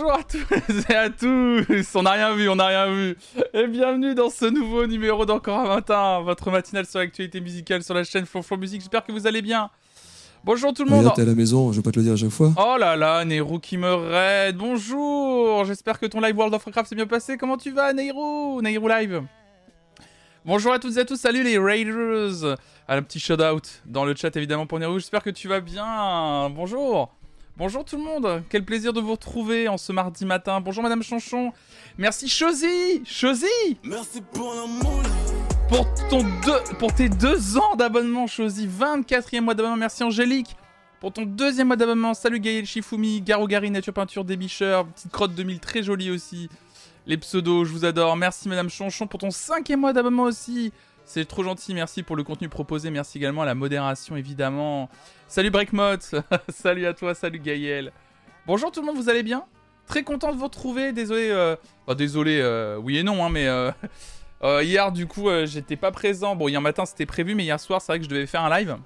Bonjour à tous. Et à tous. On n'a rien vu, on n'a rien vu. Et bienvenue dans ce nouveau numéro d'Encore un matin, votre matinale sur l'actualité musicale sur la chaîne Flonflon Musique, j'espère que vous allez bien. Bonjour tout le monde. T'es à la maison, je vais pas te le dire à chaque fois. Oh là là, Nehru qui me raide. Bonjour. J'espère que ton live World of Warcraft s'est bien passé, comment tu vas Nehru? Nehru Live. Bonjour à toutes et à tous, salut les Raiders. Un petit shout-out dans le chat évidemment pour Nehru, j'espère que tu vas bien. Bonjour Bonjour tout le monde, quel plaisir de vous retrouver en ce mardi matin. Bonjour Madame Chanchon. Merci Chosy Chosy Merci pour Pour, ton deux, pour tes deux ans d'abonnement Chosy, 24e mois d'abonnement. Merci Angélique. Pour ton deuxième mois d'abonnement, salut Gaël Shifumi, Gary, Nature Peinture, Débicheur, Petite Crotte 2000, très jolie aussi. Les pseudos, je vous adore. Merci Madame Chanchon pour ton cinquième mois d'abonnement aussi. C'est trop gentil, merci pour le contenu proposé, merci également à la modération évidemment. Salut Breakmot, salut à toi, salut Gaël. Bonjour tout le monde, vous allez bien? Très content de vous retrouver, désolé, euh... désolé, euh, oui et non, hein, mais euh, euh, hier du coup j'étais pas présent. Bon, hier matin c'était prévu, mais hier soir c'est vrai que je devais faire un live.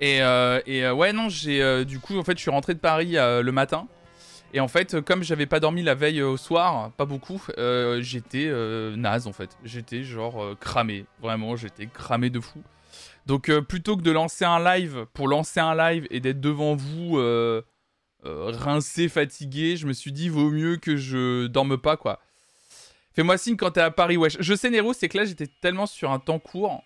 Et, et ouais, non, j'ai du coup en fait je suis rentré de Paris le matin. Et en fait, comme j'avais pas dormi la veille au soir, pas beaucoup, euh, j'étais euh, naze en fait. J'étais genre euh, cramé. Vraiment, j'étais cramé de fou. Donc plutôt que de lancer un live pour lancer un live et d'être devant vous rincé, fatigué, je me suis dit vaut mieux que je dorme pas quoi. Fais-moi signe quand t'es à Paris, wesh. Je sais Nero, c'est que là j'étais tellement sur un temps court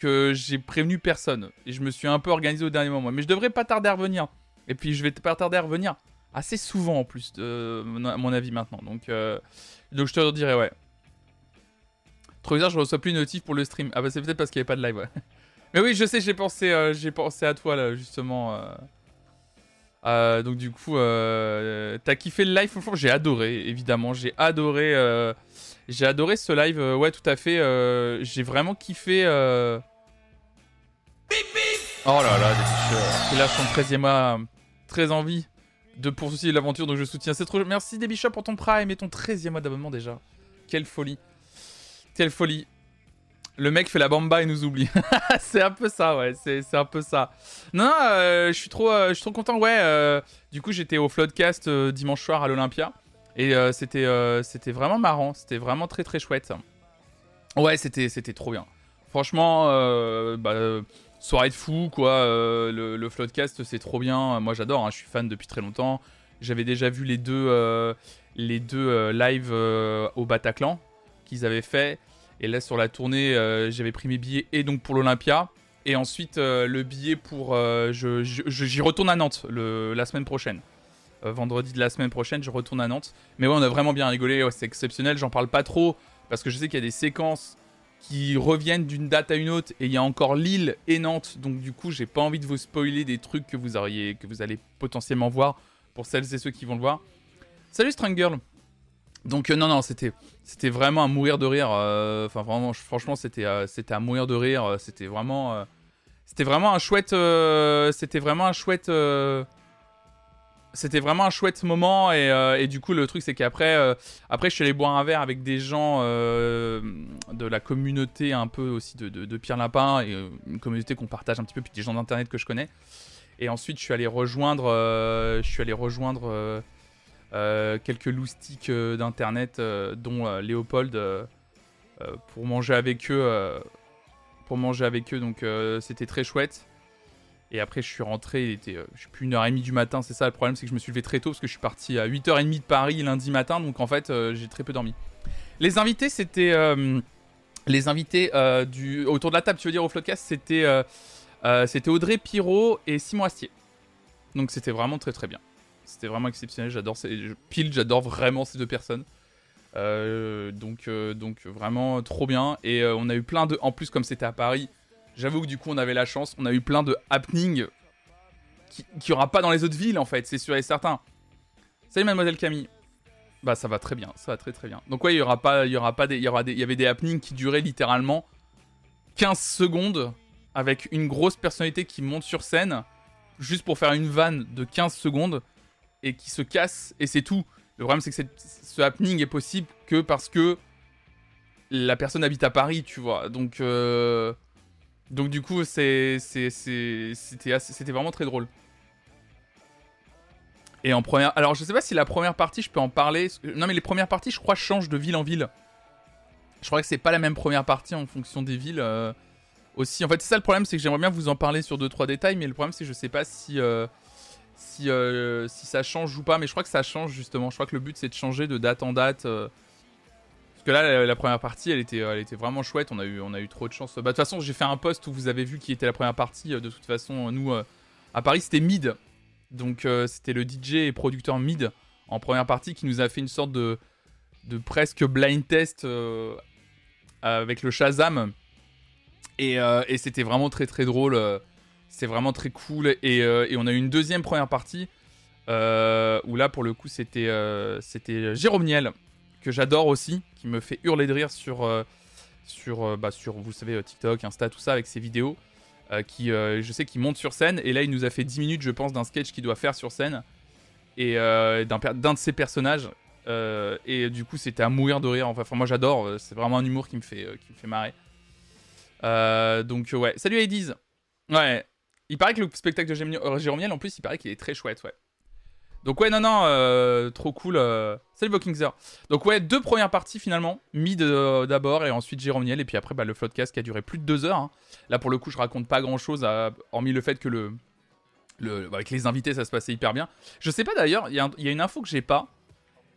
que j'ai prévenu personne. Et je me suis un peu organisé au dernier moment. Mais je devrais pas tarder à revenir. Et puis je vais pas tarder à revenir assez souvent en plus, de, à mon avis maintenant. Donc, euh, donc je te redirai, ouais. Trop bizarre, je reçois plus de notif pour le stream. Ah bah c'est peut-être parce qu'il n'y avait pas de live, ouais. Mais oui, je sais, j'ai pensé, euh, pensé à toi là, justement. Euh. donc du coup, t'as kiffé le live Franchement, j'ai adoré, évidemment. J'ai adoré, j'ai adoré ce live. ouais, tout à fait. j'ai vraiment kiffé. Oh là là, des a son 13 mois, très envie de poursuivre l'aventure, donc je soutiens. C'est trop. Merci Débichat pour ton Prime et ton 13e mois d'abonnement déjà. Quelle folie. Quelle folie. Le mec fait la bamba et nous oublie. c'est un peu ça, ouais. C'est un peu ça. Non, euh, je suis trop, euh, je suis trop content. Ouais. Euh, du coup, j'étais au Floodcast dimanche soir à l'Olympia et c'était, c'était vraiment marrant. C'était vraiment très très chouette. Ouais, c'était, c'était trop bien. Franchement, bah soirée de fou, quoi. Euh, le, le Floodcast, c'est trop bien. Moi, j'adore. Hein, je suis fan depuis très longtemps. J'avais déjà vu les deux, euh, les deux euh, lives au Bataclan qu'ils avaient fait. Et là, sur la tournée, j'avais pris mes billets et donc pour l'Olympia. Et ensuite, le billet pour. J'y retourne à Nantes la semaine prochaine. vendredi de la semaine prochaine, je retourne à Nantes. Mais ouais, on a vraiment bien rigolé. c'est exceptionnel. J'en parle pas trop parce que je sais qu'il y a des séquences qui reviennent d'une date à une autre et il y a encore Lille et Nantes donc du coup j'ai pas envie de vous spoiler des trucs que vous auriez que vous allez potentiellement voir pour celles et ceux qui vont le voir. Salut Girl Donc euh, non non c'était c'était vraiment à mourir de rire euh, enfin vraiment franchement c'était euh, c'était à mourir de rire c'était vraiment c'était vraiment un chouette c'était vraiment un chouette c'était vraiment un chouette moment euh, et, du coup le truc c'est qu'après euh, après je suis allé boire un verre avec des gens euh, de la communauté un peu aussi de, Pierre Lapin une communauté qu'on partage un petit peu puis des gens d'internet que je connais. Et ensuite je suis allé rejoindre je suis allé rejoindre quelques loustiques d'internet dont Léopold pour manger avec eux pour manger avec eux. Donc c'était très chouette et après, je suis rentré, il était, euh, je suis plus une heure et demie du matin. C'est ça le problème, c'est que je me suis levé très tôt parce que je suis parti à 8h30 de Paris lundi matin. Donc en fait, euh, j'ai très peu dormi. Les invités, c'était. Euh, les invités autour de la table, tu veux dire, au Floodcast, c'était, c'était Audrey Pirot et Simon Astier. Donc c'était vraiment très très bien. C'était vraiment exceptionnel. J'adore ces. Pile, j'adore vraiment ces deux personnes. donc, donc vraiment trop bien. Et on a eu plein de. En plus, comme c'était à Paris J'avoue que du coup, on avait la chance. On a eu plein de happenings qui n'y aura pas dans les autres villes, en fait, c'est sûr et certain. Salut, mademoiselle Camille. Bah, ça va très bien, ça va très très bien. Donc, ouais, il y aura pas, il y aura pas des, il y des, il y avait des happenings qui duraient littéralement 15 secondes avec une grosse personnalité qui monte sur scène juste pour faire une vanne de 15 secondes et qui se casse et c'est tout. Le problème, c'est que ce happening est possible que parce que la personne habite à Paris, tu vois. Donc, euh, donc du coup, c'était vraiment très drôle. Et en première. Alors, je sais pas si la première partie, je peux en parler. Non, mais les premières parties, je crois, changent de ville en ville. Je crois que c'est pas la même première partie en fonction des villes. Euh, aussi, en fait, c'est ça le problème, c'est que j'aimerais bien vous en parler sur 2-3 détails, mais le problème, c'est que je sais pas si. Euh, euh, si ça change ou pas, mais je crois que ça change justement. Je crois que le but, c'est de changer de date en date. Que là, la, première partie, elle était, elle était vraiment chouette. On a eu, on a eu trop de chance. Bah, de toute façon, j'ai fait un post où vous avez vu qui était la première partie. De toute façon, nous, à Paris, c'était mid. Donc euh, c'était le DJ et producteur Mid en première partie qui nous a fait une sorte de, de presque blind test euh, avec le Shazam. Et, euh, et c'était vraiment très très drôle. C'est vraiment très cool. Et, et, on a eu une deuxième première partie où là pour le coup c'était c'était Jérôme Niel que j'adore aussi, qui me fait hurler de rire sur, sur, bah, sur vous savez, TikTok, Insta, tout ça avec ses vidéos. Euh, qui, euh, je sais qu'il monte sur scène. Et là, il nous a fait 10 minutes, je pense, d'un sketch qu'il doit faire sur scène. Et euh, d'un de ses personnages. et du coup, c'était à mourir de rire. Enfin, moi, j'adore. C'est vraiment un humour qui me fait, qui me fait marrer. donc, ouais. Salut, Hades. Ouais. Il paraît que le spectacle de Jérôme Niel, en plus, il paraît qu'il est très chouette, ouais. Donc ouais, non, non, euh, trop cool. Euh... Salut Vokingzer. Donc ouais, deux premières parties finalement. Mid euh, d'abord et ensuite Jérôme Niel. Et puis après, bah, le Floodcast qui a duré plus de deux heures. Hein. Là, pour le coup, je raconte pas grand-chose, hormis le fait que le... le... Avec les invités, ça se passait hyper bien. Je sais pas d'ailleurs, il y, a une info que j'ai pas.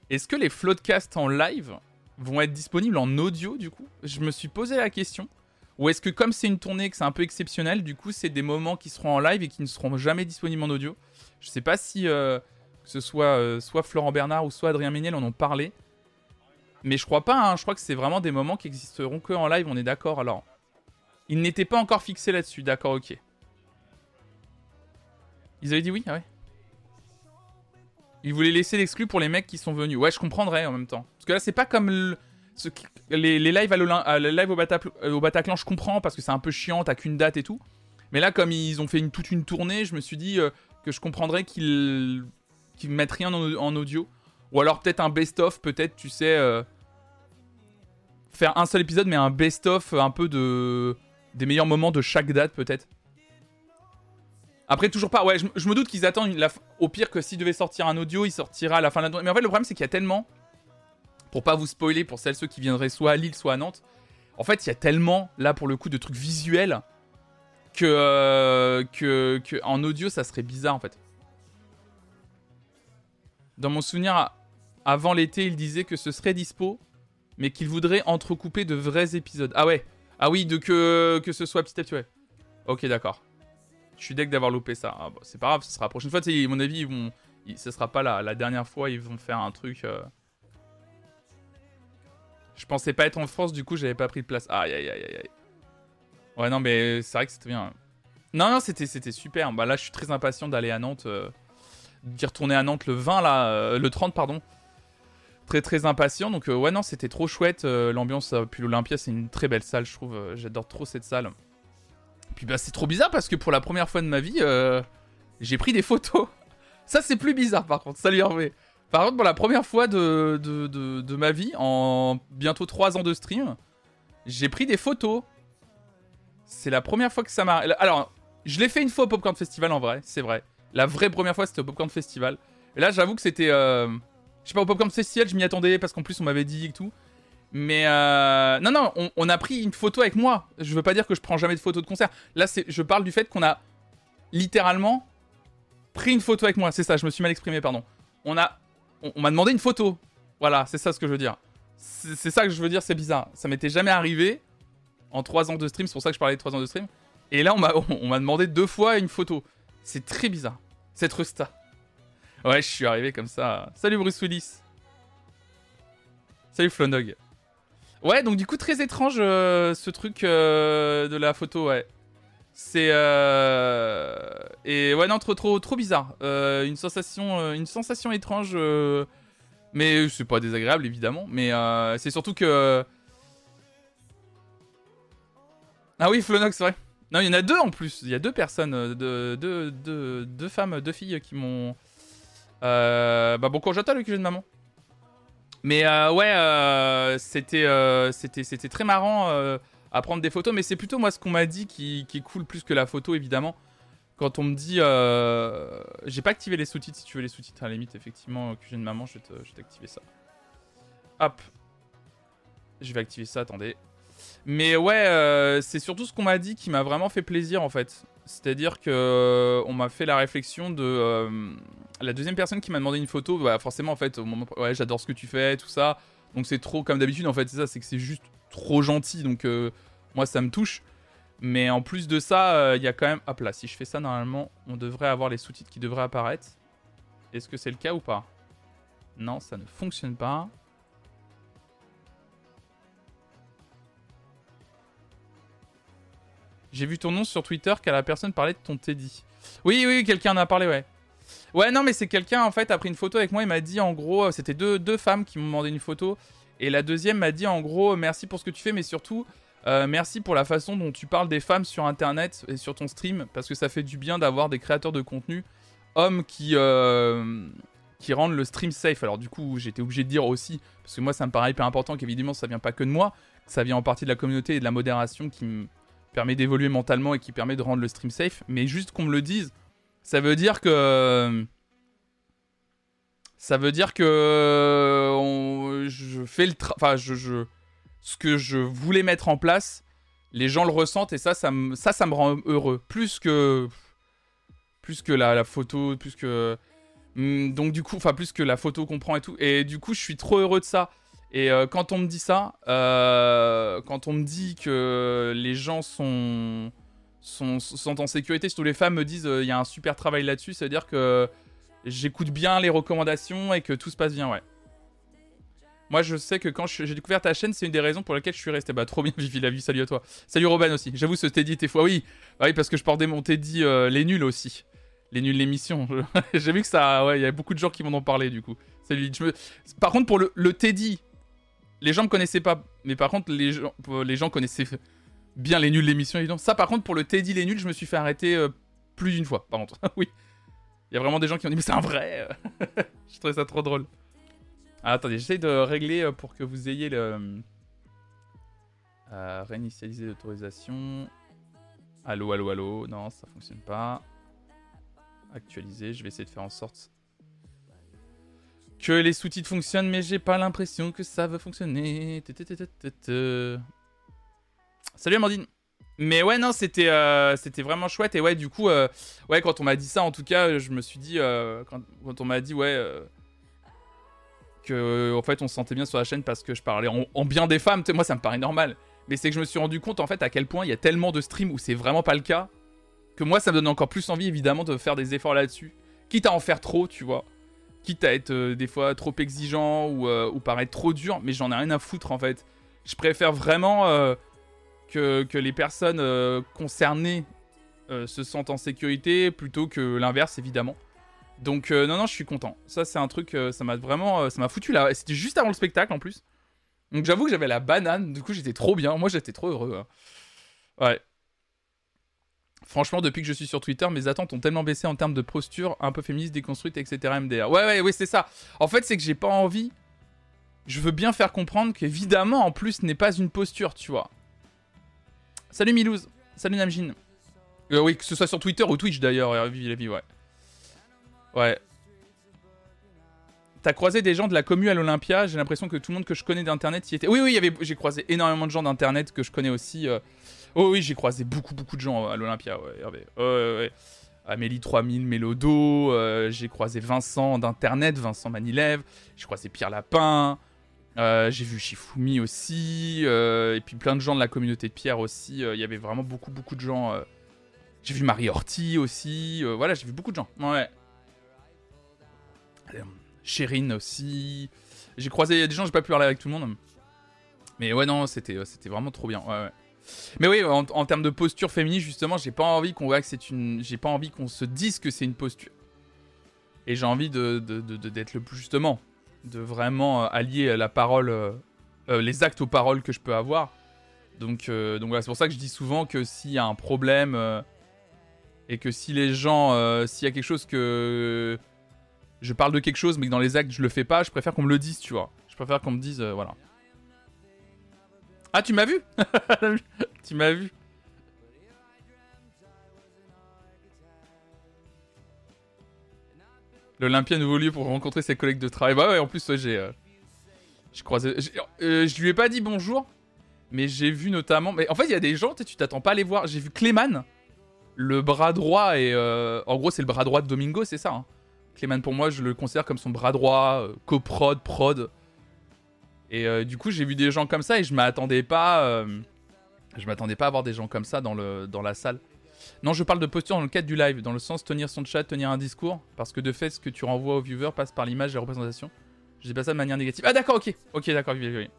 Est-ce que les Floodcasts en live vont être disponibles en audio du coup? Je me suis posé la question. Ou est-ce que comme c'est une tournée, que c'est un peu exceptionnel, du coup c'est des moments qui seront en live et qui ne seront jamais disponibles en audio? Je sais pas si... Euh, que ce soit euh, soit Florent Bernard ou soit Adrien Méniel en ont parlé. Mais je crois pas, hein. je crois que c'est vraiment des moments qui existeront que en live, on est d'accord. Alors, ils n'étaient pas encore fixés là-dessus, d'accord, ok. Ils avaient dit oui, ah ouais. Ils voulaient laisser l'exclu pour les mecs qui sont venus. Ouais, je comprendrais en même temps. Parce que là, c'est pas comme les, lives, à live au, Bataclan, je comprends parce que c'est un peu chiant, t'as qu'une date et tout. Mais là, comme ils ont fait toute une tournée, je me suis dit euh, que je comprendrais qu'ils qui mettent rien en, audio. Ou alors peut-être un best-of, peut-être, tu sais, euh, faire un seul épisode, mais un best-of un peu de des meilleurs moments de chaque date, peut-être. Après, toujours pas. Ouais, je, me doute qu'ils attendent. au pire, que s'il devait sortir un audio, il sortira à la fin de la Mais en fait, le problème, c'est qu'il y a tellement. Pour pas vous spoiler, pour celles ceux qui viendraient soit à Lille, soit à Nantes. En fait, il y a tellement, là, pour le coup, de trucs visuels. Que, euh, que en audio, ça serait bizarre, en fait. Dans mon souvenir, avant l'été, il disait que ce serait dispo, mais qu'il voudrait entrecouper de vrais épisodes. Ah ouais Ah oui, de que, que ce soit petit à petit, ouais. Ok, d'accord. Je suis deck d'avoir loupé ça. Ah, c'est pas grave, ce sera la prochaine fois. À mon avis, ce sera pas la, la dernière fois, ils vont faire un truc. Euh. Je pensais pas être en France, du coup, j'avais pas pris de place. Aïe, aïe, aïe, aïe. Ouais, non, mais c'est vrai que c'était bien. Non, non, c'était super. Bah là, je suis très impatient d'aller à Nantes. Euh d'y retourner à Nantes le 20 là, euh, le 30 pardon. Très très impatient. Donc euh, ouais non c'était trop chouette euh, l'ambiance. puis l'Olympia c'est une très belle salle je trouve. J'adore trop cette salle. Puis bah c'est trop bizarre parce que pour la première fois de ma vie j'ai pris des photos. Ça c'est plus bizarre par contre. Salut Hervé. Par contre pour la première fois de, de, de, ma vie en bientôt 3 ans de stream j'ai pris des photos. C'est la première fois que ça m'a... Alors, je l'ai fait une fois au Popcorn Festival en vrai, c'est vrai. La vraie première fois, c'était au Popcorn Festival. Et là, j'avoue que c'était. Euh... Je sais pas, au Popcorn Festival, je m'y attendais parce qu'en plus, on m'avait dit et tout. Mais euh... non, non, on, a pris une photo avec moi. Je veux pas dire que je prends jamais de photos de concert. Là, je parle du fait qu'on a littéralement pris une photo avec moi. C'est ça, je me suis mal exprimé, pardon. On a, on, m'a demandé une photo. Voilà, c'est ça ce que je veux dire. C'est ça que je veux dire, c'est bizarre. Ça m'était jamais arrivé en 3 ans de stream, c'est pour ça que je parlais de 3 ans de stream. Et là, on m'a demandé deux fois une photo. C'est très bizarre. Cette rusta. Ouais, je suis arrivé comme ça. Salut Bruce Willis. Salut Flonog. Ouais, donc du coup, très étrange euh, ce truc euh, de la photo, ouais. C'est. Euh... Et ouais, non, trop, trop, trop bizarre. Une, sensation, une sensation étrange. Mais c'est pas désagréable, évidemment. Mais c'est surtout que. Ah oui, Flonog, c'est vrai. Non, il y en a deux en plus. Il y a deux personnes, euh, deux, deux, femmes, deux filles qui m'ont. Euh, bah bon courage à toi, le de maman. Mais euh, ouais, c'était, c'était, c'était très marrant à prendre des photos. Mais c'est plutôt moi ce qu'on m'a dit qui, qui est cool plus que la photo, évidemment. quand on me dit. J'ai pas activé les sous-titres si tu veux les sous-titres à la limite, effectivement, j'ai une maman, je vais t'activer ça. Hop. Je vais activer ça, attendez. Mais ouais, euh, c'est surtout ce qu'on m'a dit qui m'a vraiment fait plaisir en fait. C'est-à-dire que euh, on m'a fait la réflexion de euh, la deuxième personne qui m'a demandé une photo. Bah forcément en fait, au moment, ouais, j'adore ce que tu fais, tout ça. Donc c'est trop comme d'habitude en fait. C'est ça, c'est que c'est juste trop gentil. Donc moi ça me touche. Mais en plus de ça, il y a quand même. Hop là, si je fais ça normalement, on devrait avoir les sous-titres qui devraient apparaître. Est-ce que c'est le cas ou pas? Non, ça ne fonctionne pas. J'ai vu ton nom sur Twitter car la personne parlait de ton Teddy. Oui, oui, quelqu'un en a parlé, ouais. Ouais, non, mais c'est quelqu'un, en fait, a pris une photo avec moi. Il m'a dit, en gros, euh, c'était deux, deux femmes qui m'ont demandé une photo. Et la deuxième m'a dit, en gros, merci pour ce que tu fais, mais surtout, euh, merci pour la façon dont tu parles des femmes sur Internet et sur ton stream. Parce que ça fait du bien d'avoir des créateurs de contenu, hommes qui, euh, qui rendent le stream safe. Alors, du coup, j'étais obligé de dire aussi, parce que moi, ça me paraît hyper important qu'évidemment, ça vient pas que de moi. Ça vient en partie de la communauté et de la modération qui me permet d'évoluer mentalement et qui permet de rendre le stream safe. Mais juste qu'on me le dise, ça veut dire que. Ça veut dire que. je fais le. Enfin, je, ce que je voulais mettre en place, les gens le ressentent et ça, ça me, ça, ça me rend heureux. Plus que. Plus que la, la photo, plus que. Hmm, donc, du coup, enfin, plus que la photo qu'on prend et tout. Et du coup, je suis trop heureux de ça. Et euh, quand on me dit ça, euh, quand on me dit que les gens sont, sont, sont en sécurité, surtout les femmes me disent euh, il y a un super travail là-dessus, c'est-à-dire que j'écoute bien les recommandations et que tout se passe bien, ouais. Moi, je sais que quand j'ai découvert ta chaîne, c'est une des raisons pour lesquelles je suis resté. Bah, trop bien, Vivi la vie, salut à toi. Salut Robin aussi. J'avoue, ce Teddy était fois. Oui, bah oui, parce que je portais mon Teddy les nuls aussi. Les nuls l'émission. j'ai vu que ça. Ouais, il y a beaucoup de gens qui m'en ont parlé du coup. Salut. Par contre, pour le, le Teddy les gens me connaissaient pas, mais par contre, les gens, les gens connaissaient bien les nuls l'émission, évidemment. Ça, par contre, pour le Teddy les nuls, je me suis fait arrêter euh, plus d'une fois, par contre. oui. Il y a vraiment des gens qui ont dit, mais c'est un vrai Je trouvais ça trop drôle. Ah, attendez, j'essaye de régler euh, pour que vous ayez le. Euh, réinitialiser l'autorisation. Allô, allô, allô. Non, ça fonctionne pas. Actualiser, je vais essayer de faire en sorte que les sous-titres fonctionnent, mais j'ai pas l'impression que ça va fonctionner. Salut Amandine. Mais ouais, non, c'était euh, c'était vraiment chouette. Et ouais, du coup, euh, ouais, quand on m'a dit ça, en tout cas, je me suis dit, euh, quand, on m'a dit, ouais, que en fait, on se sentait bien sur la chaîne parce que je parlais en, bien des femmes, moi, ça me paraît normal. Mais c'est que je me suis rendu compte, en fait, à quel point il y a tellement de streams où c'est vraiment pas le cas, que moi, ça me donne encore plus envie, évidemment, de faire des efforts là-dessus. Quitte à en faire trop, tu vois quitte à être euh, des fois trop exigeant ou, euh, ou, paraître trop dur, mais j'en ai rien à foutre en fait. Je préfère vraiment euh, que, que, les personnes concernées se sentent en sécurité plutôt que l'inverse évidemment. Donc non non je suis content. Ça c'est un truc, ça m'a vraiment, ça m'a foutu là. C'était juste avant le spectacle en plus. Donc j'avoue que j'avais la banane, du coup j'étais trop bien. Moi j'étais trop heureux. Hein. Ouais. Franchement, depuis que je suis sur Twitter, mes attentes ont tellement baissé en termes de posture, un peu féministe, déconstruite, etc. MDR. Ouais, ouais, ouais, c'est ça. En fait, c'est que j'ai pas envie. Je veux bien faire comprendre qu'évidemment, en plus, n'est pas une posture, tu vois. Salut Milouz. Salut Namjin. Euh, oui, que ce soit sur Twitter ou Twitch d'ailleurs, la vie, ouais. Ouais. T'as croisé des gens de la commu à l'Olympia, j'ai l'impression que tout le monde que je connais d'internet y était. Oui, oui, j'ai croisé énormément de gens d'internet que je connais aussi. Euh, Oh oui, j'ai croisé beaucoup, beaucoup de gens à l'Olympia, ouais, Hervé. Amélie 3000, Mélodo, euh, j'ai croisé Vincent d'Internet, Vincent Manilev, j'ai croisé Pierre Lapin, euh, j'ai vu Shifumi aussi, euh, et puis plein de gens de la communauté de Pierre aussi. Il y avait vraiment beaucoup, beaucoup de gens. J'ai vu Marie Horty aussi, voilà, j'ai vu beaucoup de gens. Ouais. Chérine aussi. J'ai croisé des gens, j'ai pas pu parler avec tout le monde. Mais ouais, non, c'était vraiment trop bien. Ouais, ouais. Mais oui, en, termes de posture féminine, justement, j'ai pas envie qu'on voit que c'est une. J'ai pas envie qu'on se dise que c'est une posture. Et j'ai envie de, d'être le plus justement, de vraiment euh, allier la parole, euh, euh, les actes aux paroles que je peux avoir. Donc, donc voilà, c'est pour ça que je dis souvent que s'il y a un problème et que si les gens, s'il y a quelque chose que je parle de quelque chose mais que dans les actes je le fais pas, je préfère qu'on me le dise, tu vois. Je préfère qu'on me dise, voilà. Ah, tu m'as vu Tu m'as vu L'Olympia, nouveau lieu pour rencontrer ses collègues de travail. Bah ouais, en plus, j'ai. Euh, j'ai croisé. Euh, je lui ai pas dit bonjour, mais j'ai vu notamment. Mais en fait, il y a des gens, tu t'attends pas à les voir. J'ai vu Cléman, le bras droit, et. Euh, en gros, c'est le bras droit de Domingo, c'est ça. Hein. Pour moi, je le considère comme son bras droit, coprod, prod. Et du coup, j'ai vu des gens comme ça et je m'attendais pas. je m'attendais pas à voir des gens comme ça dans, le, dans la salle. Non, je parle de posture dans le cadre du live, dans le sens tenir son chat, tenir un discours, parce que de fait, ce que tu renvoies aux viewers passe par l'image et la représentation. Je dis pas ça de manière négative. Ah d'accord, ok, ok, d'accord, oui,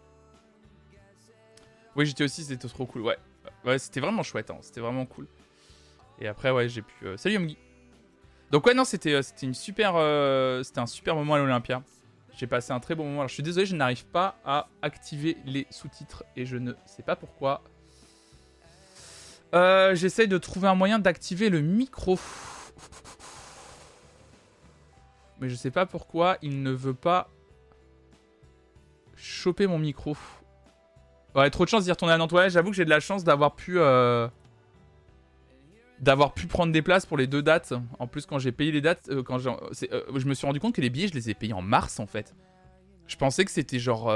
oui. J'étais aussi, c'était trop cool, ouais. Ouais, c'était vraiment chouette, hein. c'était vraiment cool. Et après, ouais, j'ai pu... Euh, salut Yomgi Donc ouais, non, c'était euh, c'était une super... Euh, c'était un super moment à l'Olympia. J'ai passé un très bon moment. Alors, je suis désolé, je n'arrive pas à activer les sous-titres et je ne sais pas pourquoi. Euh, J'essaye de trouver un moyen d'activer le micro. Mais je sais pas pourquoi il ne veut pas choper mon micro. Ouais, trop de chance d'y retourner à Nantes. J'avoue que j'ai de la chance d'avoir pu... Euh, d'avoir pu prendre des places pour les deux dates. En plus, quand j'ai payé les dates, euh, quand euh, je me suis rendu compte que les billets, je les ai payés en mars, en fait. Je pensais que c'était genre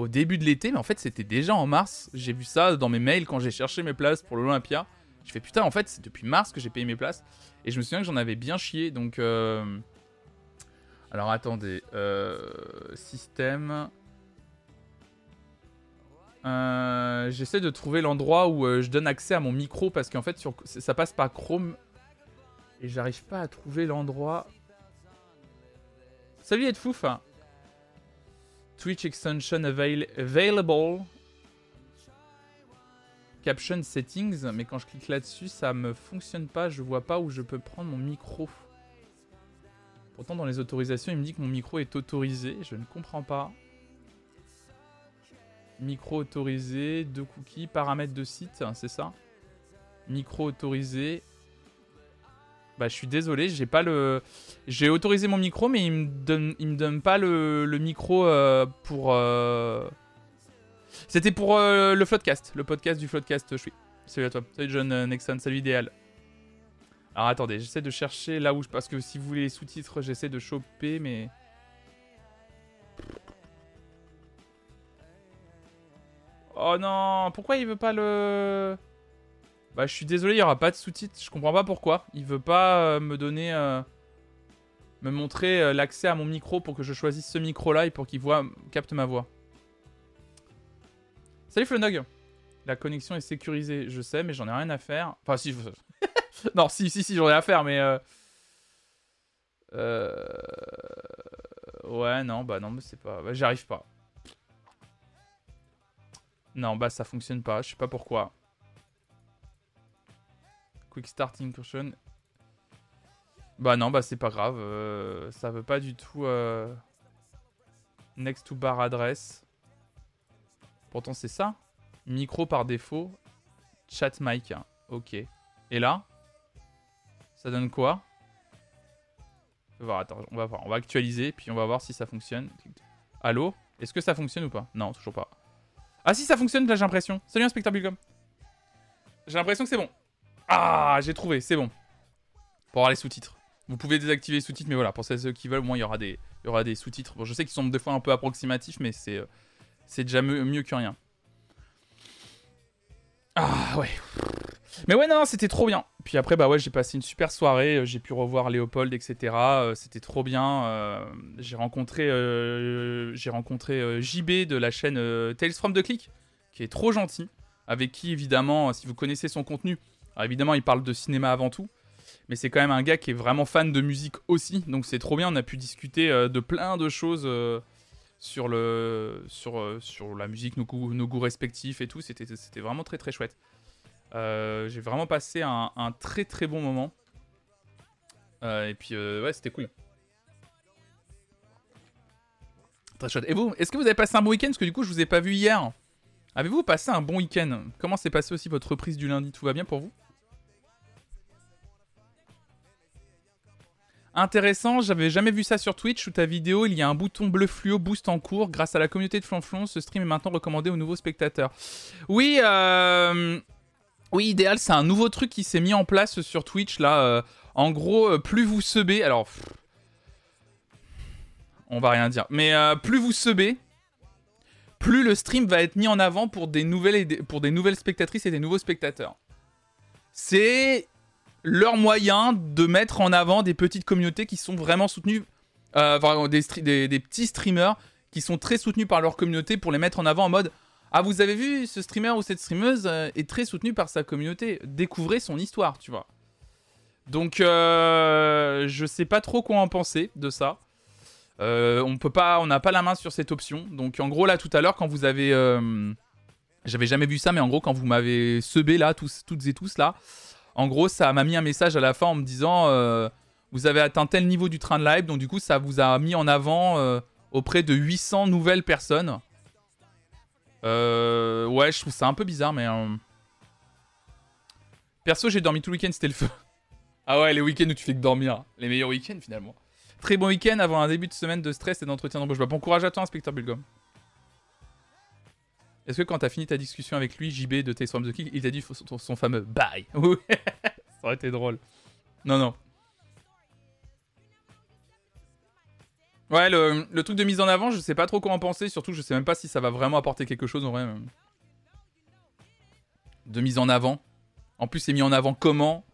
au début de l'été, mais en fait c'était déjà en mars. J'ai vu ça dans mes mails quand j'ai cherché mes places pour l'Olympia. Je fais putain, en fait c'est depuis mars que j'ai payé mes places. Et je me souviens que j'en avais bien chié, donc... Euh... Alors attendez, euh... système... Euh... J'essaie de trouver l'endroit où euh, je donne accès à mon micro parce qu'en fait sur... ça passe par Chrome et j'arrive pas à trouver l'endroit. Salut être fouf Twitch extension available. Caption settings, mais quand je clique là-dessus, ça me fonctionne pas. Je vois pas où je peux prendre mon micro. Pourtant, dans les autorisations, il me dit que mon micro est autorisé. Je ne comprends pas. Micro autorisé, deux cookies, paramètres de site, c'est ça? Micro autorisé, bah, je suis désolé, j'ai pas le. J'ai autorisé mon micro, mais il me donne, me donne pas le, le micro euh, pour. Euh, c'était pour euh, le Floodcast, le podcast du Floodcast. Je suis. Salut à toi. Salut John Nexon, salut idéal. Alors attendez, j'essaie de chercher là où je. Parce que si vous voulez les sous-titres, j'essaie de choper, mais. Oh non, pourquoi il veut pas le. Bah, je suis désolé, il n'y aura pas de sous-titres. Je comprends pas pourquoi. Il veut pas euh, me donner. Euh, me montrer euh, l'accès à mon micro pour que je choisisse ce micro-là et pour qu'il voit, capte ma voix. Salut Flonog La connexion est sécurisée, je sais, mais j'en ai rien à faire. Enfin, si. non, si, si, si, j'en ai à faire, mais. Euh... Ouais, non, bah non, mais c'est pas. Bah, J'arrive pas. Non, bah ça fonctionne pas, je sais pas pourquoi. Quick Start Incursion. Bah non, bah c'est pas grave. Euh, ça veut pas du tout... Euh, next to bar address. Pourtant c'est ça. Micro par défaut. Chat mic. Ok. Et là Ça donne quoi? On va, on va voir. On va actualiser, puis on va voir si ça fonctionne. Allô Est-ce que ça fonctionne ou pas? Non, toujours pas. Ah si, ça fonctionne, là j'ai l'impression. Salut inspecteur Bilcom. J'ai l'impression que c'est bon. Ah, j'ai trouvé, c'est bon. Pour avoir les sous-titres. Vous pouvez désactiver les sous-titres, mais voilà, pour ceux qui veulent, au moins il y aura des, sous-titres. Bon, je sais qu'ils sont des fois un peu approximatifs, mais c'est, euh, c'est déjà mieux, que rien. Ah ouais. Mais ouais, non, c'était trop bien. Puis après, bah ouais, j'ai passé une super soirée. Euh, j'ai pu revoir Léopold, etc. Euh, c'était trop bien. j'ai rencontré, j'ai rencontré JB de la chaîne Tales from the Click, qui est trop gentil. Avec qui, évidemment, si vous connaissez son contenu, évidemment, il parle de cinéma avant tout, mais c'est quand même un gars qui est vraiment fan de musique aussi, donc c'est trop bien. On a pu discuter euh, de plein de choses euh, euh, sur la musique, nos goûts, nos goûts respectifs et tout. C'était vraiment très très chouette. J'ai vraiment passé un, très très bon moment. et puis, ouais, c'était cool. Très chouette. Et vous, est-ce que vous avez passé un bon week-end? Parce que du coup, je vous ai pas vu hier. Avez-vous passé un bon week-end? Comment s'est passé aussi votre reprise du lundi? Tout va bien pour vous? Intéressant, j'avais jamais vu ça sur Twitch. Sous ta vidéo, il y a un bouton bleu fluo boost en cours. Grâce à la communauté de Flonflon, ce stream est maintenant recommandé aux nouveaux spectateurs. Oui, euh... oui, idéal, c'est un nouveau truc qui s'est mis en place sur Twitch là. Euh, en gros, euh, plus vous sebez, alors On va rien dire. Mais euh, plus vous sebez, plus le stream va être mis en avant pour des nouvelles, spectatrices et des nouveaux spectateurs. C'est leur moyen de mettre en avant des petites communautés qui sont vraiment soutenues, des, des, petits streamers qui sont très soutenus par leur communauté pour les mettre en avant en mode Ah, vous avez vu, ce streamer ou cette streameuse euh, est très soutenu par sa communauté. Découvrez son histoire, tu vois. Donc, euh, je sais pas trop quoi en penser de ça. Euh, on peut pas, on n'a pas la main sur cette option. Donc, en gros, là, tout à l'heure, quand vous avez, euh, j'avais jamais vu ça, mais en gros, quand vous m'avez sebé là, tous, toutes et tous là, en gros, ça m'a mis un message à la fin en me disant, vous avez atteint tel niveau du train de live, donc du coup, ça vous a mis en avant auprès de 800 nouvelles personnes. Ouais, je trouve ça un peu bizarre, mais perso, j'ai dormi tout le week-end, c'était le feu. Ah ouais, les week-ends où tu fais que dormir. Les meilleurs week-ends finalement. Très bon week-end avant un début de semaine de stress et d'entretien d'embauche. Bah, bon courage à toi, inspecteur Bulgum. Est-ce que quand t'as fini ta discussion avec lui, JB de Tales from the Kick, il t'a dit son, fameux bye Ça aurait été drôle. Non, non. Ouais, le, truc de mise en avant, je sais pas trop quoi en penser. Surtout, je sais même pas si ça va vraiment apporter quelque chose en vrai. De mise en avant. En plus, c'est mis en avant comment?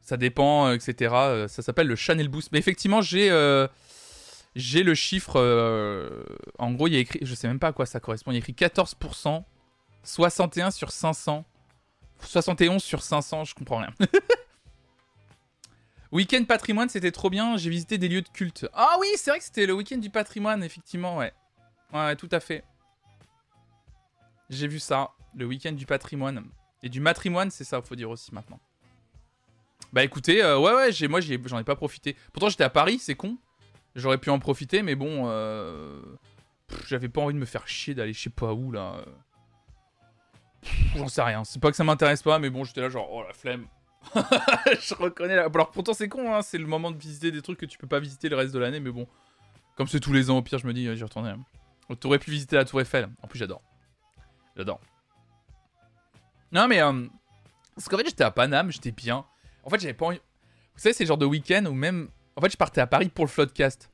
Ça dépend, euh, etc. Euh, ça s'appelle le Channel Boost. Mais effectivement, j'ai euh, j'ai le chiffre. en gros, il y a écrit, je sais même pas à quoi ça correspond. Il y a écrit 14%, 61 sur 500, 71 sur 500. Je comprends rien. week-end patrimoine, c'était trop bien. J'ai visité des lieux de culte. Ah oui, c'est vrai que c'était le week-end du patrimoine, effectivement, ouais. Ouais, tout à fait. J'ai vu ça, le week-end du patrimoine. Et du matrimoine, c'est ça, faut dire aussi maintenant. Bah écoutez, euh, ouais, ouais, j'ai, moi j'en ai, pas profité. Pourtant j'étais à Paris, c'est con. J'aurais pu en profiter, mais bon, euh, j'avais pas envie de me faire chier d'aller je sais pas où là. J'en sais rien. C'est pas que ça m'intéresse pas, mais bon, j'étais là genre, oh la flemme. je reconnais. La... Alors pourtant c'est con, hein, c'est le moment de visiter des trucs que tu peux pas visiter le reste de l'année, mais bon. Comme c'est tous les ans, au pire, je me dis, j'y retournerai. Hein. T'aurais pu visiter la Tour Eiffel. En plus, j'adore. J'adore. Non, mais. Euh, parce qu'en fait, j'étais à Paname, j'étais bien. En fait, j'avais pas envie. Vous savez, c'est le genre de week-end où même. En fait, je partais à Paris pour le Floodcast.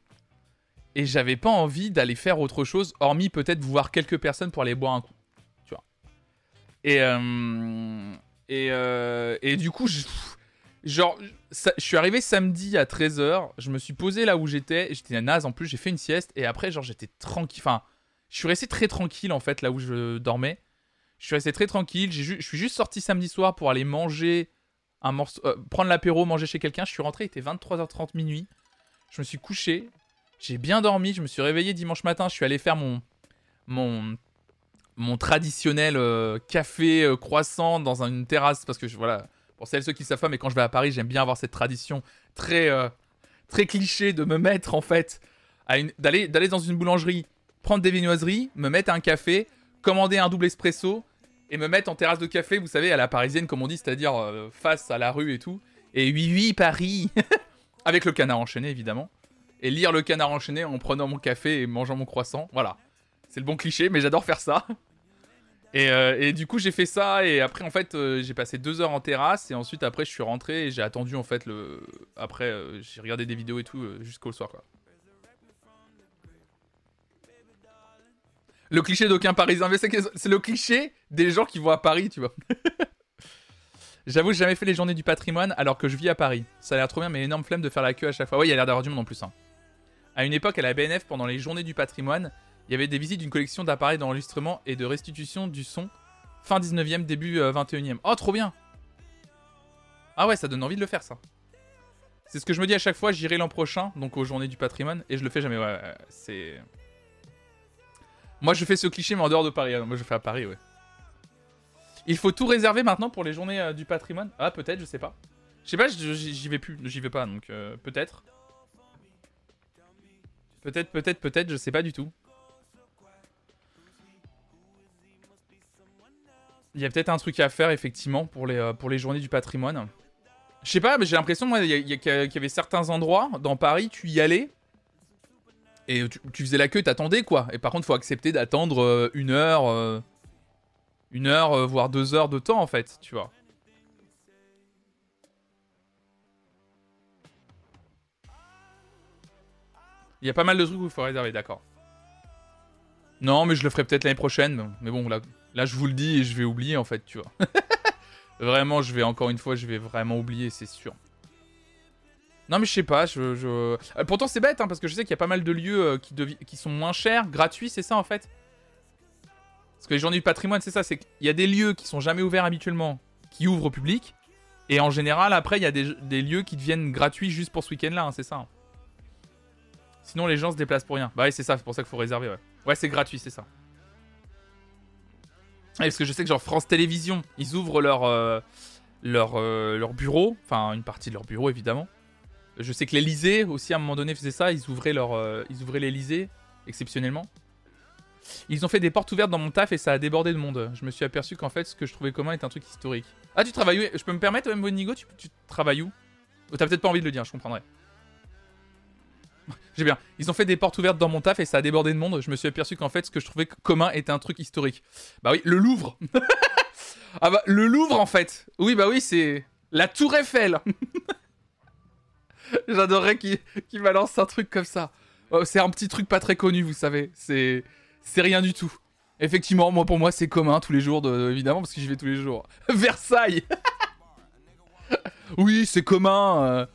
Et j'avais pas envie d'aller faire autre chose, hormis peut-être voir quelques personnes pour aller boire un coup. Tu vois. Et. Euh... Et, euh... et du coup, je. Genre, je suis arrivé samedi à 13h, je me suis posé là où j'étais, j'étais naze en plus, j'ai fait une sieste, et après, genre, j'étais tranquille. Enfin, je suis resté très tranquille en fait là où je dormais. Je suis resté très tranquille, je suis juste sorti samedi soir pour aller manger un morceau, euh, prendre l'apéro, manger chez quelqu'un. Je suis rentré, il était 23h30 minuit. Je me suis couché, j'ai bien dormi, je me suis réveillé dimanche matin, je suis allé faire mon mon mon traditionnel euh, café euh, croissant dans une terrasse parce que je, voilà, pour celles ceux qui savent pas mais quand je vais à Paris, j'aime bien avoir cette tradition très très cliché de me mettre en fait d'aller d'aller dans une boulangerie, prendre des viennoiseries, me mettre un café, commander un double espresso et me mettre en terrasse de café, vous savez, à la parisienne, comme on dit, c'est-à-dire euh, face à la rue et tout. Et oui, oui, Paris Avec le canard enchaîné, évidemment. Et lire le canard enchaîné en prenant mon café et mangeant mon croissant. Voilà. C'est le bon cliché, mais j'adore faire ça. Et, euh, du coup, j'ai fait ça. Et après, en fait, euh, j'ai passé deux heures en terrasse. Et ensuite, après, je suis rentré et j'ai attendu, en fait, le. Après, j'ai regardé des vidéos et tout jusqu'au soir, quoi. Le cliché d'aucun Parisien. c'est le cliché des gens qui vont à Paris, tu vois. J'avoue, j'ai jamais fait les journées du patrimoine alors que je vis à Paris. Ça a l'air trop bien, mais énorme flemme de faire la queue à chaque fois. Oui, il y a l'air d'avoir du monde en plus. Hein. À une époque, à la BNF, pendant les journées du patrimoine, il y avait des visites d'une collection d'appareils d'enregistrement et de restitution du son fin 19e, début 21e. Euh, oh, trop bien Ah ouais, ça donne envie de le faire, ça. C'est ce que je me dis à chaque fois, j'irai l'an prochain, donc aux journées du patrimoine, et je le fais jamais. C'est. Moi, je fais ce cliché, mais en dehors de Paris. Moi, je fais à Paris, ouais. Il faut tout réserver maintenant pour les journées euh, du patrimoine Ah, peut-être, je sais pas. Je sais pas, j'y vais plus, j'y vais pas, donc euh, peut-être. Peut-être, peut-être, peut-être, je sais pas du tout. Il y a peut-être un truc à faire, effectivement, pour les, euh, pour les journées du patrimoine. Je sais pas, mais j'ai l'impression, moi, qu'il y, avait certains endroits dans Paris, tu y allais, et tu, faisais la queue, t'attendais quoi. Et par contre, faut accepter d'attendre euh, une heure, euh, une heure, voire deux heures de temps en fait, tu vois. Il y a pas mal de trucs où il faut réserver, d'accord. Non, mais je le ferai peut-être l'année prochaine. Mais bon, là, là, je vous le dis et je vais oublier, en fait, tu vois. vraiment, je vais, encore une fois, je vais vraiment oublier, c'est sûr. Non, mais je sais pas, je... Euh, pourtant, c'est bête, hein, parce que je sais qu'il y a pas mal de lieux euh, qui, sont moins chers, gratuits, c'est ça, en fait? Parce que les journées du patrimoine, c'est ça, c'est qu'il y a des lieux qui sont jamais ouverts habituellement, qui ouvrent au public, et en général, après, il y a des, lieux qui deviennent gratuits juste pour ce week-end-là, hein, c'est ça. Sinon, les gens se déplacent pour rien. Bah oui, c'est ça, c'est pour ça qu'il faut réserver, ouais. Ouais, c'est gratuit, c'est ça. Parce que je sais que genre France Télévisions, ils ouvrent leur, euh, leur, euh, leur bureau, enfin une partie de leur bureau évidemment. Je sais que l'Elysée aussi à un moment donné faisait ça, ils ouvraient leur, euh, ils ouvraient l'Elysée exceptionnellement. Ils ont fait des portes ouvertes dans mon taf et ça a débordé de monde. Je me suis aperçu qu'en fait ce que je trouvais commun est un truc historique. Ah tu travailles où? Je peux me permettre même Bonigo, tu, tu travailles où? Oh, T'as peut-être pas envie de le dire, je comprendrais. J'ai bien. Ils ont fait des portes ouvertes dans mon taf et ça a débordé de monde. Je me suis aperçu qu'en fait, ce que je trouvais commun était un truc historique. Bah oui, le Louvre. ah bah, le Louvre en fait. Oui, bah oui, c'est la Tour Eiffel. J'adorerais qu'il balance un truc comme ça. Oh, c'est un petit truc pas très connu, vous savez. C'est rien du tout. Effectivement, moi pour moi c'est commun tous les jours, de, évidemment, parce que j'y vais tous les jours. Versailles. oui, c'est commun. Euh,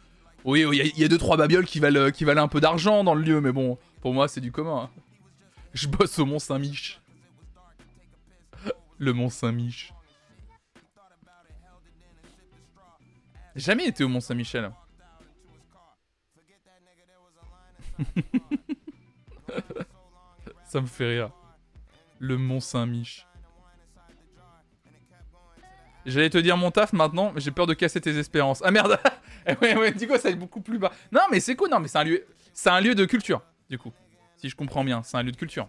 oui, il y, a deux trois babioles qui valent, qui valent un peu d'argent dans le lieu, mais bon, pour moi c'est du commun. Je bosse au Mont Saint-Mich. Le Mont Saint-Mich. Jamais été au Mont Saint-Michel. Ça me fait rire. Le Mont Saint-Mich. J'allais te dire mon taf maintenant, mais j'ai peur de casser tes espérances. Ah merde Ouais, ouais, du coup, ça est beaucoup plus bas. Non, mais c'est cool, non, mais c'est un lieu. C'est un lieu de culture, du coup. Si je comprends bien, c'est un lieu de culture.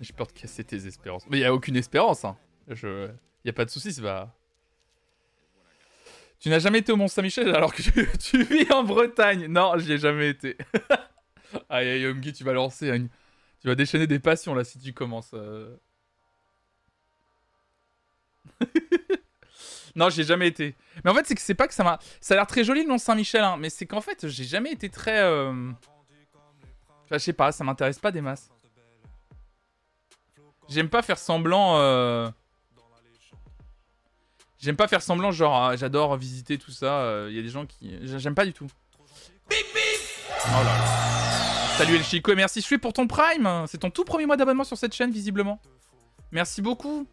J'ai peur de casser tes espérances. Mais il a aucune espérance, hein. Je... Y a pas de soucis, ça va. Tu n'as jamais été au Mont-Saint-Michel alors que tu, vis en Bretagne Non, j'y ai jamais été. aïe, aïe, Omgi, tu vas lancer une... Tu vas déchaîner des passions là si tu commences. Euh. non, j'ai jamais été. Mais en fait, c'est que c'est pas que ça m'a. Ça a l'air très joli le Mont Saint-Michel, hein, mais c'est qu'en fait, j'ai jamais été très. Euh... Je sais pas, ça m'intéresse pas des masses. J'aime pas faire semblant. Euh... J'aime pas faire semblant, genre, ah, j'adore visiter tout ça. Il euh, y a des gens qui. J'aime pas du tout. Oh là là. Salut El Chico et merci suis pour ton Prime. C'est ton tout premier mois d'abonnement sur cette chaîne, visiblement. Merci beaucoup.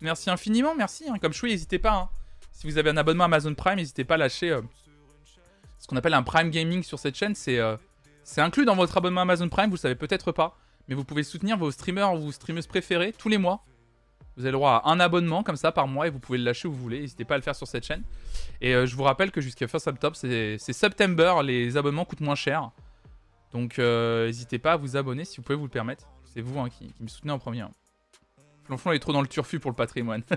Merci infiniment, merci. Hein. Comme Choui, n'hésitez pas. Hein. Si vous avez un abonnement Amazon Prime, n'hésitez pas à lâcher euh, ce qu'on appelle un Prime Gaming sur cette chaîne. Euh, c'est inclus dans votre abonnement Amazon Prime, vous le savez peut-être pas. Mais vous pouvez soutenir vos streamers ou vos streameuses préférés tous les mois. Vous avez le droit à un abonnement comme ça par mois et vous pouvez le lâcher où vous voulez. N'hésitez pas à le faire sur cette chaîne. Et euh, je vous rappelle que jusqu'à fin septembre, c'est September, les abonnements coûtent moins cher. Donc n'hésitez pas à vous abonner si vous pouvez vous le permettre. C'est vous hein, qui, me soutenez en premier. Flonflon est trop dans le turfu pour le patrimoine.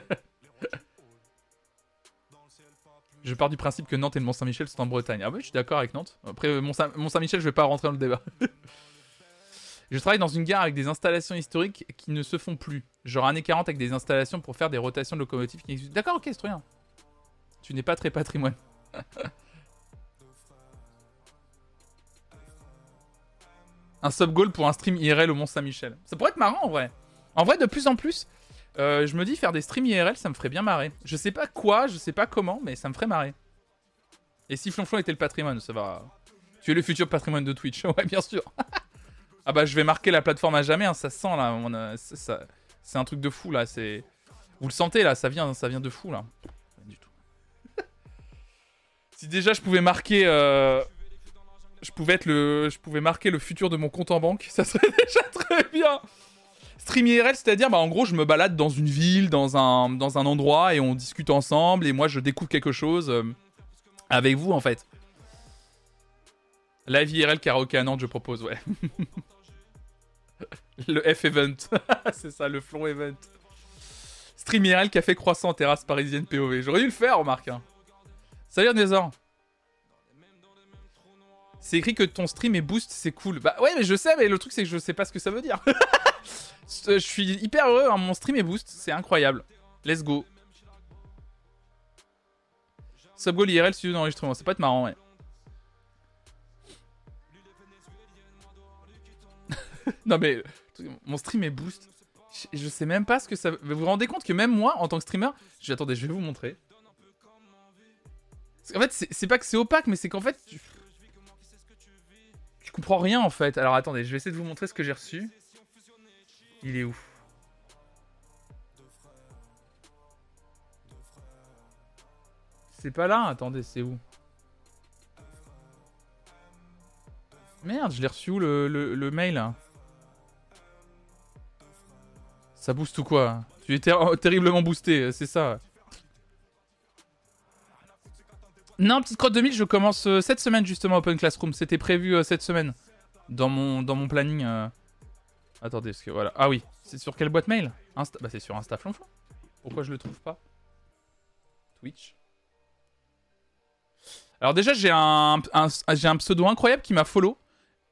je pars du principe que Nantes et le Mont-Saint-Michel sont en Bretagne. Ah oui, je suis d'accord avec Nantes. Après, Mont-Saint-Michel, je vais pas rentrer dans le débat. je travaille dans une gare avec des installations historiques qui ne se font plus. Genre années 40 avec des installations pour faire des rotations de locomotives qui existent. D'accord, ok, c'est trop bien. Tu n'es pas très patrimoine. un sub-goal pour un stream IRL au Mont-Saint-Michel. Ça pourrait être marrant en vrai. En vrai, de plus en plus, euh, je me dis faire des streams IRL, ça me ferait bien marrer. Je sais pas quoi, je sais pas comment, mais ça me ferait marrer. Et si Flonflon était le patrimoine, ça va. Tu es le futur patrimoine de Twitch, ouais, bien sûr. ah bah, je vais marquer la plateforme à jamais, hein, ça sent là. C'est un truc de fou là, c'est. Vous le sentez là, ça vient, ça vient de fou là. du tout. si déjà je pouvais marquer. Euh, je pouvais être le. Je pouvais marquer le futur de mon compte en banque, ça serait déjà très bien. Stream IRL, c'est-à-dire, bah, en gros, je me balade dans une ville, dans un, dans un endroit, et on discute ensemble, et moi, je découvre quelque chose euh, avec vous, en fait. Live IRL karaoké à Nantes, je propose, ouais. le F-Event. c'est ça, le Flon Event. Stream IRL, café croissant, terrasse parisienne POV. J'aurais dû le faire, remarque. Hein. Salut, Nézor. C'est écrit que ton stream est boost, c'est cool. Bah ouais, mais je sais, mais le truc, c'est que je sais pas ce que ça veut dire. Je suis hyper heureux, hein, mon stream est boost, c'est incroyable. Let's go. Subgoal IRL studio d'enregistrement. Ça peut être marrant, ouais. non mais mon stream est boost. Je, sais même pas ce que ça. Vous vous rendez compte que même moi, en tant que streamer, je attendez, je vais vous montrer. En fait, c'est pas que c'est opaque, mais c'est qu'en fait, tu comprends rien en fait. Alors attendez, je vais essayer de vous montrer ce que j'ai reçu. Il est où C'est pas là Attendez, c'est où Merde, je l'ai reçu où le, le, mail Ça booste ou quoi Tu es terriblement boosté, c'est ça. Non, petite crotte 2000, je commence euh, cette semaine justement Open Classroom. C'était prévu euh, cette semaine dans mon, dans mon planning. Euh. Attendez, ce que voilà. Ah oui, c'est sur quelle boîte mail? Insta... Bah c'est sur Insta Pourquoi je le trouve pas? Twitch. Alors déjà, j'ai un, j'ai un pseudo incroyable qui m'a follow.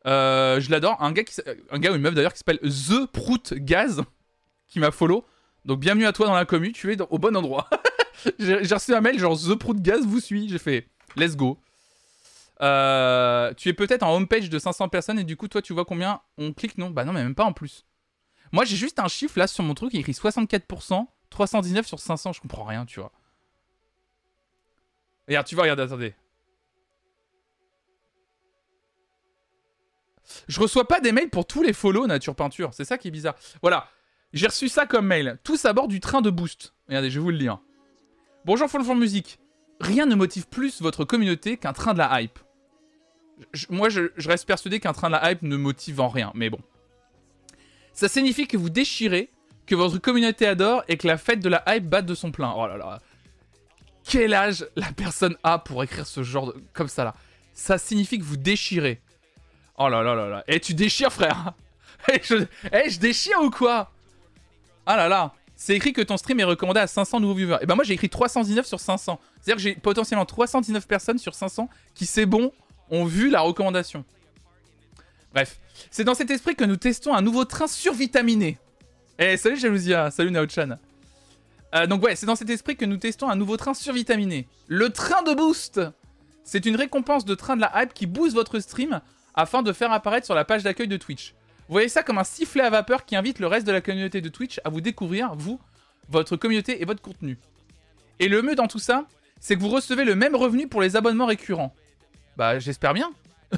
je l'adore. Un gars, un gars ou une meuf d'ailleurs qui s'appelle The Prout Gaz qui m'a follow. Donc bienvenue à toi dans la commu, tu es au bon endroit. j'ai reçu un mail genre The Prout Gaz vous suit. J'ai fait let's go. Euh, tu es peut-être en homepage de 500 personnes et du coup toi tu vois combien on clique non? Bah non mais même pas en plus. Moi j'ai juste un chiffre là sur mon truc, il écrit 64%, 319 sur 500, je comprends rien tu vois. Regarde, tu vois, regarde, attendez. Je reçois pas des mails pour tous les follow Nature Peinture, c'est ça qui est bizarre. Voilà, j'ai reçu ça comme mail. Tous à bord du train de boost. Regardez, je vais vous le lire. Bonjour Folfon Musique. Rien ne motive plus votre communauté qu'un train de la hype. Moi, je, reste persuadé qu'un train de la hype ne motive en rien, mais bon. Ça signifie que vous déchirez, que votre communauté adore et que la fête de la hype batte de son plein. Oh là là. Quel âge la personne a pour écrire ce genre de... comme ça là? Ça signifie que vous déchirez. Oh là là là là. Et eh, tu déchires, frère Eh, je... Eh, je déchire ou quoi? Ah là là C'est écrit que ton stream est recommandé à 500 nouveaux viewers. Et eh ben moi, j'ai écrit 319 sur 500. C'est-à-dire que j'ai potentiellement 319 personnes sur 500 qui, c'est bon, ont vu la recommandation. Bref. C'est dans cet esprit que nous testons un nouveau train survitaminé. Eh, salut Jalousia, salut Naochan. Euh, donc ouais, c'est dans cet esprit que nous testons un nouveau train survitaminé. Le train de boost C'est une récompense de train de la hype qui booste votre stream afin de faire apparaître sur la page d'accueil de Twitch. Vous voyez ça comme un sifflet à vapeur qui invite le reste de la communauté de Twitch à vous découvrir, vous, votre communauté et votre contenu. Et le mieux dans tout ça, c'est que vous recevez le même revenu pour les abonnements récurrents. Bah j'espère bien.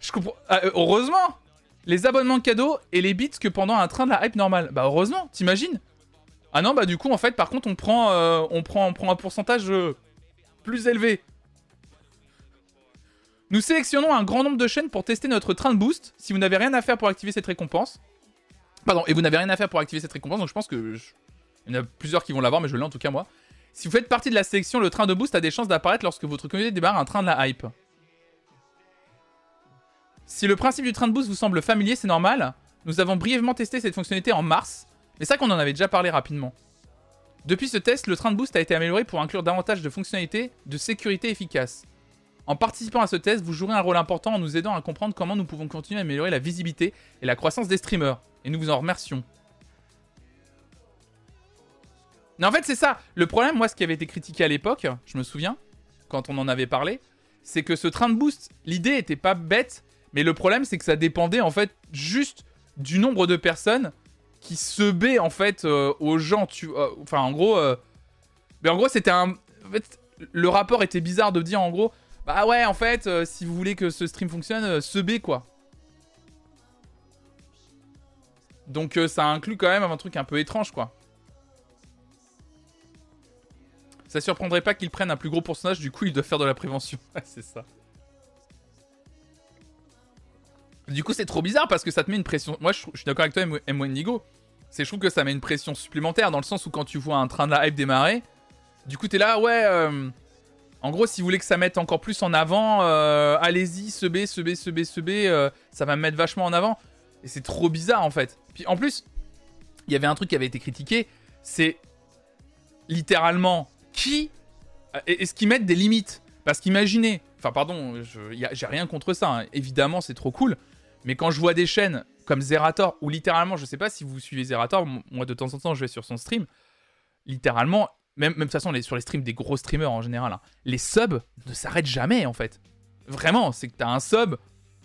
Je comprends. Ah, euh, heureusement Les abonnements cadeaux et les bits que pendant un train de la hype normal. Bah heureusement, t'imagines? Ah non, bah du coup en fait par contre on prend, euh, on prend, on prend un pourcentage euh, plus élevé. Nous sélectionnons un grand nombre de chaînes pour tester notre train de boost. Si vous n'avez rien à faire pour activer cette récompense. Pardon, et vous n'avez rien à faire pour activer cette récompense, donc je pense que... Il y en a plusieurs qui vont l'avoir, mais je l'ai en tout cas moi. Si vous faites partie de la sélection, le train de boost a des chances d'apparaître lorsque votre communauté démarre un train de la hype. Si le principe du train de boost vous semble familier, c'est normal. Nous avons brièvement testé cette fonctionnalité en mars, mais ça qu'on en avait déjà parlé rapidement. Depuis ce test, le train de boost a été amélioré pour inclure davantage de fonctionnalités de sécurité efficaces. En participant à ce test, vous jouerez un rôle important en nous aidant à comprendre comment nous pouvons continuer à améliorer la visibilité et la croissance des streamers. Et nous vous en remercions. Mais en fait, c'est ça. Le problème, moi, ce qui avait été critiqué à l'époque, je me souviens, quand on en avait parlé, c'est que ce train de boost, l'idée était pas bête, mais le problème, c'est que ça dépendait en fait juste du nombre de personnes qui se baient en fait euh, aux gens. Tu, euh, enfin, en gros, euh, mais en gros, c'était un. En fait, le rapport était bizarre de dire en gros, bah ouais, en fait, euh, si vous voulez que ce stream fonctionne, se B quoi. Donc ça inclut quand même un truc un peu étrange quoi. Ça surprendrait pas qu'ils prennent un plus gros pourcentage, du coup ils doivent faire de la prévention. c'est ça. Du coup c'est trop bizarre parce que ça te met une pression. Moi je, suis d'accord avec toi M. C'est je trouve que ça met une pression supplémentaire dans le sens où quand tu vois un train de la hype démarrer, du coup t'es là ouais en gros, si vous voulez que ça mette encore plus en avant, euh, allez-y, se B, se B, se B, se B, euh, ça va me mettre vachement en avant. Et c'est trop bizarre en fait. Puis en plus, il y avait un truc qui avait été critiqué, c'est littéralement qui est-ce qu'ils mettent des limites Parce qu'imaginez, enfin pardon, j'ai rien contre ça, hein. évidemment c'est trop cool, mais quand je vois des chaînes comme Zerator, ou littéralement, je sais pas si vous suivez Zerator, moi de temps en temps je vais sur son stream, littéralement, même, de toute façon, sur les streams des gros streamers en général, hein, les subs ne s'arrêtent jamais en fait. Vraiment, c'est que t'as un sub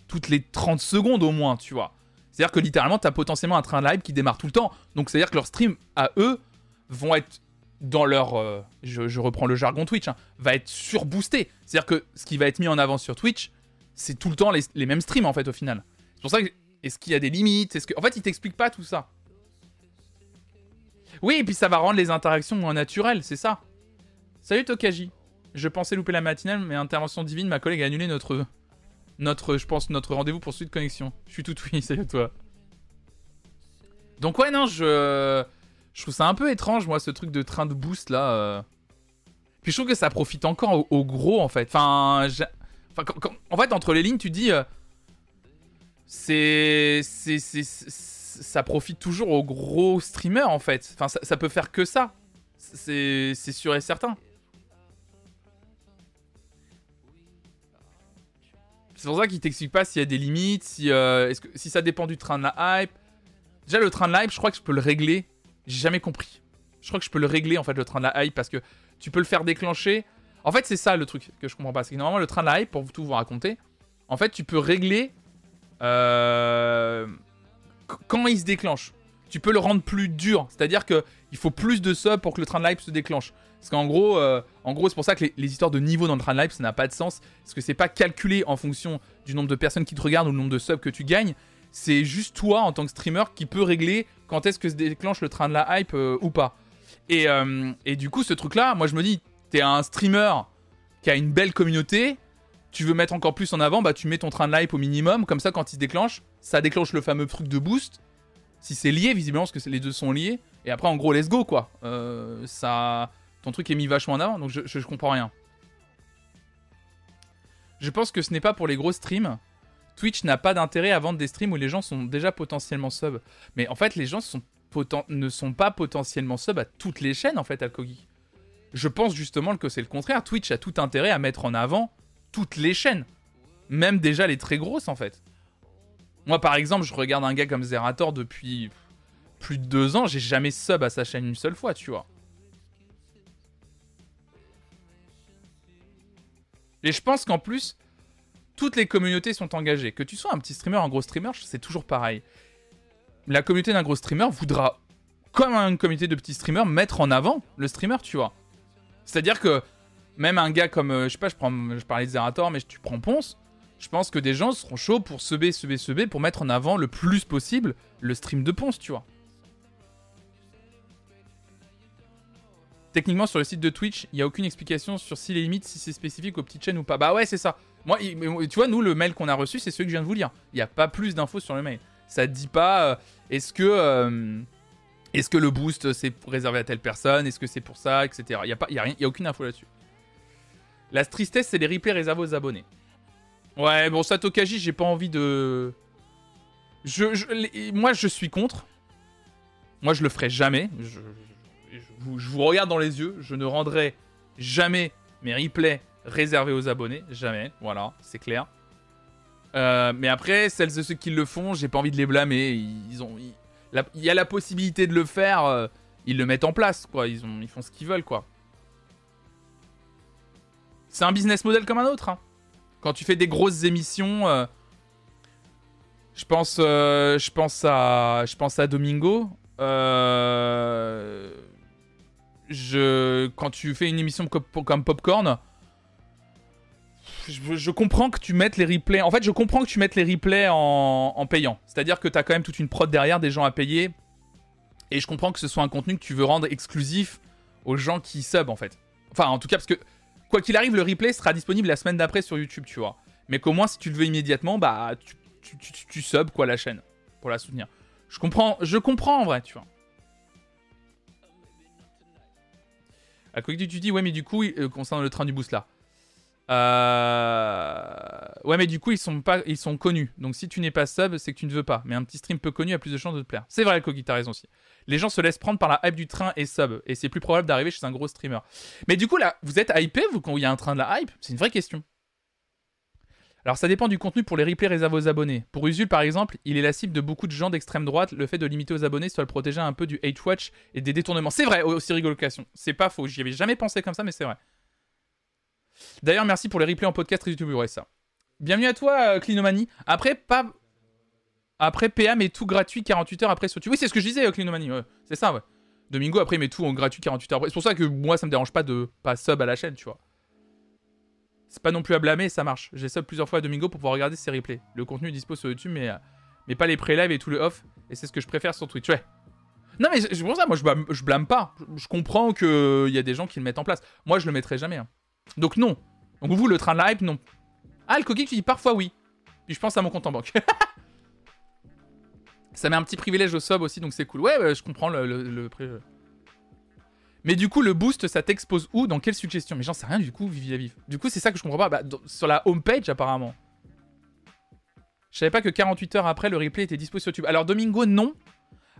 toutes les 30 secondes au moins, tu vois. C'est-à-dire que littéralement, t'as potentiellement un train live qui démarre tout le temps. Donc c'est-à-dire que leurs streams à eux vont être dans leur. euh, je, reprends le jargon Twitch, hein, va être surboosté. C'est-à-dire que ce qui va être mis en avant sur Twitch, c'est tout le temps les, mêmes streams en fait au final. C'est pour ça que. Est-ce qu'il y a des limites? Est-ce que... En fait, ils t'expliquent pas tout ça. Oui, et puis ça va rendre les interactions moins naturelles, c'est ça. Salut Tokaji. Je pensais louper la matinale, mais intervention divine, ma collègue a annulé notre. Notre, je pense, notre rendez-vous pour suite de connexion. Je suis tout oui, salut à toi. Donc ouais, non, je... Je trouve ça un peu étrange, moi, ce truc de train de boost, là. euh. Puis je trouve que ça profite encore au, au gros, en fait. Enfin, en fait, entre les lignes, tu dis... euh, c'est... c'est- Ça profite toujours aux gros streamers, en fait. Enfin, ça, peut faire que ça. C'est sûr et certain. C'est pour ça qu'il t'explique pas s'il y a des limites, si, euh, que, si ça dépend du train de la hype. Déjà, le train de la hype, je crois que je peux le régler. J'ai jamais compris. Je crois que je peux le régler, en fait, le train de la hype, parce que tu peux le faire déclencher. En fait, c'est ça le truc que je comprends pas. C'est que normalement, le train de la hype, pour tout vous raconter, en fait, tu peux régler euh, qu- quand il se déclenche. Tu peux le rendre plus dur. C'est-à-dire que il faut plus de subs pour que le train de la hype se déclenche. Parce qu'en gros, euh, en gros, c'est pour ça que les, histoires de niveau dans le train de live, ça n'a pas de sens. Parce que c'est pas calculé en fonction du nombre de personnes qui te regardent ou le nombre de subs que tu gagnes. C'est juste toi, en tant que streamer, qui peut régler quand est-ce que se déclenche le train de la hype euh, ou pas. Et, euh, et du coup, ce truc-là, moi je me dis, t'es un streamer qui a une belle communauté, tu veux mettre encore plus en avant, bah tu mets ton train de hype au minimum, comme ça quand il se déclenche, ça déclenche le fameux truc de boost. Si c'est lié, visiblement, parce que les deux sont liés. Et après, en gros, let's go, quoi. Euh, ça ton truc est mis vachement en avant, donc je, je comprends rien. Je pense que ce n'est pas pour les gros streams. Twitch n'a pas d'intérêt à vendre des streams où les gens sont déjà potentiellement sub. Mais en fait, les gens ne sont pas potentiellement sub à toutes les chaînes, en fait, Alkogi. Je pense justement que c'est le contraire. Twitch a tout intérêt à mettre en avant toutes les chaînes. Même déjà les très grosses, en fait. Moi, par exemple, je regarde un gars comme Zerator depuis plus de deux ans. J'ai jamais sub à sa chaîne une seule fois, tu vois. Et je pense qu'en plus, toutes les communautés sont engagées. Que tu sois un petit streamer, un gros streamer, c'est toujours pareil. La communauté d'un gros streamer voudra, comme une communauté de petits streamers, mettre en avant le streamer, tu vois. C'est-à-dire que même un gars comme, euh, je sais pas, je, prends, je parlais de Zerator, mais tu prends Ponce, je pense que des gens seront chauds pour subber, subber, subber, pour mettre en avant le plus possible le stream de Ponce, tu vois. Techniquement, sur le site de Twitch, il n'y a aucune explication sur si les limites, si c'est spécifique aux petites chaînes ou pas. Bah ouais, c'est ça. Tu vois, nous, le mail qu'on a reçu, c'est celui que je viens de vous lire. Il n'y a pas plus d'infos sur le mail. Ça te dit pas, euh, est-ce que, euh, est-ce que le boost, c'est réservé à telle personne? Est-ce que c'est pour ça? Etc. Il n'y a, a, a aucune info là-dessus. La tristesse, c'est les replays réservés aux abonnés. Ouais, bon, ça, Tokaji, j'ai pas envie de. Je, moi, je suis contre. Moi, je le ferai jamais. Je vous, je vous regarde dans les yeux. Je ne rendrai jamais mes replays réservés aux abonnés. Jamais. Voilà, c'est clair. Euh, mais après, celles et ceux qui le font, j'ai pas envie de les blâmer. Ils ont, il y a la possibilité de le faire. euh, ils le mettent en place, quoi. Ils, ont, ils font ce qu'ils veulent, quoi. C'est un business model comme un autre. hein. Quand tu fais des grosses émissions, euh, je pense, je pense à, je pense à Domingo. Je, quand tu fais une émission comme, comme Popcorn, je, comprends que tu mettes les replays. En fait, je comprends que tu mettes les replays en, payant. C'est-à-dire que tu as quand même toute une prod derrière, des gens à payer. Et je comprends que ce soit un contenu que tu veux rendre exclusif aux gens qui sub, en fait. Enfin, en tout cas, parce que quoi qu'il arrive, le replay sera disponible la semaine d'après sur YouTube, tu vois. Mais qu'au moins, si tu le veux immédiatement, bah, tu, tu, quoi, la chaîne pour la soutenir. Je comprends, je comprends en vrai, tu vois. À quoi tu dis, ouais, mais du coup, euh, concernant le train du boost là. Euh... Ouais, mais du coup, ils sont, pas, ils sont connus. Donc si tu n'es pas sub, c'est que tu ne veux pas. Mais un petit stream peu connu a plus de chances de te plaire. C'est vrai, Kogi, t'as raison aussi. Les gens se laissent prendre par la hype du train et sub. Et c'est plus probable d'arriver chez un gros streamer. Mais du coup, là, vous êtes hypé, vous, quand il y a un train de la hype? C'est une vraie question. Alors ça dépend du contenu pour les replays réservés aux abonnés. Pour Usul par exemple, il est la cible de beaucoup de gens d'extrême droite. Le fait de limiter aux abonnés soit le protéger un peu du hate watch et des détournements. C'est vrai, aussi rigolocation. C'est pas faux, j'y avais jamais pensé comme ça, mais c'est vrai. D'ailleurs, merci pour les replays en podcast YouTube ça. Bienvenue à toi, euh, Clinomanie. Après, pas. Après, PA met tout gratuit 48 heures après sur YouTube. Oui, c'est ce que je disais, euh, Clinomanie. C'est ça, ouais. Domingo, après, met tout en gratuit 48 heures après. C'est pour ça que moi, ça me dérange pas de pas sub à la chaîne, tu vois. C'est pas non plus à blâmer, ça marche. J'ai sub plusieurs fois à Domingo pour pouvoir regarder ses replays. Le contenu est dispo sur YouTube, mais, euh, pas les pré-live et tout le off. Et c'est ce que je préfère sur Twitch. Ouais. Non, mais c'est pour ça, moi, je blâme, je pas. Je, comprends qu'il y a des gens qui le mettent en place. Moi, je le mettrai jamais. Hein. Donc, non. Donc, vous, le train de hype, non. Ah, le coquille, tu dis parfois oui. Puis je pense à mon compte en banque. ça met un petit privilège au sub aussi, donc c'est cool. Ouais, je comprends le, le, mais du coup, le boost, ça t'expose où? Dans quelle suggestion? Mais j'en sais rien du coup, Vivi Vive. Du coup, c'est ça que je comprends pas. Bah, sur la homepage, apparemment. Je savais pas que 48 heures après, le replay était dispo sur YouTube. Alors, Domingo, non.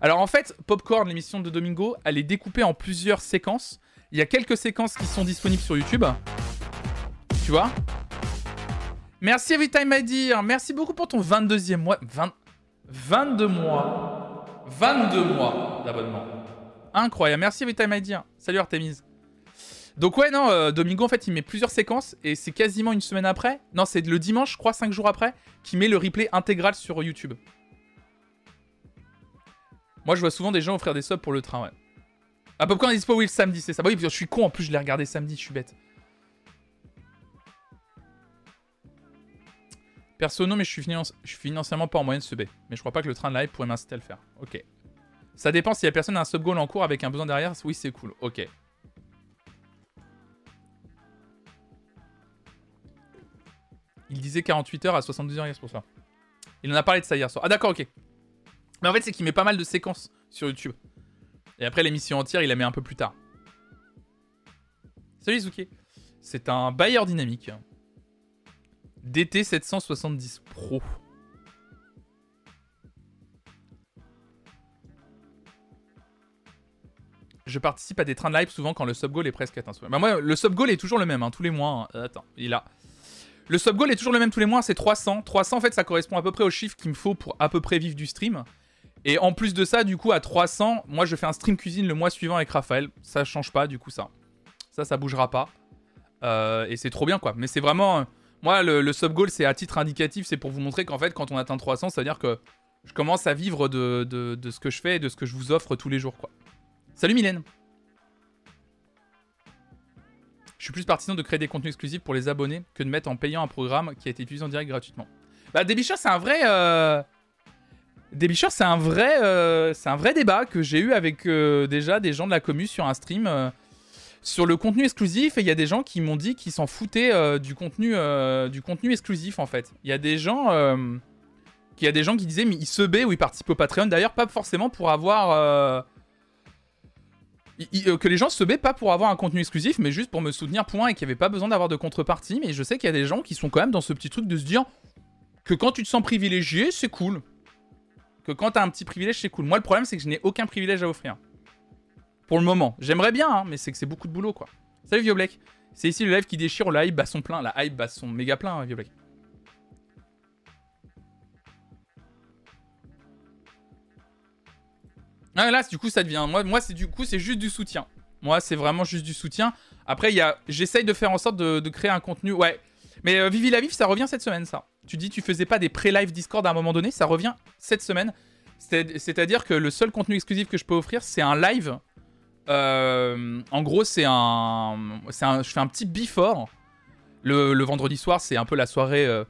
Alors, en fait, Popcorn, l'émission de Domingo, elle est découpée en plusieurs séquences. Il y a quelques séquences qui sont disponibles sur YouTube. Tu vois Merci Everytime dire. Merci beaucoup pour ton 22e mois. 20... 22 mois. 22 mois d'abonnement. Incroyable. Merci Everytime. Salut Artemis. Donc ouais, non, euh, Domingo, en fait, il met plusieurs séquences et c'est quasiment une semaine après. Non, c'est le dimanche, je crois, 5 jours après, qui met le replay intégral sur YouTube. Moi, je vois souvent des gens offrir des subs pour le train, ouais. Ah, Popcorn est dispo, oui, le samedi, c'est ça. Bah oui, je suis con, en plus, je l'ai regardé samedi, je suis bête. Perso, mais je suis, financièrement pas en moyenne de subber. Mais je crois pas que le train de live pourrait m'inciter à le faire. Ok. Ça dépend si la personne a un sub-goal en cours avec un besoin derrière. Oui, c'est cool. Ok. Il disait 48 heures à 72 heures, c'est pour ça. Il en a parlé de ça hier soir. Ah d'accord, ok. Mais en fait, c'est qu'il met pas mal de séquences sur YouTube. Et après, l'émission entière, il la met un peu plus tard. Salut Zuki. C'est un bailleur dynamique. DT 770 Pro. je participe à des trains de live souvent quand le sub goal est presque atteint. Bah moi, le sub goal est toujours le même, hein, tous les mois. Hein. Euh, attends, il là. Le sub goal est toujours le même tous les mois, c'est 300. 300, en fait, ça correspond à peu près au chiffre qu'il me faut pour à peu près vivre du stream. Et en plus de ça, du coup, à 300, moi, je fais un stream cuisine le mois suivant avec Raphaël. Ça change pas, du coup, ça. Ça, ça bougera pas. Euh, et c'est trop bien, quoi. Mais c'est vraiment... Euh, moi, le, sub goal, c'est à titre indicatif, c'est pour vous montrer qu'en fait, quand on atteint 300, ça veut dire que je commence à vivre de, de ce que je fais et de ce que je vous offre tous les jours, quoi. Salut Mylène Je suis plus partisan de créer des contenus exclusifs pour les abonnés que de mettre en payant un programme qui a été utilisé en direct gratuitement. Bah Débisher c'est un vrai... Euh... c'est un vrai, euh, c'est un vrai débat que j'ai eu avec euh, déjà des gens de la commu sur un stream euh, sur le contenu exclusif et il y a des gens qui m'ont dit qu'ils s'en foutaient du contenu, du contenu exclusif en fait. Il y a des gens, il y des gens qui disaient mais ils se baient ou ils participent au Patreon. D'ailleurs pas forcément pour avoir que les gens se baient pas pour avoir un contenu exclusif, mais juste pour me soutenir, point, et qu'il n'y avait pas besoin d'avoir de contrepartie. Mais je sais qu'il y a des gens qui sont quand même dans ce petit truc de se dire que quand tu te sens privilégié, c'est cool. Que quand t'as un petit privilège, c'est cool. Moi, le problème, c'est que je n'ai aucun privilège à offrir. Pour le moment. J'aimerais bien, hein, mais c'est que c'est beaucoup de boulot, quoi. Salut, Vieux. C'est ici le live qui déchire, la hype bat son plein. La hype bat son méga plein, hein, Vieux Black. Ah, là, du coup, ça devient. Moi, moi c'est du coup, c'est juste du soutien. Moi, c'est vraiment juste du soutien. Après, a... j'essaye de faire en sorte de, créer un contenu. Ouais. Mais euh, Vivi la Vive, ça revient cette semaine, ça. Tu dis, tu faisais pas des pré-live Discord à un moment donné, ça revient cette semaine. C'est-à-dire que le seul contenu exclusif que je peux offrir, c'est un live. Euh, en gros, c'est un... Je fais un petit before. Le, vendredi soir, c'est un peu la soirée euh,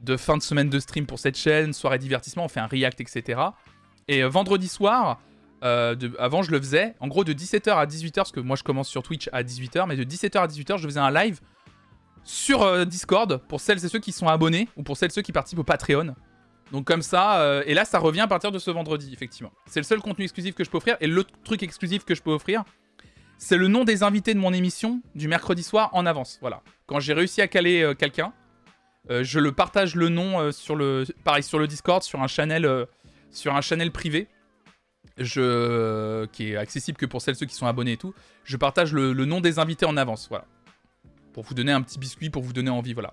de fin de semaine de stream pour cette chaîne, soirée divertissement, on fait un react, etc. Et vendredi soir, euh, avant, je le faisais en gros de 17h à 18h, parce que moi je commence sur Twitch à 18h, mais de 17h à 18h, je faisais un live sur euh, Discord pour celles et ceux qui sont abonnés ou pour celles et ceux qui participent au Patreon. Donc comme ça, euh, et là ça revient à partir de ce vendredi, effectivement. C'est le seul contenu exclusif que je peux offrir. Et l'autre truc exclusif que je peux offrir, c'est le nom des invités de mon émission du mercredi soir en avance. Voilà. Quand j'ai réussi à caler quelqu'un, je le partage le nom sur le, pareil sur le Discord, sur un channel, sur un channel privé qui est accessible que pour celles ceux qui sont abonnés et tout, je partage le, nom des invités en avance, voilà. Pour vous donner un petit biscuit, pour vous donner envie, voilà.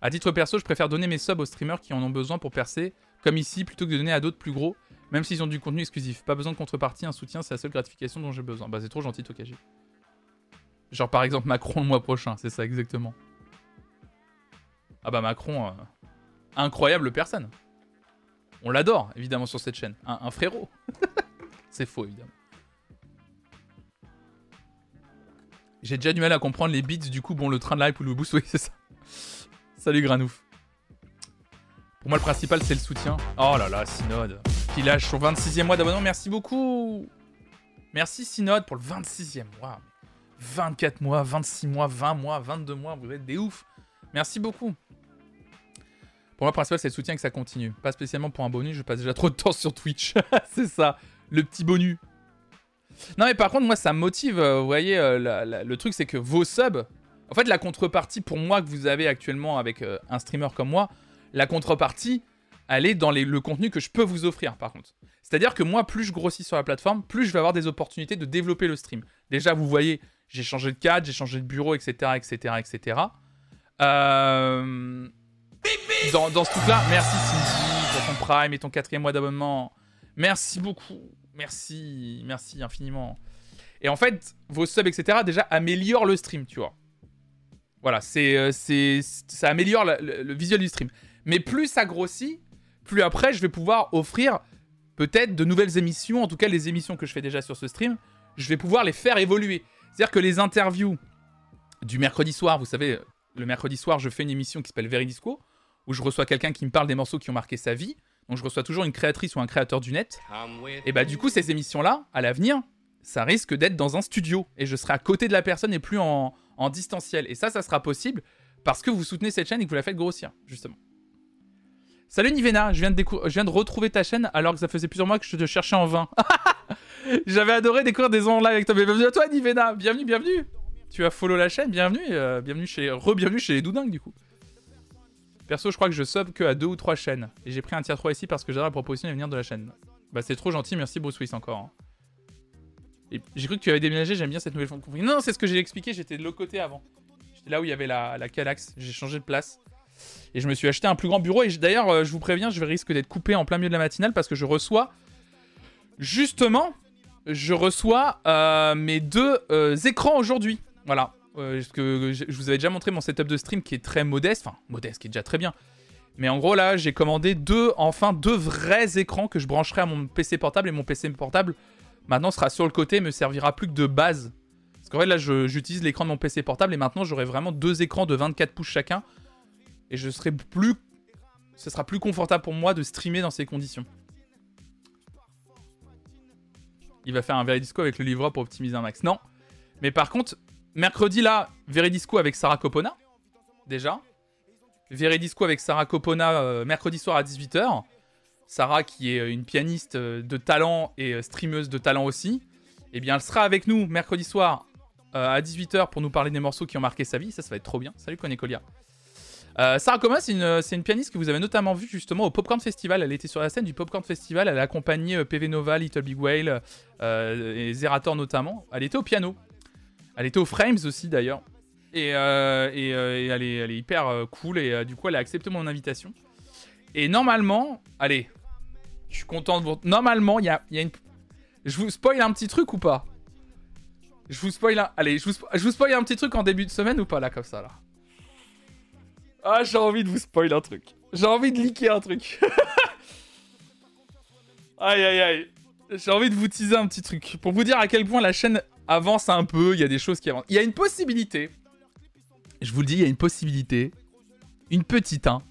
À titre perso, je préfère donner mes subs aux streamers qui en ont besoin pour percer, comme ici, plutôt que de donner à d'autres plus gros, même s'ils ont du contenu exclusif. Pas besoin de contrepartie, un soutien, c'est la seule gratification dont j'ai besoin. Bah, c'est trop gentil, Tokaji. Genre, par exemple, Macron le mois prochain, c'est ça exactement. Ah bah, Macron, euh, incroyable personne. On l'adore, évidemment, sur cette chaîne. Un, un frérot. c'est faux, évidemment. J'ai déjà du mal à comprendre les beats, du coup, bon, le train de live ou le boost, oui, c'est ça. Salut Granouf. Pour moi, le principal, c'est le soutien. Oh là là, Synode. Qui lâche son 26e mois d'abonnement. Merci beaucoup. Merci Synode pour le 26e mois. 24 mois, 26 mois, 20 mois, 22 mois. Vous êtes des ouf. Merci beaucoup. Pour moi, le principal, c'est le soutien que ça continue. Pas spécialement pour un bonus, je passe déjà trop de temps sur Twitch. c'est ça, le petit bonus. Non, mais par contre, moi, ça me motive. euh, Vous voyez, euh, le truc, c'est que vos subs. En fait, la contrepartie pour moi que vous avez actuellement avec euh, un streamer comme moi, la contrepartie, elle est dans le contenu que je peux vous offrir, par contre. C'est-à-dire que moi, plus je grossis sur la plateforme, plus je vais avoir des opportunités de développer le stream. Déjà, vous voyez, j'ai changé de cadre, j'ai changé de bureau, etc., etc., etc. Euh, Dans, dans ce truc-là, merci Cindy pour ton Prime et ton quatrième mois d'abonnement. Merci beaucoup. Merci, merci infiniment. Et en fait, vos subs, etc., déjà améliorent le stream, tu vois. Voilà, c'est, euh, c'est, ça améliore le visuel du stream. Mais plus ça grossit, plus après, je vais pouvoir offrir peut-être de nouvelles émissions, en tout cas les émissions que je fais déjà sur ce stream, je vais pouvoir les faire évoluer. C'est-à-dire que les interviews du mercredi soir, vous savez, le mercredi soir, je fais une émission qui s'appelle Veridisco, où je reçois quelqu'un qui me parle des morceaux qui ont marqué sa vie. Donc je reçois toujours une créatrice ou un créateur du net. Et bah du coup, ces émissions-là, à l'avenir, ça risque d'être dans un studio. Et je serai à côté de la personne et plus en, en distanciel. Et ça, ça sera possible parce que vous soutenez cette chaîne et que vous la faites grossir, justement. Salut Nivena, je viens, de décou- je viens de retrouver ta chaîne alors que ça faisait plusieurs mois que je te cherchais en vain. J'avais adoré découvrir des ondes live avec toi. Mais bienvenue à toi Nivena, bienvenue, bienvenue. Tu as follow la chaîne, bienvenue, euh, bienvenue chez, re-bienvenue chez les doudingues du coup. Perso, je crois que je sub que à deux ou trois chaînes. Et j'ai pris un tier 3 ici parce que j'adore la proposition et venir de la chaîne. Bah c'est trop gentil, merci Bruce Willis encore. hein. Et j'ai cru que tu avais déménagé, j'aime bien cette nouvelle de config. Non, c'est ce que j'ai expliqué, j'étais de l'autre côté avant. J'étais là où il y avait la, la Calax, j'ai changé de place. Et je me suis acheté un plus grand bureau. Et d'ailleurs, euh, je vous préviens, je risque d'être coupé en plein milieu de la matinale parce que je reçois. Justement, je reçois euh, mes deux euh, écrans aujourd'hui. Voilà. Euh, je vous avais déjà montré mon setup de stream qui est très modeste. Enfin, modeste, qui est déjà très bien. Mais en gros, là, j'ai commandé deux, enfin, deux vrais écrans que je brancherai à mon PC portable. Et mon PC portable, maintenant, sera sur le côté, me servira plus que de base. Parce qu'en fait, là, j'utilise l'écran de mon PC portable. Et maintenant, j'aurai vraiment deux écrans de 24 pouces chacun. Et je serai plus. Ce sera plus confortable pour moi de streamer dans ces conditions. Il va faire un Veridisco avec le livreur pour optimiser un max. Non. Mais par contre, mercredi là, Veridisco avec Sarah Copona. Déjà. Veridisco avec Sarah Copona euh, mercredi soir à 18h. Sarah qui est euh, une pianiste euh, de talent et streameuse de talent aussi. Eh bien, elle sera avec nous mercredi soir à 18h pour nous parler des morceaux qui ont marqué sa vie. Ça, ça va être trop bien. Salut Conécolia. Euh, Sarah Coma, c'est une, une pianiste que vous avez notamment vue justement au Popcorn Festival. Elle était sur la scène du Popcorn Festival. Elle a accompagné PV Nova, Little Big Whale et Zerator notamment. Elle était au piano. Elle était aux Frames aussi d'ailleurs. Et, euh, euh, et elle, est, hyper euh, cool et du coup elle a accepté mon invitation. Et normalement, allez, je suis content de vous. Normalement, il y a, y a une. Je vous spoil un petit truc ou pas? Je vous spoil un. Allez, je vous, spo- je vous spoil un petit truc en début de semaine ou pas là comme ça là? Ah, j'ai envie de vous spoil un truc. J'ai envie de leaker un truc. aïe aïe aïe. J'ai envie de vous teaser un petit truc pour vous dire à quel point la chaîne avance un peu. Il y a des choses qui avancent. Il y a une possibilité. Je vous le dis, il y a une possibilité. Une petite, hein.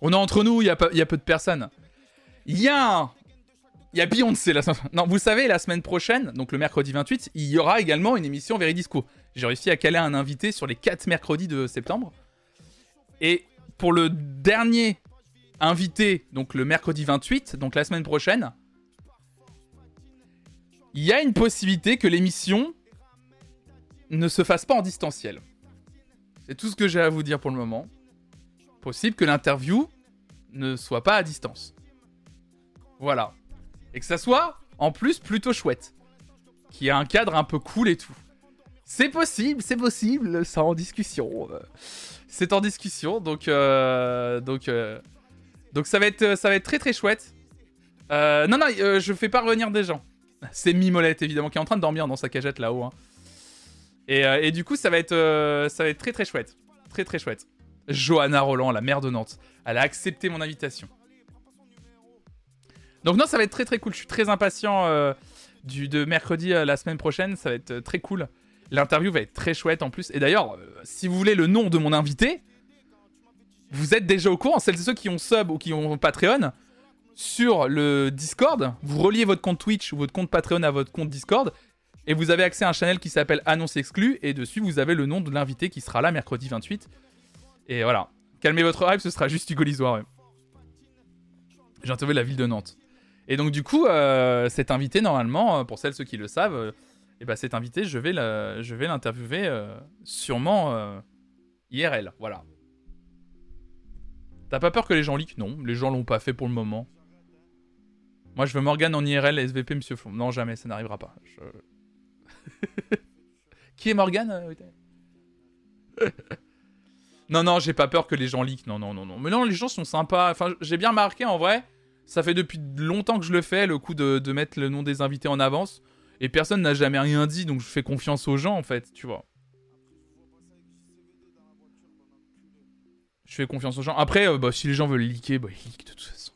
On est entre nous, il y a, y a peu de personnes. Il y a un. Il y a Beyoncé la semaine. Non, vous savez, la semaine prochaine, donc le mercredi 28, il y aura également une émission Veridisco. J'ai réussi à caler un invité sur les 4 mercredis de septembre. Et pour le dernier invité, donc le mercredi 28, donc la semaine prochaine, il y a une possibilité que l'émission ne se fasse pas en distanciel. C'est tout ce que j'ai à vous dire pour le moment. Possible que l'interview ne soit pas à distance. Voilà. Et que ça soit, en plus, plutôt chouette. Qui a un cadre un peu cool et tout. C'est possible, c'est possible, c'est en discussion. C'est en discussion, donc euh, euh, ça va être ça va être très très chouette. Euh, non non, je fais pas revenir des gens. C'est Mimolette évidemment qui est en train de dormir dans sa cagette là-haut. Hein. Et, et, du coup ça va être ça va être très très chouette, très très chouette. Johanna Roland, la mère de Nantes, elle a accepté mon invitation. Donc non, ça va être très très cool. Je suis très impatient du de mercredi la semaine prochaine. Ça va être très cool. L'interview va être très chouette en plus. Et d'ailleurs, euh, si vous voulez le nom de mon invité, vous êtes déjà au courant. Celles et ceux qui ont sub ou qui ont Patreon, sur le Discord, vous reliez votre compte Twitch ou votre compte Patreon à votre compte Discord. Et vous avez accès à un channel qui s'appelle Annonce Exclue. Et dessus, vous avez le nom de l'invité qui sera là mercredi 28. Et voilà. Calmez votre hype, ce sera juste Hugo Lisoire. J'ai interviewé la ville de Nantes. Et donc, du coup, euh, cet invité, normalement, euh, pour celles ceux qui le savent, et bah cet invité, je vais l'interviewer euh, sûrement euh, IRL, voilà. T'as pas peur que les gens leak Non, les gens l'ont pas fait pour le moment. Moi, je veux Morgan en IRL, SVP, Monsieur Flon. Non, jamais, ça n'arrivera pas. Qui est Morgan euh, Non, non, j'ai pas peur que les gens leak. Non, non, non, non. Mais non, les gens sont sympas. Enfin, j'ai bien marqué en vrai. Ça fait depuis longtemps que je le fais, le coup de mettre le nom des invités en avance. Et personne n'a jamais rien dit, donc je fais confiance aux gens, en fait, tu vois. Je fais confiance aux gens. Après, euh, bah, si les gens veulent leaker, bah, ils leak de toute façon.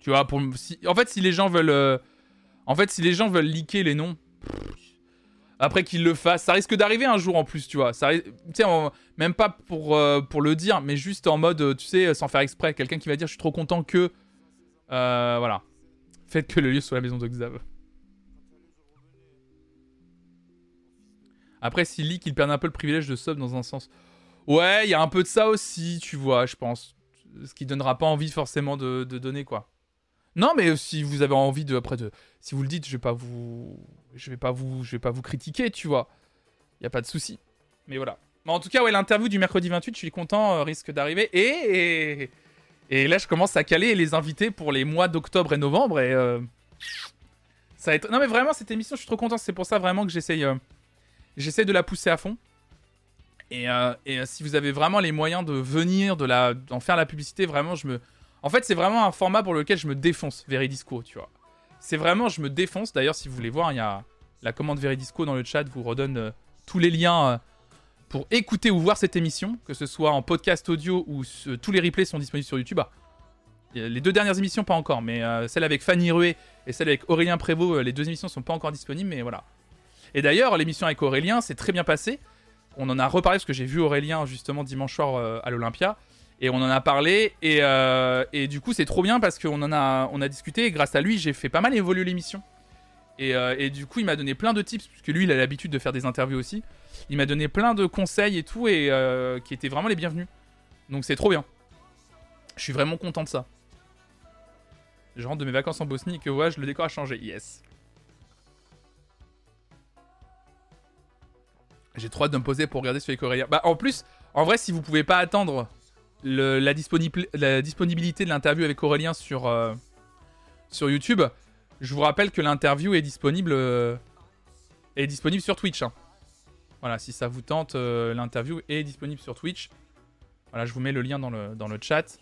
Tu vois, pour, si, en fait, si les gens veulent... Euh, en fait, si les gens veulent leaker les noms... après qu'ils le fassent, ça risque d'arriver un jour en plus, tu vois. Ça, même pas pour, euh, pour le dire, mais juste en mode, tu sais, sans faire exprès. Quelqu'un qui va dire, je suis trop content que... voilà. Faites que le lieu soit la maison de Xav. Après, s'il lit qu'il perd un peu le privilège de sub dans un sens. Ouais, il y a un peu de ça aussi, tu vois, je pense. Ce qui donnera pas envie forcément de, donner, quoi. Non, mais si vous avez envie de. Après, de, si vous le dites, je vais pas vous. Je vais pas vous, je vais pas vous critiquer, tu vois. Il y a pas de souci. Mais voilà. Mais en tout cas, ouais, l'interview du mercredi 28, je suis content, euh, risque d'arriver. Et, et, là, je commence à caler les invités pour les mois d'octobre et novembre. Et. Euh, ça va être. Non, mais vraiment, cette émission, je suis trop content. C'est pour ça vraiment que j'essaye. Euh, J'essaie de la pousser à fond. Et, euh, euh, si vous avez vraiment les moyens de venir, de la, d'en faire la publicité, vraiment, je me. En fait, c'est vraiment un format pour lequel je me défonce, Veridisco, tu vois. C'est vraiment, je me défonce. D'ailleurs, si vous voulez voir, il y a la commande Veridisco dans le chat, vous redonne euh, tous les liens pour écouter ou voir cette émission, que ce soit en podcast audio ou tous les replays sont disponibles sur YouTube. Ah, les deux dernières émissions, pas encore, mais celle avec Fanny Rué et celle avec Aurélien Prévost, les deux émissions sont pas encore disponibles, mais voilà. Et d'ailleurs, l'émission avec Aurélien s'est très bien passée. On en a reparlé parce que j'ai vu Aurélien justement dimanche soir euh, à l'Olympia. Et on en a parlé. Euh, et, du coup, c'est trop bien parce qu'on en a, on a discuté. Et grâce à lui, j'ai fait pas mal évoluer l'émission. Et, euh, et, du coup, il m'a donné plein de tips, puisque lui, il a l'habitude de faire des interviews aussi. Il m'a donné plein de conseils et tout, et qui étaient vraiment les bienvenus. Donc c'est trop bien. Je suis vraiment content de ça. Je rentre de mes vacances en Bosnie et que ouais, le décor a changé. Yes. J'ai trop hâte de me poser pour regarder sur les Coréens. Bah, en plus, en vrai, si vous pouvez pas attendre la, disponibilité de l'interview avec Aurélien sur, euh, sur YouTube, je vous rappelle que l'interview est disponible, euh, est disponible sur Twitch. Hein. Voilà, si ça vous tente, euh, l'interview est disponible sur Twitch. Voilà, je vous mets le lien dans le, dans le chat.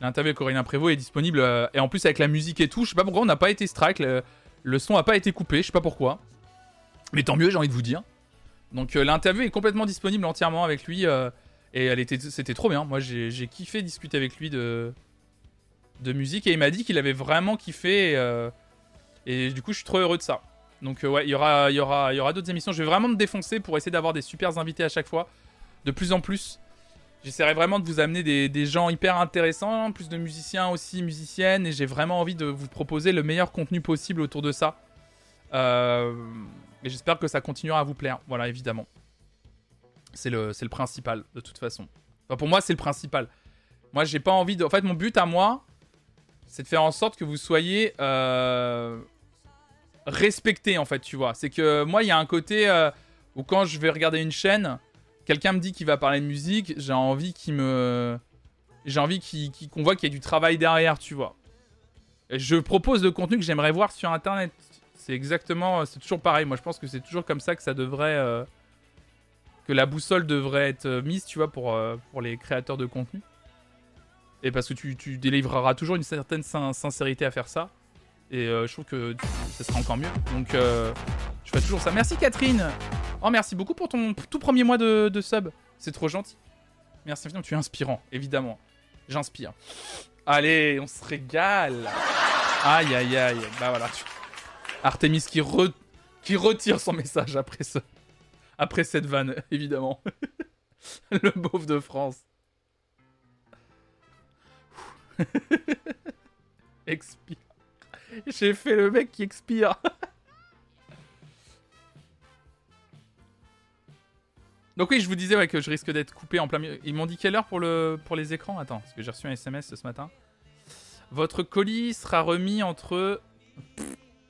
L'interview avec Aurélien Prévost est disponible, et en plus avec la musique et tout, je sais pas pourquoi on n'a pas été strike, le, son a pas été coupé, je sais pas pourquoi. Mais tant mieux, j'ai envie de vous dire. Donc l'interview est complètement disponible entièrement avec lui. Euh, et elle était, c'était trop bien. Moi, j'ai, kiffé discuter avec lui de, de musique. Et il m'a dit qu'il avait vraiment kiffé. Et, euh, et, du coup, je suis trop heureux de ça. Donc ouais, il y aura, y aura, y aura d'autres émissions. Je vais vraiment me défoncer pour essayer d'avoir des super invités à chaque fois. De plus en plus. J'essaierai vraiment de vous amener des, des, gens hyper intéressants, plus de musiciens aussi, musiciennes, et j'ai vraiment envie de vous proposer le meilleur contenu possible autour de ça. Euh, et j'espère que ça continuera à vous plaire. Voilà, évidemment. C'est le, le principal, de toute façon. Enfin, pour moi, c'est le principal. Moi, j'ai pas envie de. En fait, mon but à moi, c'est de faire en sorte que vous soyez euh, respectés, en fait, tu vois. C'est que moi, il y a un côté euh, où quand je vais regarder une chaîne, quelqu'un me dit qu'il va parler de musique, j'ai envie qu'il me. J'ai envie qu'on voit qu'il y a du travail derrière, tu vois. je propose le contenu que j'aimerais voir sur internet. C'est exactement, c'est toujours pareil. Moi, je pense que c'est toujours comme ça que ça devrait, euh, que la boussole devrait être euh, mise, tu vois, pour, euh, pour les créateurs de contenu. Et parce que tu, tu délivreras toujours une certaine sincérité à faire ça. Et je trouve que ça sera encore mieux. Donc, je fais toujours ça. Merci Catherine. Oh, merci beaucoup pour ton tout premier mois de, de sub. C'est trop gentil. Merci infiniment. Tu es inspirant, évidemment. J'inspire. Allez, on se régale. Aïe, aïe, aïe. Bah voilà. Artemis qui, qui retire son message après, ce... après cette vanne, évidemment. Le beauf de France. expire. J'ai fait le mec qui expire. Donc oui, je vous disais que je risque d'être coupé en plein milieu. Ils m'ont dit quelle heure pour, pour les écrans? Attends, parce que j'ai reçu un SMS ce matin. Votre colis sera remis entre...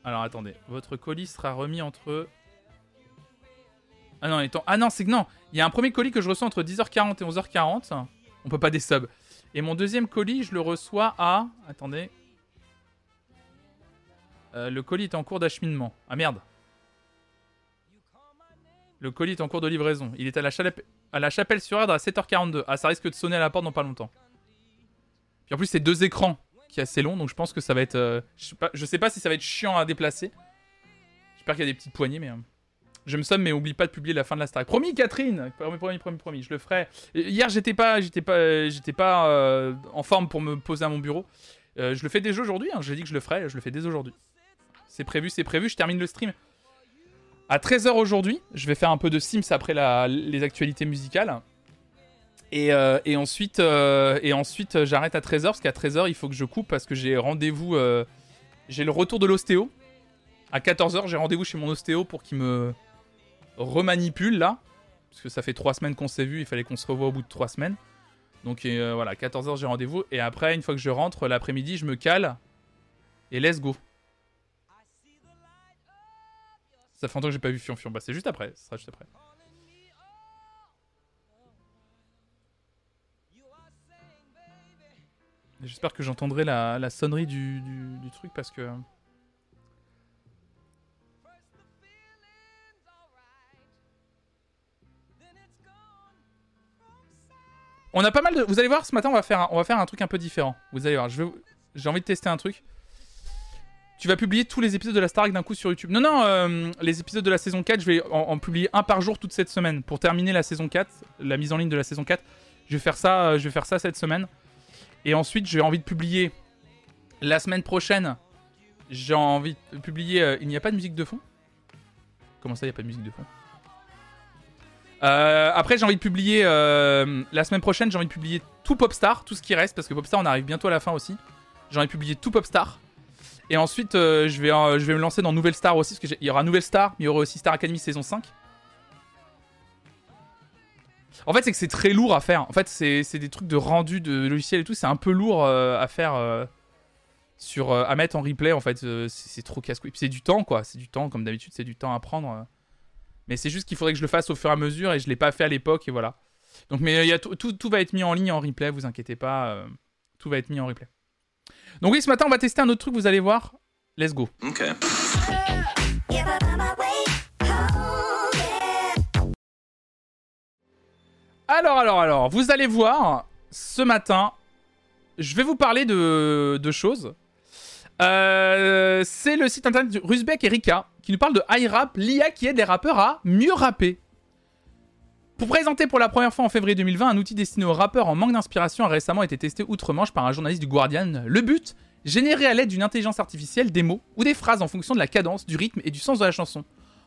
Alors attendez, votre colis sera remis entre... Ah non, ah c'est que non, il y a un premier colis que je reçois entre 10h40 et 11h40. On peut pas des subs. Et mon deuxième colis, je le reçois à... Attendez. Euh, le colis est en cours d'acheminement. Ah merde. Le colis est en cours de livraison. Il est à la, à la chapelle sur Erdre à 7h42. Ah, ça risque de sonner à la porte dans pas longtemps. Puis en plus, c'est deux écrans qui est assez long, donc je pense que ça va être. Euh, je, sais pas, sais pas si ça va être chiant à déplacer. J'espère qu'il y a des petites poignées, mais. Euh, je me somme, mais oublie pas de publier la fin de la Star. Promis, Catherine Promis, promis, promis, promis, je le ferai. Hier, j'étais pas, j'étais pas, j'étais pas euh, en forme pour me poser à mon bureau. je le fais déjà aujourd'hui, hein. j'ai dit que je le ferai, je le fais dès aujourd'hui. C'est prévu, c'est prévu, je termine le stream. À 13h aujourd'hui, je vais faire un peu de Sims après les actualités musicales. Euh, et, ensuite, euh, et ensuite euh, j'arrête à 13h parce qu'à 13h, il faut que je coupe parce que j'ai rendez-vous. j'ai le retour de l'ostéo. À 14h, j'ai rendez-vous chez mon ostéo pour qu'il me remanipule là. Parce que ça fait 3 semaines qu'on s'est vu, il fallait qu'on se revoie au bout de 3 semaines. Donc voilà, 14h, j'ai rendez-vous. Et après, une fois que je rentre l'après-midi, je me cale. Et let's go. Ça fait longtemps que j'ai pas vu Fion Fion. Bah, c'est juste après. Ce sera juste après. J'espère que j'entendrai la, sonnerie du, truc parce que. On a pas mal de. Vous allez voir, ce matin, on va faire un, on va faire un truc un peu différent. Vous allez voir, j'ai envie de tester un truc. Tu vas publier tous les épisodes de la Star d'un coup sur YouTube. Non, non, euh, les épisodes de la saison 4, je vais en, publier un par jour toute cette semaine. Pour terminer la saison 4, la mise en ligne de la saison 4, je vais faire ça, euh, je vais faire ça cette semaine. Et ensuite, j'ai envie de publier la semaine prochaine. J'ai envie de publier. Euh, il n'y a pas de musique de fond? Comment ça, il n'y a pas de musique de fond? Euh, après, j'ai envie de publier euh, la semaine prochaine. J'ai envie de publier tout Popstar, tout ce qui reste, parce que Popstar, on arrive bientôt à la fin aussi. J'ai envie de publier tout Popstar. Et ensuite, je, vais, je vais me lancer dans Nouvelle Star aussi, parce qu'il y aura Nouvelle Star, mais il y aura aussi Star Academy saison 5. En fait, c'est que c'est très lourd à faire. En fait, c'est des trucs de rendu de logiciel et tout. C'est un peu lourd euh, à faire euh, sur euh, à mettre en replay. En fait, c'est trop casse-couille. c'est du temps, quoi. C'est du temps, comme d'habitude, c'est du temps à prendre. Mais c'est juste qu'il faudrait que je le fasse au fur et à mesure et je l'ai pas fait à l'époque et voilà. Donc, mais y a tout, tout, va être mis en ligne en replay. Vous inquiétez pas, tout va être mis en replay. Donc oui, ce matin, on va tester un autre truc. Vous allez voir. Let's go. Ok. Alors, alors, alors, vous allez voir, ce matin, je vais vous parler de, choses. Euh, c'est le site internet de Rusbeck et Rika qui nous parle de iRap, l'IA qui aide les rappeurs à mieux rapper. Pour présenter pour la première fois en février 2020 un outil destiné aux rappeurs en manque d'inspiration a récemment été testé outre-Manche par un journaliste du Guardian. Le but Générer à l'aide d'une intelligence artificielle des mots ou des phrases en fonction de la cadence, du rythme et du sens de la chanson.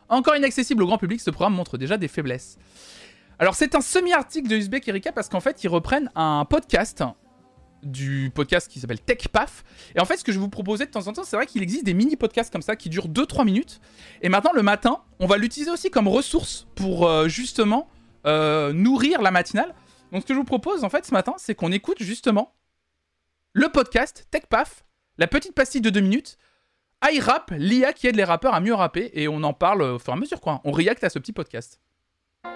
Encore inaccessible au grand public, ce programme montre déjà des faiblesses. Alors c'est un semi-article de Uzbek Erika parce qu'en fait ils reprennent un podcast du podcast qui s'appelle TechPaf. Et en fait ce que je vous proposais de temps en temps, c'est vrai qu'il existe des mini-podcasts comme ça qui durent 2-3 minutes. Et maintenant le matin, on va l'utiliser aussi comme ressource pour euh, justement euh, nourrir la matinale. Donc ce que je vous propose en fait ce matin, c'est qu'on écoute justement le podcast TechPaf, la petite pastille de 2 minutes. iRap, l'IA qui aide les rappeurs à mieux rapper. Et on en parle au fur et à mesure quoi. On react à ce petit podcast.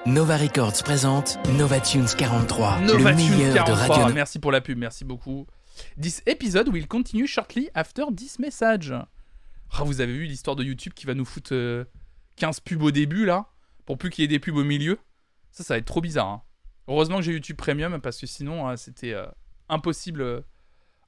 Nova Records présente Nova Tunes 43, Nova le meilleur de radio. Merci pour la pub, merci beaucoup. This episode will continue shortly after this message. Ah, vous avez vu l'histoire de YouTube qui va nous foutre 15 pubs au début là, pour plus qu'il y ait des pubs au milieu. Ça, ça va être trop bizarre. hein. Heureusement que j'ai YouTube Premium parce que sinon euh, c'était euh, impossible, euh,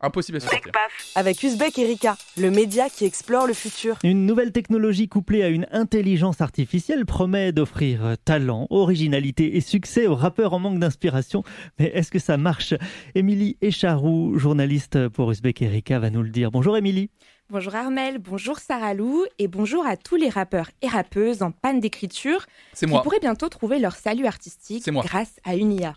impossible à supporter. Avec Uzbek Erika, le média qui explore le futur. Une nouvelle technologie couplée à une intelligence artificielle promet d'offrir talent, originalité et succès aux rappeurs en manque d'inspiration. Mais est-ce que ça marche? Émilie Echarou, journaliste pour Uzbek Erika, va nous le dire. Bonjour Émilie. Bonjour Armel, bonjour Sarah Lou et bonjour à tous les rappeurs et rappeuses en panne d'écriture qui moi. pourraient bientôt trouver leur salut artistique grâce à une IA.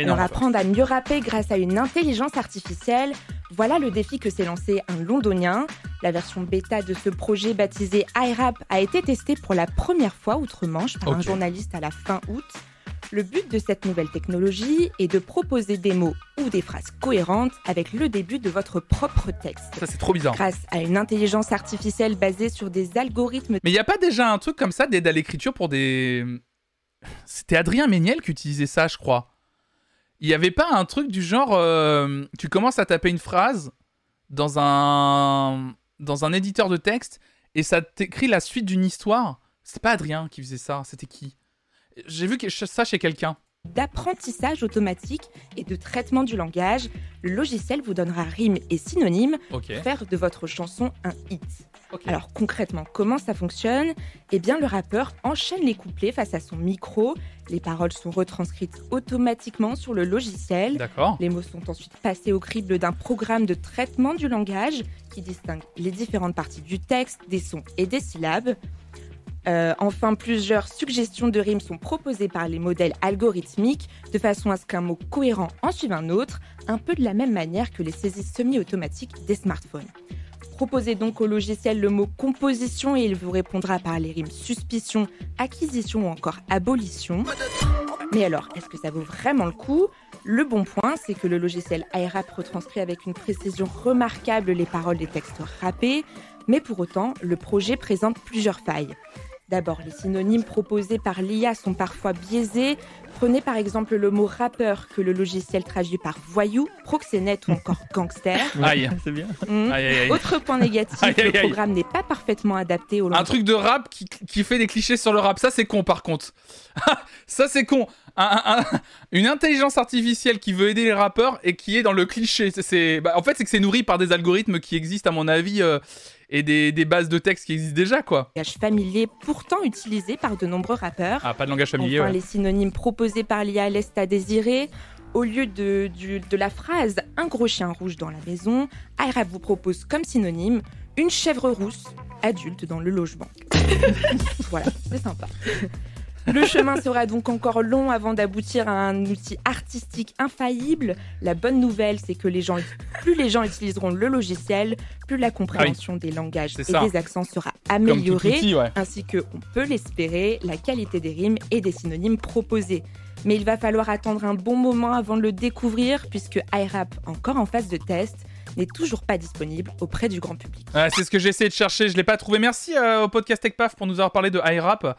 Énorme, quoi. apprendre à mieux rapper grâce à une intelligence artificielle, voilà le défi que s'est lancé un londonien. La version bêta de ce projet baptisé iRap a été testée pour la première fois outre-Manche par un journaliste à la fin août. Le but de cette nouvelle technologie est de proposer des mots ou des phrases cohérentes avec le début de votre propre texte. Ça c'est trop bizarre. Grâce à une intelligence artificielle basée sur des algorithmes Mais il y a pas déjà un truc comme ça d'aide à l'écriture pour des. C'était Adrien Méniel qui utilisait ça, je crois. Il y avait pas un truc du genre, euh, tu commences à taper une phrase dans un dans un éditeur de texte et ça t'écrit la suite d'une histoire. C'est pas Adrien qui faisait ça, c'était qui? J'ai vu que- ça chez quelqu'un. d'apprentissage automatique et de traitement du langage, le logiciel vous donnera rimes et synonymes pour faire de votre chanson un hit. Alors concrètement, comment ça fonctionne? Eh bien, le rappeur enchaîne les couplets face à son micro, les paroles sont retranscrites automatiquement sur le logiciel, D'accord. les mots sont ensuite passés au crible d'un programme de traitement du langage qui distingue les différentes parties du texte, des sons et des syllabes. Euh, enfin, plusieurs suggestions de rimes sont proposées par les modèles algorithmiques de façon à ce qu'un mot cohérent en suive un autre, un peu de la même manière que les saisies semi-automatiques des smartphones. Proposez donc au logiciel le mot composition et il vous répondra par les rimes suspicion, acquisition ou encore abolition. Mais alors, est-ce que ça vaut vraiment le coup? Le bon point, c'est que le logiciel iRap retranscrit avec une précision remarquable les paroles des textes rappés, mais pour autant, le projet présente plusieurs failles. D'abord, les synonymes proposés par l'IA sont parfois biaisés. Prenez par exemple le mot rappeur que le logiciel traduit par voyou, proxénète ou encore gangster. Aïe. C'est bien. Hmm. Aïe, aïe, aïe. Autre point négatif, Aïe, aïe, le programme n'est pas parfaitement adapté au Un langage. truc de rap qui, qui fait des clichés sur le rap, ça c'est con par contre. ça c'est con. Un- un- un- une intelligence artificielle qui veut aider les rappeurs et qui est dans le cliché. C'est- C'est, bah, en fait, c'est que c'est nourri par des algorithmes qui existent à mon avis euh, et des, des bases de texte qui existent déjà quoi. langage familier pourtant utilisé par de nombreux rappeurs. Ah, pas de langage familier. Enfin, ouais. les synonymes proposés par l'IA laissent à désirer. Au lieu de, du- de la phrase un gros chien rouge dans la maison, iRap vous propose comme synonyme une chèvre rousse adulte dans le logement. voilà, c'est sympa. Le chemin sera donc encore long avant d'aboutir à un outil artistique infaillible. La bonne nouvelle, c'est que les gens, plus les gens utiliseront le logiciel, plus la compréhension des langages et ça. des accents sera améliorée outil, ouais. ainsi que, on peut l'espérer, la qualité des rimes et des synonymes proposés. Mais il va falloir attendre un bon moment avant de le découvrir, puisque iRap, encore en phase de test, n'est toujours pas disponible auprès du grand public. C'est ce que j'ai essayé de chercher, je l'ai pas trouvé. Merci euh, au podcast TechPaf pour nous avoir parlé de iRap.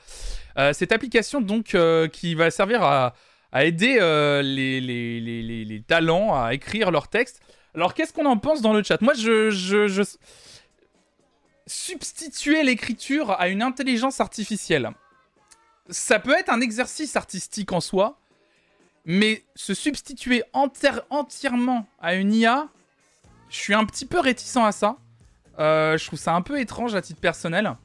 Euh, cette application donc euh, qui va servir à, aider euh, les, talents à écrire leurs textes. Alors qu'est-ce qu'on en pense dans le chat? Moi je, substituer l'écriture à une intelligence artificielle. Ça peut être un exercice artistique en soi, mais se substituer entière- entièrement à une IA, je suis un petit peu réticent à ça. Je trouve ça un peu étrange à titre personnel.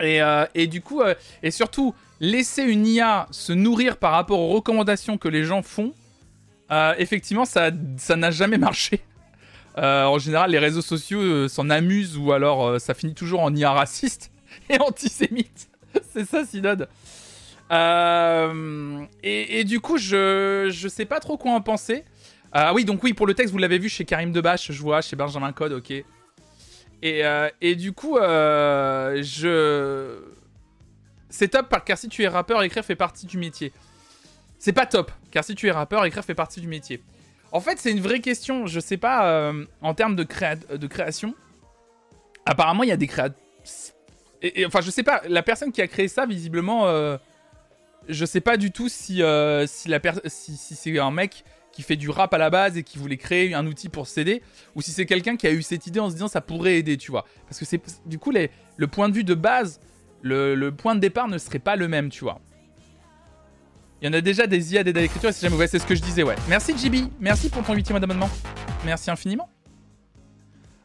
Et, euh, et du coup, euh, et surtout, laisser une IA se nourrir par rapport aux recommandations que les gens font, euh, effectivement, ça ça n'a jamais marché. En général, les réseaux sociaux s'en amusent ou alors ça finit toujours en IA raciste et antisémite. C'est ça, Synode. Et, et du coup, je, je sais pas trop quoi en penser. Ah oui, donc oui, pour le texte, vous l'avez vu chez Karim Debache, je vois, chez Benjamin Code, ok. Et, euh, et du coup, euh, je. C'est top car si tu es rappeur, écrire fait partie du métier. C'est pas top, car si tu es rappeur, écrire fait partie du métier. En fait, c'est une vraie question, je sais pas, euh, en termes de, créa- de création. Apparemment, il y a des créateurs. Et, enfin, je sais pas, la personne qui a créé ça, visiblement, je sais pas du tout si, si, si, si c'est un mec qui fait du rap à la base et qui voulait créer un outil pour s'aider, ou si c'est quelqu'un qui a eu cette idée en se disant ça pourrait aider, tu vois. Parce que c'est du coup les, le point de vue de base, le, point de départ ne serait pas le même, tu vois. Il y en a déjà des IA d'aide à l'écriture, si jamais ouais, c'est ce que je disais, ouais. Merci JB, merci pour ton 8 mois d'abonnement. Merci infiniment.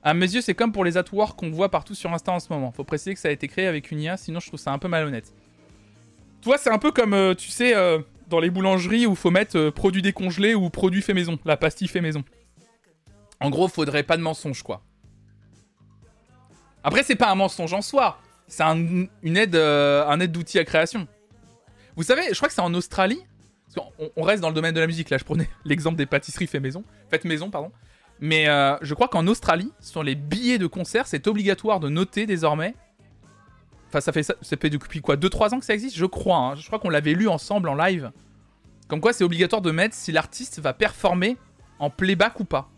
À mes yeux, c'est comme pour les artworks qu'on voit partout sur Insta en ce moment. Faut préciser que ça a été créé avec une IA, sinon je trouve ça un peu malhonnête. Toi, c'est un peu comme, euh, tu sais, euh, dans les boulangeries où faut mettre euh, produit décongelé ou produit fait maison, la pastille fait maison. En gros, faudrait pas de mensonge, quoi. Après, c'est pas un mensonge en soi, c'est un, une aide, un aide d'outil à création. Vous savez, je crois que c'est en Australie. on, reste dans le domaine de la musique, là, je prenais l'exemple des pâtisseries fait maison, maison, pardon. Mais je crois qu'en Australie, sur les billets de concert, c'est obligatoire de noter désormais Enfin, ça fait, ça, fait depuis quoi 2-3 ans que ça existe Je crois. Hein. Je crois qu'on l'avait lu ensemble en live. Comme quoi, c'est obligatoire de mettre si l'artiste va performer en playback ou pas.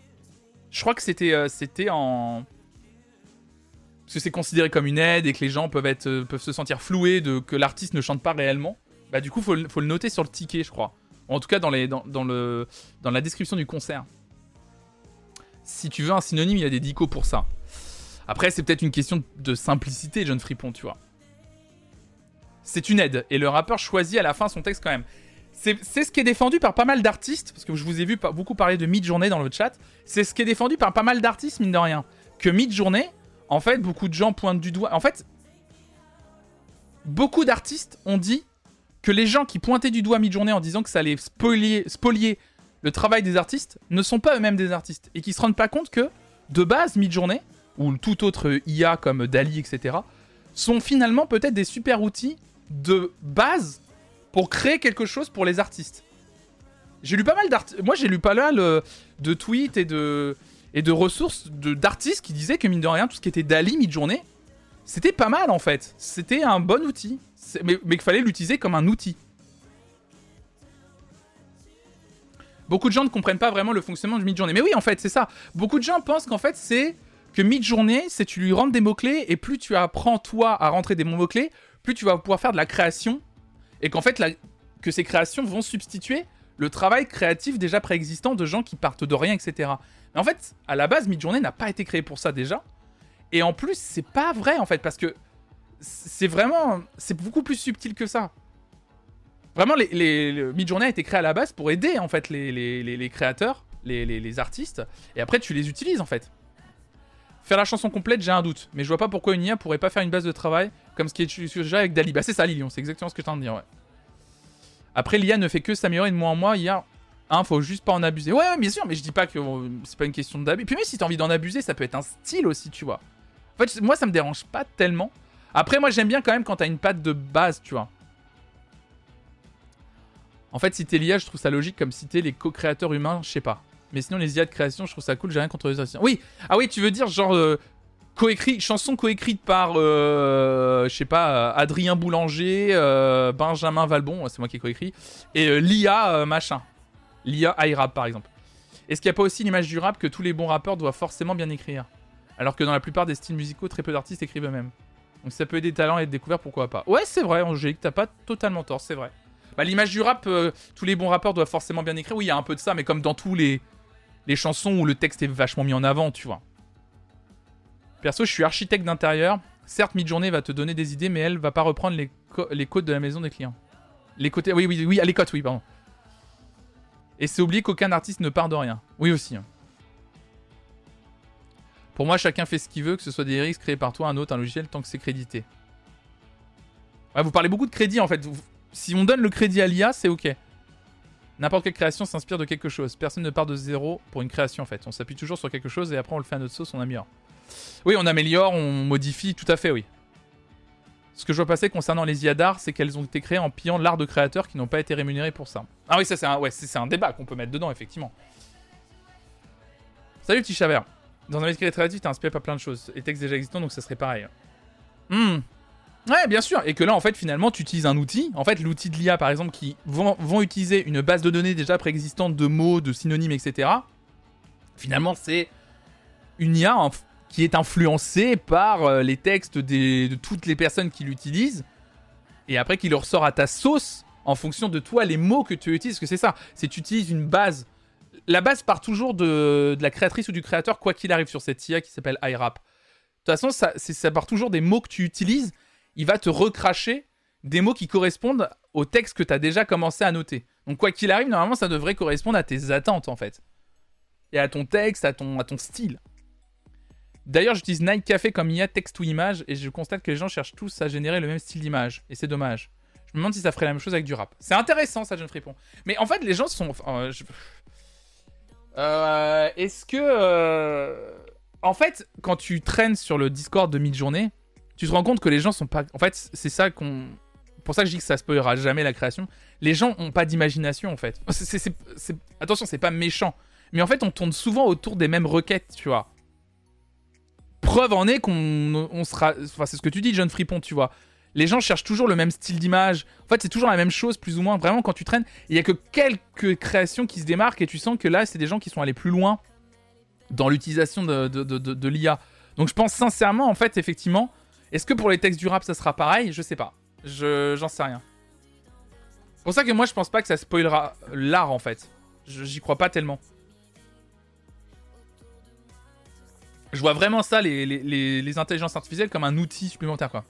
Je crois que c'était euh, en. Parce que c'est considéré comme une aide et que les gens peuvent, être, euh, peuvent se sentir floués de que l'artiste ne chante pas réellement. Bah, du coup, faut, faut le noter sur le ticket, je crois. En tout cas, dans, les, dans, dans, le, dans la description du concert. Si tu veux un synonyme, il y a des dicos pour ça. Après, c'est peut-être une question de simplicité, John Fripon, tu vois. C'est une aide, et le rappeur choisit à la fin son texte quand même. C'est ce qui est défendu par pas mal d'artistes, parce que je vous ai vu beaucoup parler de mid-journée dans le chat. C'est ce qui est défendu par pas mal d'artistes, mine de rien. Que mid-journée, en fait, beaucoup de gens pointent du doigt. En fait, beaucoup d'artistes ont dit que les gens qui pointaient du doigt mid-journée en disant que ça allait spolier, spolier le travail des artistes ne sont pas eux-mêmes des artistes. Et qui se rendent pas compte que, de base, mid-journée, ou tout autre IA comme Dali, etc., sont finalement peut-être des super outils de base pour créer quelque chose pour les artistes. J'ai lu pas mal d'artistes. Moi, j'ai lu pas mal euh, de tweets et de, et de ressources d'artistes qui disaient que, mine de rien, tout ce qui était Dali mid-journée, c'était pas mal en fait. C'était un bon outil. Mais, mais qu'il fallait l'utiliser comme un outil. Beaucoup de gens ne comprennent pas vraiment le fonctionnement du mid-journée. Mais oui, en fait, c'est ça. Beaucoup de gens pensent qu'en fait, c'est que mid-journée, c'est tu lui rentres des mots-clés et plus tu apprends toi à rentrer des mots-clés, plus tu vas pouvoir faire de la création et qu'en fait que ces créations vont substituer le travail créatif déjà préexistant de gens qui partent de rien, etc. Mais en fait, à la base, Midjourney n'a pas été créé pour ça déjà. Et en plus, c'est pas vrai en fait parce que c'est vraiment, c'est beaucoup plus subtil que ça. Vraiment, les, les, Midjourney a été créé à la base pour aider en fait les, les créateurs, les, artistes, et après tu les utilises en fait. Faire la chanson complète, j'ai un doute. Mais je vois pas pourquoi une IA pourrait pas faire une base de travail comme ce qui est déjà avec Dali. Bah, c'est ça, Lilion, c'est exactement ce que je t'en de dire, ouais. Après, l'IA ne fait que s'améliorer de mois en mois. IA, hein, faut juste pas en abuser. Ouais, bien sûr, mais je dis pas que euh, c'est pas une question d'abus. Puis, même si t'as envie d'en abuser, ça peut être un style aussi, tu vois. En fait, moi, ça me dérange pas tellement. Après, moi, j'aime bien quand même quand t'as une patte de base, tu vois. En fait, citer l'IA, je trouve ça logique comme citer les co-créateurs humains, je sais pas. Mais sinon, les IA de création, je trouve ça cool, j'ai rien contre les assistants. Oui, ah oui, tu veux dire genre euh, chanson coécrite par, euh, je sais pas, Adrien Boulanger, euh, Benjamin Valbon, c'est moi qui ai coécrit, et l'IA machin. L'IA iRap par exemple. Est-ce qu'il n'y a pas aussi l'image du rap que tous les bons rappeurs doivent forcément bien écrire? Alors que dans la plupart des styles musicaux, très peu d'artistes écrivent eux-mêmes. Donc ça peut aider des talents et être découvert, pourquoi pas. Ouais, c'est vrai, Angélique, t'as pas totalement tort, c'est vrai. Bah, l'image du rap, tous les bons rappeurs doivent forcément bien écrire. Oui, il y a un peu de ça, mais comme dans tous les, les chansons où le texte est vachement mis en avant, tu vois. Perso, je suis architecte d'intérieur. Certes, Midjourney va te donner des idées, mais elle va pas reprendre les, les codes de la maison des clients. Les côtés, oui, oui, oui, les cotes, oui, pardon. Et c'est oublié qu'aucun artiste ne part de rien. Oui aussi. Hein. Pour moi, chacun fait ce qu'il veut, que ce soit des risques créés par toi, un autre, un logiciel, tant que c'est crédité. Ouais, vous parlez beaucoup de crédit en fait. Si on donne le crédit à l'IA, c'est ok. N'importe quelle création s'inspire de quelque chose. Personne ne part de zéro pour une création en fait. On s'appuie toujours sur quelque chose et après on le fait à notre sauce, on améliore. Oui, on améliore, on modifie, tout à fait, oui. Ce que je vois passer concernant les IA d'art, c'est qu'elles ont été créées en pillant l'art de créateurs qui n'ont pas été rémunérés pour ça. Ah oui, ça c'est un, ouais, c'est un débat qu'on peut mettre dedans, effectivement. Salut Tichaver. Dans un métier créatif, t'es inspiré par plein de choses. Et textes déjà existants, donc ça serait pareil. Hmm, Ouais, bien sûr. Et que là, en fait, finalement, tu utilises un outil. En fait, l'outil de l'IA, par exemple, qui vont, utiliser une base de données déjà préexistante de mots, de synonymes, etc. Finalement, c'est une IA qui est influencée par euh, les textes de toutes les personnes qui l'utilisent. Et après, qui leur sort à ta sauce en fonction de toi les mots que tu utilises. Que c'est ça. C'est tu utilises une base la base part toujours de, la créatrice ou du créateur, quoi qu'il arrive sur cette IA qui s'appelle iRap. De toute façon, ça, ça part toujours des mots que tu utilises. Il va te recracher des mots qui correspondent au texte que tu as déjà commencé à noter. Donc, quoi qu'il arrive, normalement, ça devrait correspondre à tes attentes, en fait. Et à ton texte, à ton, à ton style. D'ailleurs, j'utilise Night Café comme IA texte ou image et je constate que les gens cherchent tous à générer le même style d'image. Et c'est dommage. Je me demande si ça ferait la même chose avec du rap. C'est intéressant, ça, Jeune Fripon. Mais en fait, les gens sont. euh, je- Euh, Est-ce que. euh, En fait, quand tu traînes sur le Discord de mid-journée, tu te rends compte que les gens sont pas. En fait, c'est ça qu'on. Pour ça que je dis que ça spoilera jamais la création. Les gens ont pas d'imagination, en fait. C'est- c'est- c'est- Attention, c'est pas méchant. Mais en fait, on tourne souvent autour des mêmes requêtes, tu vois. Preuve en est qu'on on sera. Enfin, c'est ce que tu dis, John Fripon, tu vois. Les gens cherchent toujours le même style d'image. En fait, c'est toujours la même chose, plus ou moins. Vraiment, quand tu traînes, il y a que quelques créations qui se démarquent et tu sens que là, c'est des gens qui sont allés plus loin dans l'utilisation de, l'IA. Donc, je pense sincèrement, en fait, effectivement, est-ce que pour les textes du rap, ça sera pareil? Je sais pas. Je, j'en sais rien. C'est pour ça que moi, je pense pas que ça spoilera l'art, en fait. J'y crois pas tellement. Je vois vraiment ça, les, les, intelligences artificielles, comme un outil supplémentaire, quoi.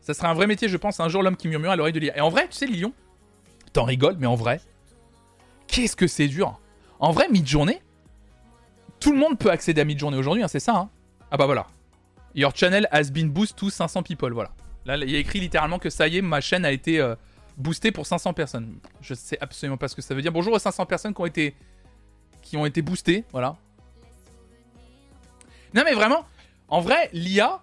Ça serait un vrai métier, je pense, un jour l'homme qui murmure à l'oreille de l'IA. Et en vrai, tu sais, Lilion, t'en rigoles, mais en vrai, qu'est-ce que c'est dur. En vrai, mid-journée, tout le monde peut accéder à mid-journée aujourd'hui, hein, c'est ça. Hein ah bah voilà. Your channel has been boosted to 500 people, voilà. Là, il y a écrit littéralement que ça y est, ma chaîne a été euh, boostée pour 500 personnes. Je sais absolument pas ce que ça veut dire. Bonjour aux 500 personnes qui ont été, qui ont été boostées, voilà. Non mais vraiment, en vrai, l'IA,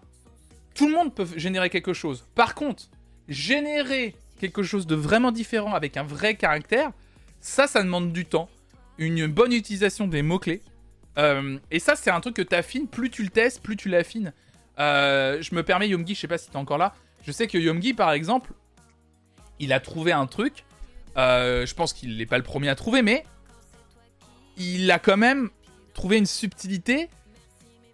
tout le monde peut générer quelque chose. Par contre, générer quelque chose de vraiment différent avec un vrai caractère, ça, ça demande du temps, une bonne utilisation des mots-clés. Euh, et ça, c'est un truc que tu affines, plus tu le testes, plus tu l'affines. Euh, je me permets, Yomgi, je sais pas si t'es encore là. Je sais que Yomgi, par exemple, il a trouvé un truc. euh, je pense qu'il n'est pas le premier à trouver, mais il a quand même trouvé une subtilité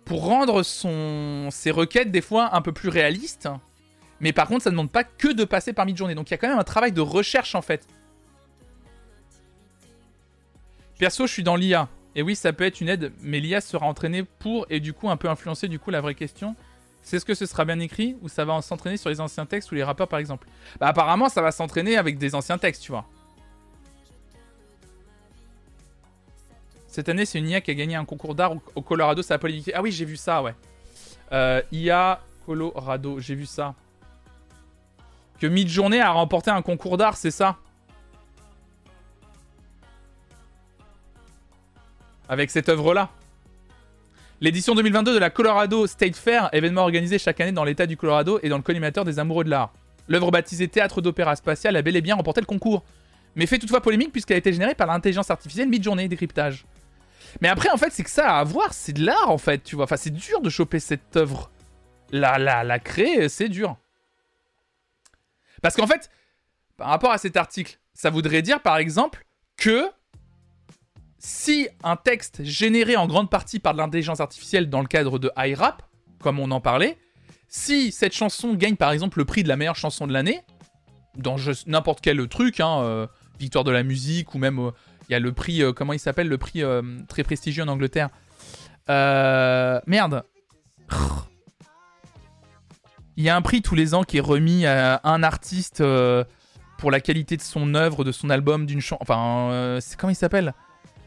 pour rendre ses requêtes des fois un peu plus réalistes. Mais par contre, ça ne demande pas que de passer par mid-journée. Donc il y a quand même un travail de recherche en fait. Perso, je suis dans l'IA. Et oui, ça peut être une aide, mais l'IA sera entraînée pour et du coup un peu influencer. Du coup, la vraie question, c'est est-ce que ce sera bien écrit ou ça va s'entraîner sur les anciens textes ou les rappeurs par exemple? Bah apparemment, ça va s'entraîner avec des anciens textes, tu vois. Cette année, c'est une IA qui a gagné un concours d'art au- Colorado, ça a polémiqué. Ah oui, j'ai vu ça, ouais. Euh, IA Colorado, j'ai vu ça. Que Midjourney a remporté un concours d'art, c'est ça? Avec cette œuvre-là. L'édition 2022 de la Colorado State Fair, événement organisé chaque année dans l'état du Colorado et dans le collimateur des amoureux de l'art. L'œuvre baptisée Théâtre d'opéra spatial a bel et bien remporté le concours. Mais fait toutefois polémique puisqu'elle a été générée par l'intelligence artificielle Midjourney décryptage. Mais après, en fait, c'est que ça à voir, c'est de l'art en fait, tu vois. Enfin, c'est dur de choper cette œuvre. La, la, la créer, c'est dur. Parce qu'en fait, par rapport à cet article, ça voudrait dire par exemple que si un texte généré en grande partie par de l'intelligence artificielle dans le cadre de iRap, comme on en parlait, si cette chanson gagne par exemple le prix de la meilleure chanson de l'année, dans n'importe quel truc, hein, euh, victoire de la musique ou même euh, il y a le prix, euh, comment il s'appelle, le prix euh, très prestigieux en Angleterre. Euh, merde. Il y a un prix tous les ans qui est remis à un artiste pour la qualité de son œuvre, de son album, d'une chanson. Enfin, c'est comment il s'appelle?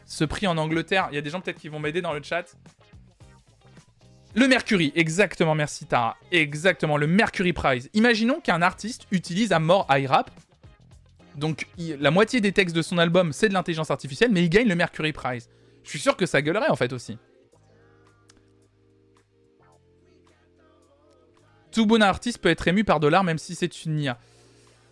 Ce prix en Angleterre. Il y a des gens peut-être qui vont m'aider dans le chat. Le Mercury, exactement, merci Tara. Exactement, le Mercury Prize. Imaginons qu'un artiste utilise à mort iRap. Donc, la moitié des textes de son album, c'est de l'intelligence artificielle, mais il gagne le Mercury Prize. Je suis sûr que ça gueulerait en fait aussi. Tout bon artiste peut être ému par de l'art, même si c'est une IA.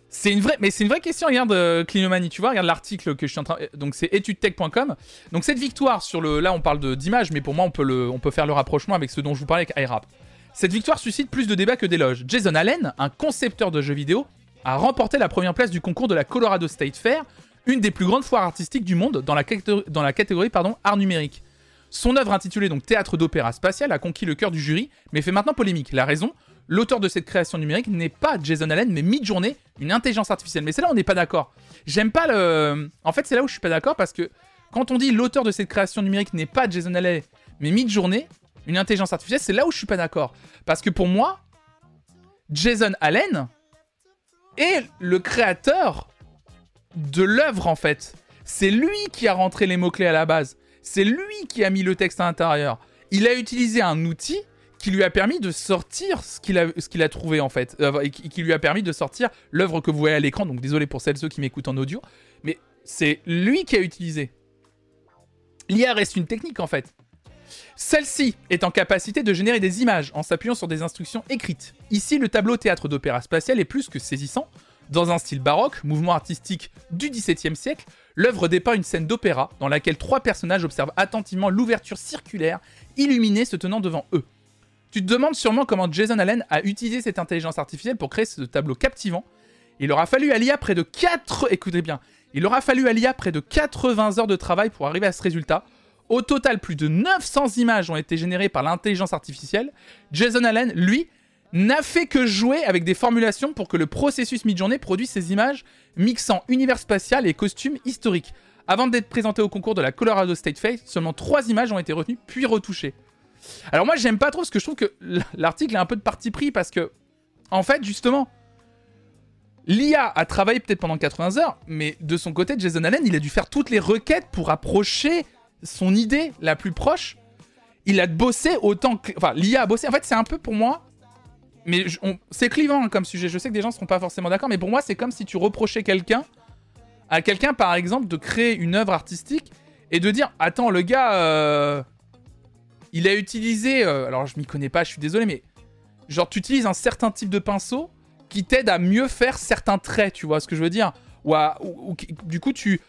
C'est une vraie, mais c'est une vraie question. Regarde euh, tu vois, regarde l'article que je suis en train. Donc c'est étudetech.com. Donc cette victoire sur le, là on parle d'image, mais pour moi on peut le, on peut faire le rapprochement avec ce dont je vous parlais avec iRap. Cette victoire suscite plus de débats que d'éloges. Jason Allen, un concepteur de jeux vidéo, a remporté la première place du concours de la Colorado State Fair, une des plus grandes foires artistiques du monde dans la, catégorie- art numérique. Son œuvre intitulée donc Théâtre d'opéra spatial a conquis le cœur du jury, mais fait maintenant polémique. La raison L'auteur de cette création numérique n'est pas Jason Allen, mais Midjourney, une intelligence artificielle. Mais c'est là où on n'est pas d'accord. J'aime pas le. En fait, c'est là où je suis pas d'accord parce que Quand on dit l'auteur de cette création numérique n'est pas Jason Allen, mais Midjourney, une intelligence artificielle, c'est là où je suis pas d'accord. Parce que pour moi, Jason Allen est le créateur de l'œuvre en fait. C'est lui qui a rentré les mots-clés à la base. C'est lui qui a mis le texte à l'intérieur. Il a utilisé un outil qui lui a permis de sortir ce qu'il a, trouvé en fait. Euh, et qui lui a permis de sortir l'œuvre que vous voyez à l'écran. Donc désolé pour celles ceux qui m'écoutent en audio. Mais c'est lui qui a utilisé. L'IA reste une technique en fait. Celle-ci est en capacité de générer des images en s'appuyant sur des instructions écrites. Ici, le tableau théâtre d'opéra spatial est plus que saisissant. Dans un style baroque, mouvement artistique du XVIIe siècle, l'œuvre dépeint une scène d'opéra dans laquelle trois personnages observent attentivement l'ouverture circulaire illuminée se tenant devant eux. Tu te demandes sûrement comment Jason Allen a utilisé cette intelligence artificielle pour créer ce tableau captivant. Il aura fallu à l'IA près de 4... Écoutez bien, il aura fallu à l'IA près de 80 heures de travail pour arriver à ce résultat. Au total, plus de 900 images ont été générées par l'intelligence artificielle. Jason Allen, lui, n'a fait que jouer avec des formulations pour que le processus Midjourney produise ces images mixant univers spatial et costumes historiques. Avant d'être présenté au concours de la Colorado State Fair, seulement 3 images ont été retenues puis retouchées. Alors moi j'aime pas trop parce que je trouve que l'article est un peu de parti pris parce que en fait justement L'IA a travaillé peut-être pendant 80 heures, mais de son côté, Jason Allen, il a dû faire toutes les requêtes pour approcher son idée la plus proche. Il a bossé autant que. Enfin, l'IA a bossé. En fait, c'est un peu pour moi. Mais c'est clivant comme sujet. Je sais que des gens ne seront pas forcément d'accord, mais pour moi, c'est comme si tu reprochais quelqu'un, à quelqu'un par exemple, de créer une œuvre artistique et de dire Attends, le gars, euh, il a utilisé. Euh, alors, je m'y connais pas, je suis désolé, mais genre, tu utilises un certain type de pinceau qui t'aide à mieux faire certains traits, tu vois ce que je veux dire? Ou, du coup tu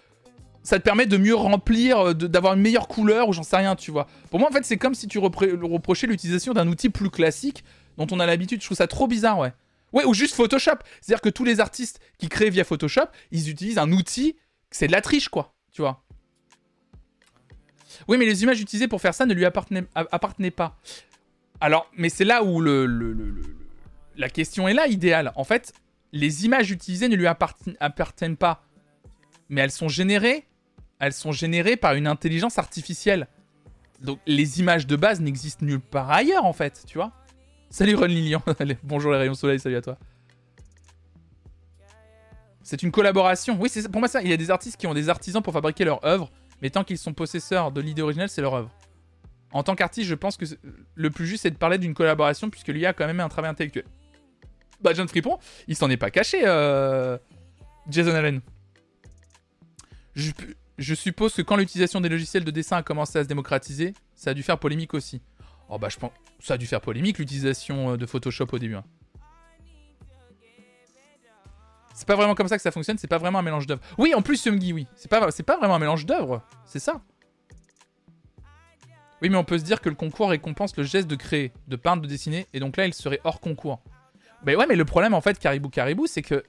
ça te permet de mieux remplir, euh, d'avoir une meilleure couleur ou j'en sais rien, tu vois. Pour moi en fait c'est comme si tu reprochais l'utilisation d'un outil plus classique dont on a l'habitude. Je trouve ça trop bizarre, ouais. Ouais, ou juste Photoshop. C'est-à-dire que tous les artistes qui créent via Photoshop, ils utilisent un outil, c'est de la triche, quoi. Tu vois. Oui, mais les images utilisées pour faire ça ne lui appartenaient, pas. Alors, mais c'est là où la question est là, idéale. En fait, les images utilisées ne lui appartiennent pas. Mais elles sont générées. Elles sont générées par une intelligence artificielle. Donc les images de base n'existent nulle part ailleurs, en fait, tu vois. Salut Ron Lilian. Bonjour les rayons soleil, salut à toi. C'est une collaboration. Oui, c'est pour moi ça. Il y a des artistes qui ont des artisans pour fabriquer leur œuvre, mais tant qu'ils sont possesseurs de l'idée originelle, c'est leur œuvre. En tant qu'artiste, je pense que le plus juste, c'est de parler d'une collaboration, puisque l'IA a quand même un travail intellectuel bah, John Fripon, il s'en est pas caché, euh, Jason Allen. Je, suppose que quand l'utilisation des logiciels de dessin a commencé à se démocratiser, ça a dû faire polémique aussi. Oh bah je pense, ça a dû faire polémique l'utilisation euh, de Photoshop au début. Hein. C'est pas vraiment comme ça que ça fonctionne, c'est pas vraiment un mélange d'œuvres. Oui, en plus, Sumgi, oui. C'est pas, pas vraiment un mélange d'œuvres, c'est ça. Oui, mais on peut se dire que le concours récompense le geste de créer, de peindre, de dessiner, et donc là, il serait hors concours. Mais ouais, mais le problème en fait, Caribou Caribou, c'est que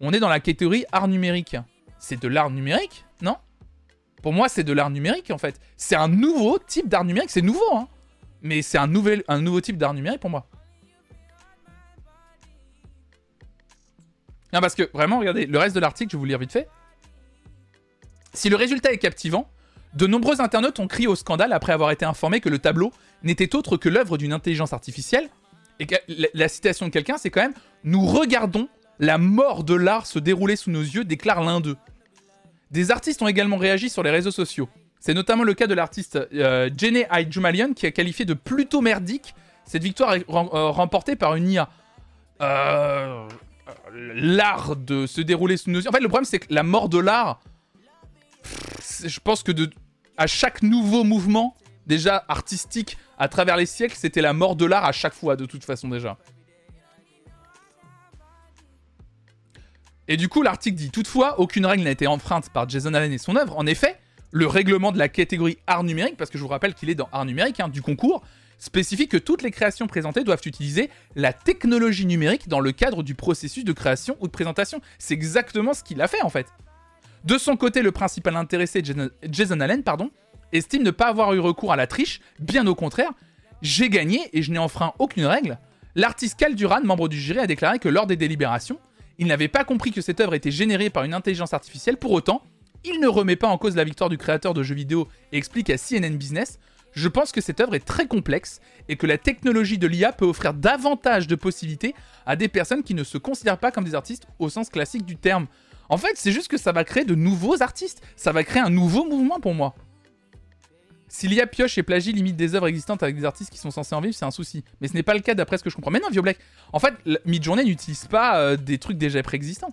on est dans la catégorie art numérique. C'est de l'art numérique, Pour moi, c'est de l'art numérique en fait. C'est un nouveau type d'art numérique. C'est nouveau, hein Mais c'est un, nouveau type d'art numérique pour moi. Non, parce que vraiment, regardez, le reste de l'article, je vais vous lire vite fait. Si le résultat est captivant, de nombreux internautes ont crié au scandale après avoir été informés que le tableau n'était autre que l'œuvre d'une intelligence artificielle et la, citation de quelqu'un, c'est quand même Nous regardons la mort de l'art se dérouler sous nos yeux, déclare l'un d'eux. Des artistes ont également réagi sur les réseaux sociaux. C'est notamment le cas de l'artiste euh, Jenny qui a qualifié de plutôt merdique cette victoire euh, remportée par une IA. Euh, l'art de se dérouler sous nos yeux. En fait, le problème, c'est que la mort de l'art, je pense que à chaque nouveau mouvement, déjà artistique, à travers les siècles, c'était la mort de l'art à chaque fois, de toute façon déjà. Et du coup, l'article dit toutefois, aucune règle n'a été enfreinte par Jason Allen et son œuvre. En effet, le règlement de la catégorie art numérique, parce que je vous rappelle qu'il est dans art numérique hein, du concours, spécifie que toutes les créations présentées doivent utiliser la technologie numérique dans le cadre du processus de création ou de présentation. C'est exactement ce qu'il a fait en fait. De son côté, le principal intéressé, Jason Allen, pardon, estime ne pas avoir eu recours à la triche, bien au contraire, j'ai gagné et je n'ai enfreint aucune règle. L'artiste Cal Duran, membre du jury, a déclaré que lors des délibérations, il n'avait pas compris que cette œuvre était générée par une intelligence artificielle, pour autant, il ne remet pas en cause la victoire du créateur de jeux vidéo et explique à CNN Business Je pense que cette œuvre est très complexe et que la technologie de l'IA peut offrir davantage de possibilités à des personnes qui ne se considèrent pas comme des artistes au sens classique du terme. En fait, c'est juste que ça va créer de nouveaux artistes. Ça va créer un nouveau mouvement pour moi. Si l'IA pioche et plagie limite des œuvres existantes avec des artistes qui sont censés en vivre, c'est un souci. Mais ce n'est pas le cas d'après ce que je comprends. Mais non, Vioblack, en fait, Midjourney n'utilise pas euh, des trucs déjà préexistants.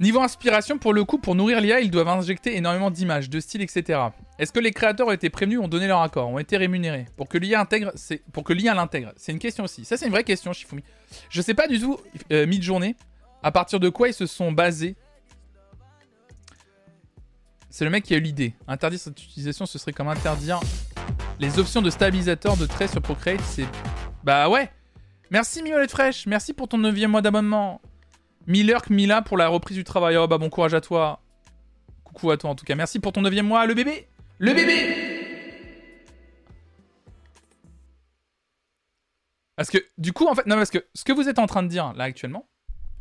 Niveau inspiration, pour le coup, pour nourrir l'IA, ils doivent injecter énormément d'images, de styles, etc. Est-ce que les créateurs ont été prévenus, ont donné leur accord, ont été rémunérés pour que l'IA intègre, pour que l'IA l'intègre? C'est une question aussi. Ça, c'est une vraie question, Shifumi. Je sais pas du tout, euh, mid-journée, à partir de quoi ils se sont basés. C'est le mec qui a eu l'idée. Interdire cette utilisation, ce serait comme interdire les options de stabilisateur de traits sur Procreate. C'est bah ouais. Merci Miolette Fraîche, merci pour ton 9 mois d'abonnement. Millerk Mila pour la reprise du travail. Oh bah bon courage à toi. Coucou à toi en tout cas. Merci pour ton 9 mois, le bébé. Le bébé Parce que du coup, en fait, non, parce que ce que vous êtes en train de dire là actuellement,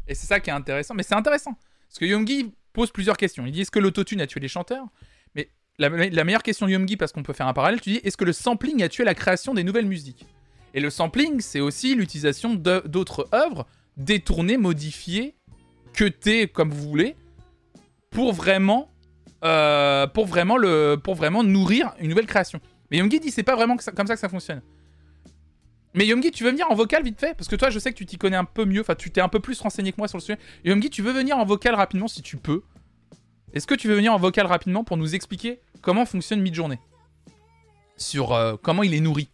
et c'est ça qui est intéressant, mais c'est intéressant. Parce que Yomgi pose plusieurs questions. Il dit est-ce que l'autotune a tué les chanteurs? Mais la, meilleure question de Yomgi, parce qu'on peut faire un parallèle, tu dis est-ce que le sampling a tué la création des nouvelles musiques? Et le sampling, c'est aussi l'utilisation d'autres œuvres détournées, modifiées, cutter comme vous voulez, pour vraiment, euh, pour vraiment, le, pour vraiment nourrir une nouvelle création. Mais Yomgi dit c'est pas vraiment comme ça que ça fonctionne. Mais Yomgi, tu veux venir en vocal vite fait? Parce que toi, je sais que tu t'y connais un peu mieux, enfin, tu t'es un peu plus renseigné que moi sur le sujet. Yomgi, tu veux venir en vocal rapidement si tu peux? Est-ce que tu veux venir en vocal rapidement pour nous expliquer comment fonctionne Midjourney? Sur euh, comment il est nourri?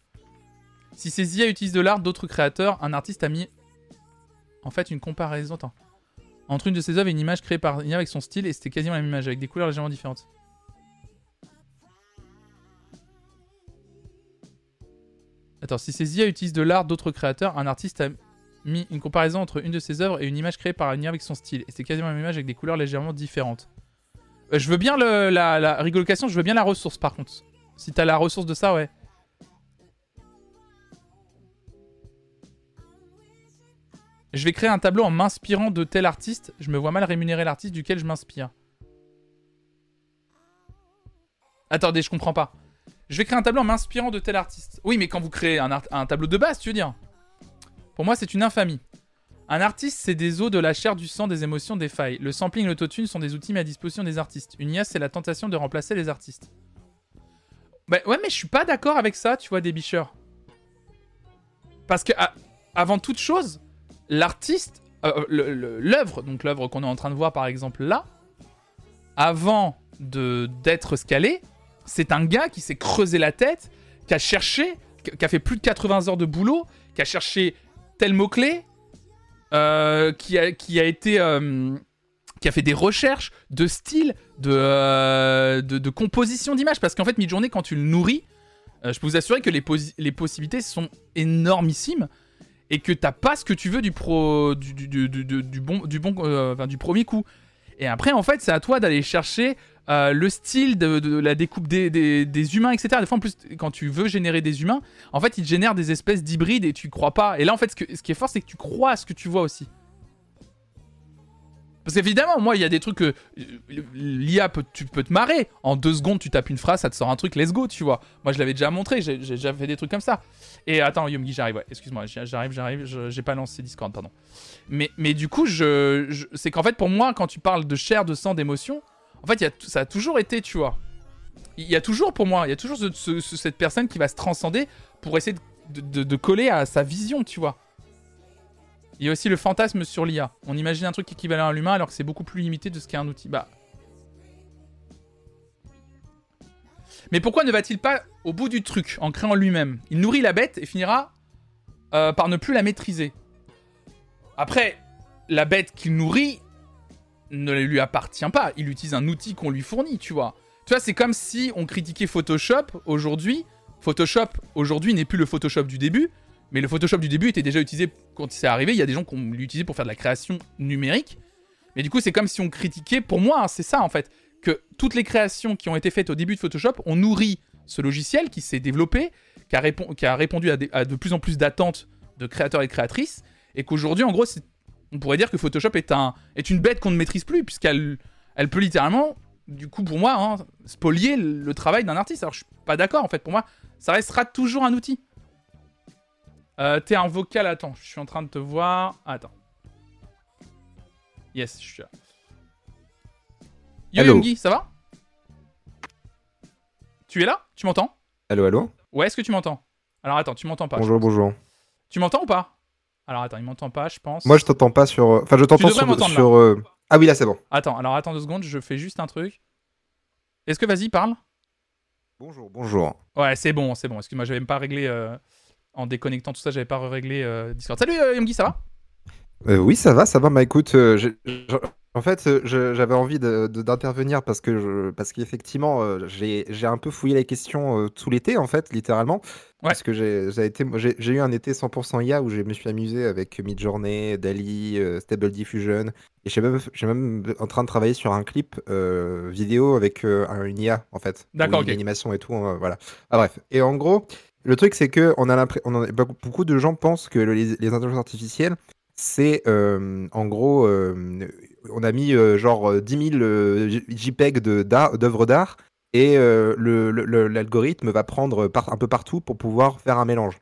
Si ces IA utilisent de l'art d'autres créateurs, un artiste a mis en fait une comparaison. Attends entre une de ses œuvres et une image créée par IA avec son style, et c'était quasiment la même image, avec des couleurs légèrement différentes. Attends, si ces IA utilisent de l'art d'autres créateurs, un artiste a mis une comparaison entre une de ses œuvres et une image créée par une IA avec son style, et c'était quasiment la même image avec des couleurs légèrement différentes. Euh, je veux bien la, la rigolocation, je veux bien la ressource par contre. Si t'as la ressource de ça, ouais. Je vais créer un tableau en m'inspirant de tel artiste. Je me vois mal rémunérer l'artiste duquel je m'inspire. Attendez, je comprends pas. Je vais créer un tableau en m'inspirant de tel artiste. Oui, mais quand vous créez un, tableau de base, tu veux dire? Pour moi, c'est une infamie. Un artiste, c'est des os, de la chair, du sang, des émotions, des failles. Le sampling et l'autotune sont des outils mis à disposition des artistes. Une IA, c'est la tentation de remplacer les artistes. Bah ouais, mais je suis pas d'accord avec ça, tu vois, des bicheurs. Parce que, avant toute chose, l'artiste, euh, euh, l'œuvre, donc l'œuvre qu'on est en train de voir par exemple là, avant d'être scalé, c'est un gars qui s'est creusé la tête, qui a cherché, qui a fait plus de 80 heures de boulot, qui a cherché tel mot-clé, euh, qui, a, qui a été... qui a fait des recherches de style, de, de, composition d'image. Parce qu'en fait, Midjourney, quand tu le nourris, je peux vous assurer que les, les possibilités sont énormissimes et que t'as pas ce que tu veux du pro du, du, du, du bon du bon euh, du premier coup. Et après en fait c'est à toi d'aller chercher euh, le style de, la découpe des, humains, etc. Des fois, en plus, quand tu veux générer des humains, en fait, ils génèrent des espèces d'hybrides et tu crois pas. Et là, en fait, ce qui est fort, c'est que tu crois à ce que tu vois aussi. Parce qu'évidemment, moi, il y a des trucs que l'IA, peut, tu peux te marrer. En deux secondes, tu tapes une phrase, ça te sort un truc, let's go, tu vois. Moi, je l'avais déjà montré, j'ai déjà fait des trucs comme ça. Et attends, Yomgi, j'arrive, ouais, excuse-moi, j'arrive, j'arrive, j'ai pas lancé Discord, pardon. Mais, mais du coup, je, c'est qu'en fait, pour moi, quand tu parles de chair, de sang, d'émotion, en fait, ça a toujours été, tu vois. Il y a toujours, pour moi, il y a toujours cette personne qui va se transcender pour essayer de coller à sa vision, tu vois. Il y a aussi le fantasme sur l'IA. On imagine un truc équivalent à l'humain alors que c'est beaucoup plus limité de ce qu'est un outil. Bah. Mais pourquoi ne va-t-il pas au bout du truc en créant lui-même? Il nourrit la bête et finira euh, par ne plus la maîtriser. Après, la bête qu'il nourrit ne lui appartient pas. Il utilise un outil qu'on lui fournit, tu vois. Tu vois, c'est comme si on critiquait Photoshop aujourd'hui. Photoshop aujourd'hui n'est plus le Photoshop du début. Mais le Photoshop du début était déjà utilisé quand il s'est arrivé. Il y a des gens qui ont l'utilisé pour faire de la création numérique. Mais du coup, c'est comme si on critiquait, pour moi, hein, c'est ça en fait, que toutes les créations qui ont été faites au début de Photoshop ont nourri ce logiciel qui s'est développé, qui a, répondu à, de plus en plus d'attentes de créateurs et créatrices, et qu'aujourd'hui, en gros, c'est- on pourrait dire que Photoshop est, est une bête qu'on ne maîtrise plus, puisqu'elle elle peut littéralement, du coup, pour moi, hein, spolier le, le travail d'un artiste. Alors, je suis pas d'accord, en fait. Pour moi, ça restera toujours un outil. Euh, T'es un vocal, attends, je suis en train de te voir. Attends. Yes, je suis là. Yo. Yongi, ça va? Tu es là? Tu m'entends? Allô, allô? Ouais, est-ce que tu m'entends? Alors attends, tu m'entends pas. Bonjour, bonjour. Tu m'entends ou pas? Alors attends, il m'entend pas, je pense. Moi, je t'entends pas sur. euh, Enfin, je t'entends sur. euh, Ah oui, là, c'est bon. Attends, alors attends deux secondes, je fais juste un truc. Est-ce que vas-y, parle Bonjour, bonjour. Ouais, c'est bon, c'est bon. Excuse-moi, j'avais même pas réglé euh, en déconnectant tout ça, j'avais pas réglé euh, Discord. Salut euh, Yongi, ça va? Euh, oui, ça va, ça va. Bah écoute, euh, en fait, j'avais envie de- de- d'intervenir parce que je, parce qu'effectivement, j'ai un peu fouillé les questions tout l'été, en fait, littéralement. Parce que j'ai eu un été 100% IA où je me suis amusé avec Midjourney, Dali, Stable Diffusion. Et j'ai même, même en train de travailler sur un clip euh, vidéo avec euh, un- une IA, en fait. D'accord, animation et tout, euh, voilà. Ah, bref. Et en gros, le truc, c'est que on a l'impression, on en- beaucoup de gens pensent que le- les, les intelligences artificielles, c'est euh, en gros, euh, on a mis euh, genre euh, 10 000 euh, J- JPEG d'œuvres d'art et l'algorithme va prendre par- un peu partout pour pouvoir faire un mélange.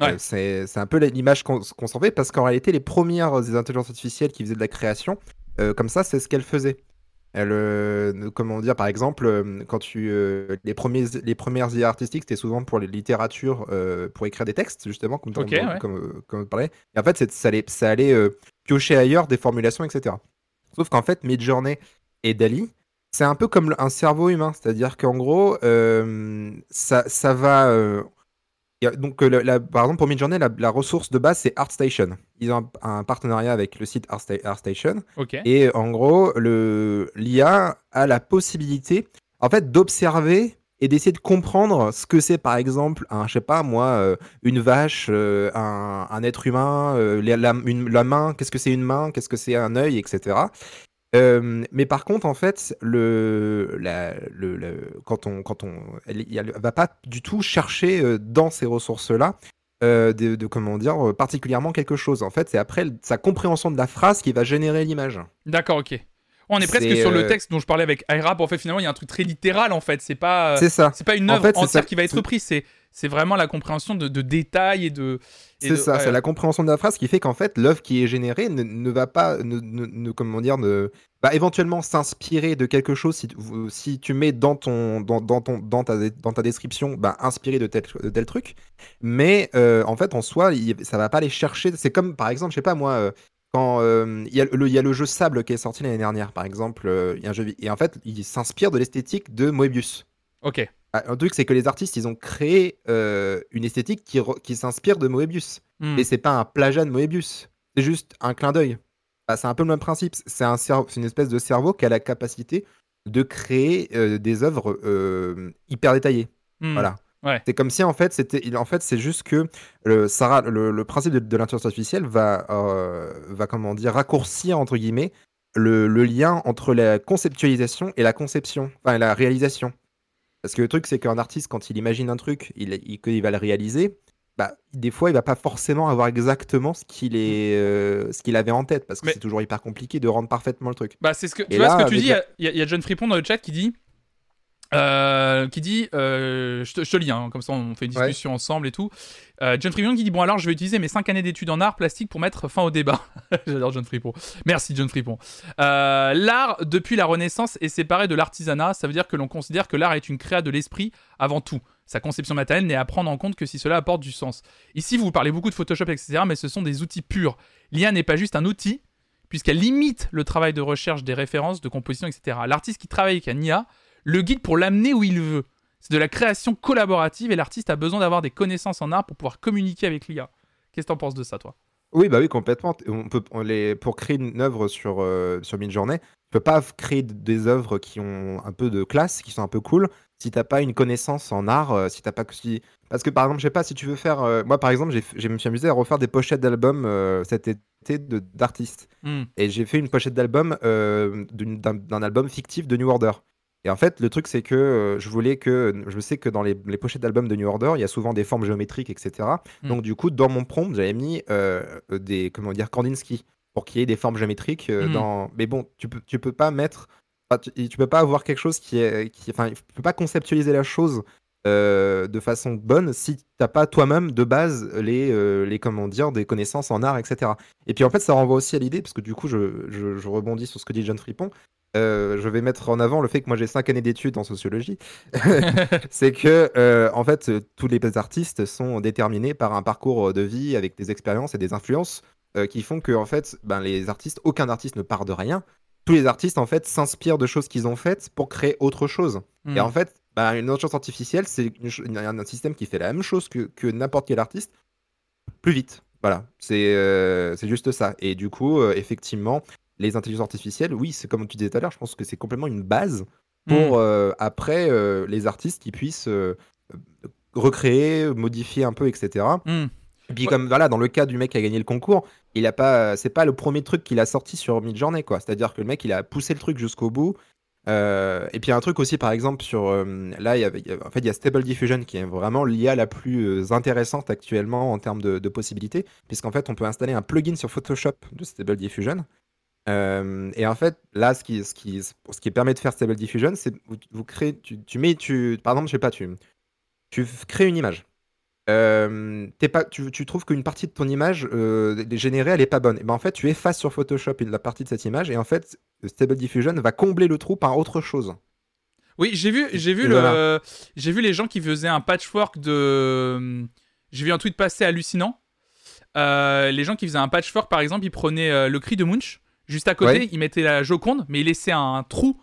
Ouais. C'est un peu l'image qu'on qu'on s'en fait parce qu'en réalité, les premières intelligences artificielles qui faisaient de la création, comme ça, c'est ce qu'elles faisaient. Euh, comment dire, par exemple, euh, quand tu euh, les premiers les premières IA artistiques, c'était souvent pour les littératures, pour écrire des textes justement, comme, Ok, comme, ouais. comme, comme on parlait. Et en fait, ça allait, ça allait piocher ailleurs des formulations, etc. Sauf qu'en fait, Midjourney et Dali, c'est un peu comme un cerveau humain, c'est-à-dire qu'en gros, euh, ça, ça va. euh, donc, euh, la- la- par exemple, pour Midjourney, la, la ressource de base, c'est ArtStation. Ils ont un, un partenariat avec le site Artsta- ArtStation. Et en gros, l'IA a la possibilité, en fait, d'observer et d'essayer de comprendre ce que c'est, par exemple, un, je sais pas moi, euh, une vache, euh, un, un être humain, euh, la- une- la main, qu'est-ce que c'est une main, qu'est-ce que c'est un œil, etc. Euh, mais par contre, en fait, le, la- le, le- quand on, quand on, elle, elle va pas du tout chercher euh, dans ces ressources-là euh, de, de, comment dire, particulièrement quelque chose. En fait, c'est après sa compréhension de la phrase qui va générer l'image. D'accord, ok. On est presque sur le texte dont je parlais avec Aira. En fait, finalement, il y a un truc très littéral en fait. C'est pas, C'est ça. c'est pas une En œuvre fait, c'est entière ça. qui va être C'est- prise. C'est, c'est vraiment la compréhension de, de détails et de. C'est ça, ouais. c'est la compréhension de la phrase qui fait qu'en fait, l'œuvre qui est générée ne, ne va pas, ne, ne- ne- comment dire, ne, va éventuellement s'inspirer de quelque chose si, tu- si tu mets dans, ton, dans, dans ton, dans, ta, dans ta description, bah, inspiré de tel, de tel truc. Mais euh, en fait, en soi, il- ça va pas aller chercher. C'est comme, par exemple, je sais pas moi, euh, quand euh, il y, a le- il y a le jeu Sable qui est sorti l'année dernière, par exemple, y a un jeu, et en fait, il s'inspire de l'esthétique de Moebius. Ok. Ah, Un truc, c'est que les artistes, ils ont créé euh, une esthétique qui, re- qui s'inspire de Moebius. Hmm. Et c'est pas un plagiat de Moebius, c'est juste un clin d'œil. Bah, c'est un peu le même principe. C'est un une espèce de cerveau qui a la capacité de créer euh, des œuvres euh, hyper détaillées. Hmm. Voilà. Ouais. C'est comme si en fait c'était, en fait c'est juste que le, Sarah, le, le principe de, de l'intelligence artificielle va, va comment dire raccourcir entre guillemets le, le lien entre la conceptualisation et la conception, enfin la réalisation. Parce que le truc c'est qu'un artiste quand il imagine un truc, il, il, qu'il va le réaliser, bah, des fois il va pas forcément avoir exactement ce qu'il est, euh, ce qu'il avait en tête, parce que Mais- c'est toujours hyper compliqué de rendre parfaitement le truc. Bah, c'est ce que tu Et vois là, ce que tu dis. Il y, a- il y a John Fripon dans le chat qui dit. Euh, qui dit, euh, je, te, je te lis, hein, comme ça on fait une Ouais. discussion ensemble et tout. Euh, John Fripon qui dit Bon, alors je vais utiliser mes 5 années d'études en art plastique pour mettre fin au débat. J'adore John Fripon. Merci John Fripon. Euh, l'art, depuis la Renaissance, est séparé de l'artisanat. Ça veut dire que l'on considère que l'art est une créa de l'esprit avant tout. Sa conception matérielle n'est à prendre en compte que si cela apporte du sens. Ici, vous parlez beaucoup de Photoshop, etc., mais ce sont des outils purs. L'IA n'est pas juste un outil, puisqu'elle limite le travail de recherche des références, de composition, etc. L'artiste qui travaille avec un IA le guide pour l'amener où il veut. C'est de la création collaborative et l'artiste a besoin d'avoir des connaissances en art pour pouvoir communiquer avec l'IA. Qu'est-ce que t'en penses de ça, toi? Oui, bah oui, complètement. On peut, on les, pour créer une œuvre sur, euh, sur Midjourney, tu peux pas créer des œuvres qui ont un peu de classe, qui sont un peu cool, si t'as pas une connaissance en art, euh, si t'as pas que si... Parce que par exemple, je sais pas, si tu veux faire... euh, moi, par exemple, je me suis amusé à refaire des pochettes d'albums euh, cet été de- d'artistes. Hmm. Et j'ai fait une pochette d'album, euh, d'un album fictif de New Order. Et en fait, le truc, c'est que euh, je voulais que. Je sais que dans les, les pochettes d'albums de New Order, il y a souvent des formes géométriques, etc. Mm. Donc, du coup, dans mon prompt, j'avais mis euh, des. Comment dire Kandinsky. Pour qu'il y ait des formes géométriques euh, Mm. dans. Mais bon, tu peux, tu peux pas mettre. enfin, tu, tu peux pas avoir quelque chose qui est. Qui, enfin, tu peux pas conceptualiser la chose de façon bonne si t'as pas toi-même de base les, euh, les comment dire des connaissances en art etc et puis en fait ça renvoie aussi à l'idée parce que du coup je, je- je rebondis sur ce que dit John Fripon Euh, je vais mettre en avant le fait que moi j'ai cinq années d'études en sociologie c'est que euh, en fait euh, tous les artistes sont déterminés par un parcours de vie avec des expériences et des influences euh, qui font que en fait ben, les artistes aucun artiste ne part de rien tous les artistes en fait s'inspirent de choses qu'ils ont faites pour créer autre chose Mm. et en fait, bah, une intelligence artificielle, c'est un système qui fait la même chose que, que n'importe quel artiste, plus vite. Voilà, c'est euh, juste ça. Et du coup, euh, effectivement, les intelligences artificielles, oui, c'est comme tu disais tout à l'heure, je pense que c'est complètement une base pour Mm. euh, après euh, les artistes qui puissent euh, recréer, modifier un peu, etc. Mm. Et puis Ouais. comme voilà, dans le cas du mec qui a gagné le concours, il a pas, c'est pas le premier truc qu'il a sorti sur Midjourney quoi. C'est-à-dire que le mec il a poussé le truc jusqu'au bout. Euh, et puis il y a un truc aussi par exemple sur euh, là il y avait- en fait il y a Stable Diffusion qui est vraiment l'IA la plus intéressante actuellement en termes de, de possibilités puisqu'en fait on peut installer un plugin sur Photoshop de Stable Diffusion. Euh, et en fait là ce qui, ce qui, ce qui permet de faire Stable Diffusion c'est vous, vous créez tu, tu mets tu par exemple je sais pas tu tu crées une image. Euh, pas, tu, tu trouves qu'une partie de ton image euh, générée, elle est pas bonne. Et ben en fait, tu effaces sur Photoshop une, la partie de cette image et en fait, Stable Diffusion va combler le trou par autre chose. Oui, j'ai vu, j'ai vu le, j'ai vu les gens qui faisaient un patchwork de. J'ai vu un tweet passer hallucinant. Euh, les gens qui faisaient un patchwork, par exemple, ils prenaient euh, le cri de Munch juste à côté, Ouais. ils mettaient la Joconde, mais ils laissaient un trou,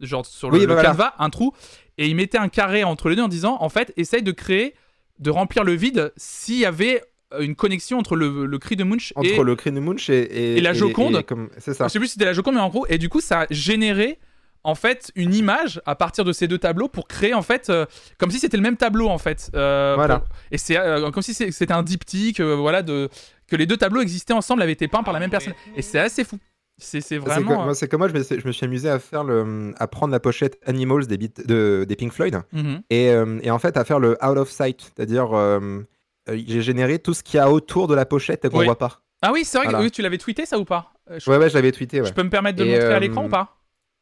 genre sur le, Oui, le bah voilà. canevas, un trou, et ils mettaient un carré entre les deux en disant, en fait, essaye de créer, de remplir le vide s'il y avait euh, une connexion entre le, le cri de Munch Entre et le cri de Munch et, et, et la Joconde. C'est ça. je sais plus si c'était la Joconde, mais en gros, et du coup, ça a généré en fait une image à partir de ces deux tableaux pour créer en fait euh, comme si c'était le même tableau en fait. Euh, Voilà. pour- Et c'est euh, comme si c'est- c'était un diptyque, euh, voilà, de que les deux tableaux existaient ensemble, avaient été peints par la même personne. Et c'est assez fou. C'est vraiment. moi, c'est que moi, je me, je me suis amusé à faire le, à prendre la pochette Animals des, beat- de, des Pink Floyd euh, mhm. et, euh, et en fait à faire le out of sight, c'est-à-dire euh, euh, j'ai généré tout ce qu'il y a autour de la pochette et qu'on Oui. voit pas. Ah oui, c'est vrai Voilà. que oui, tu l'avais tweeté ça ou pas? Euh, je, Ouais, ouais, je l'avais tweeté. je peux me permettre de le montrer à euh, l'écran ou pas?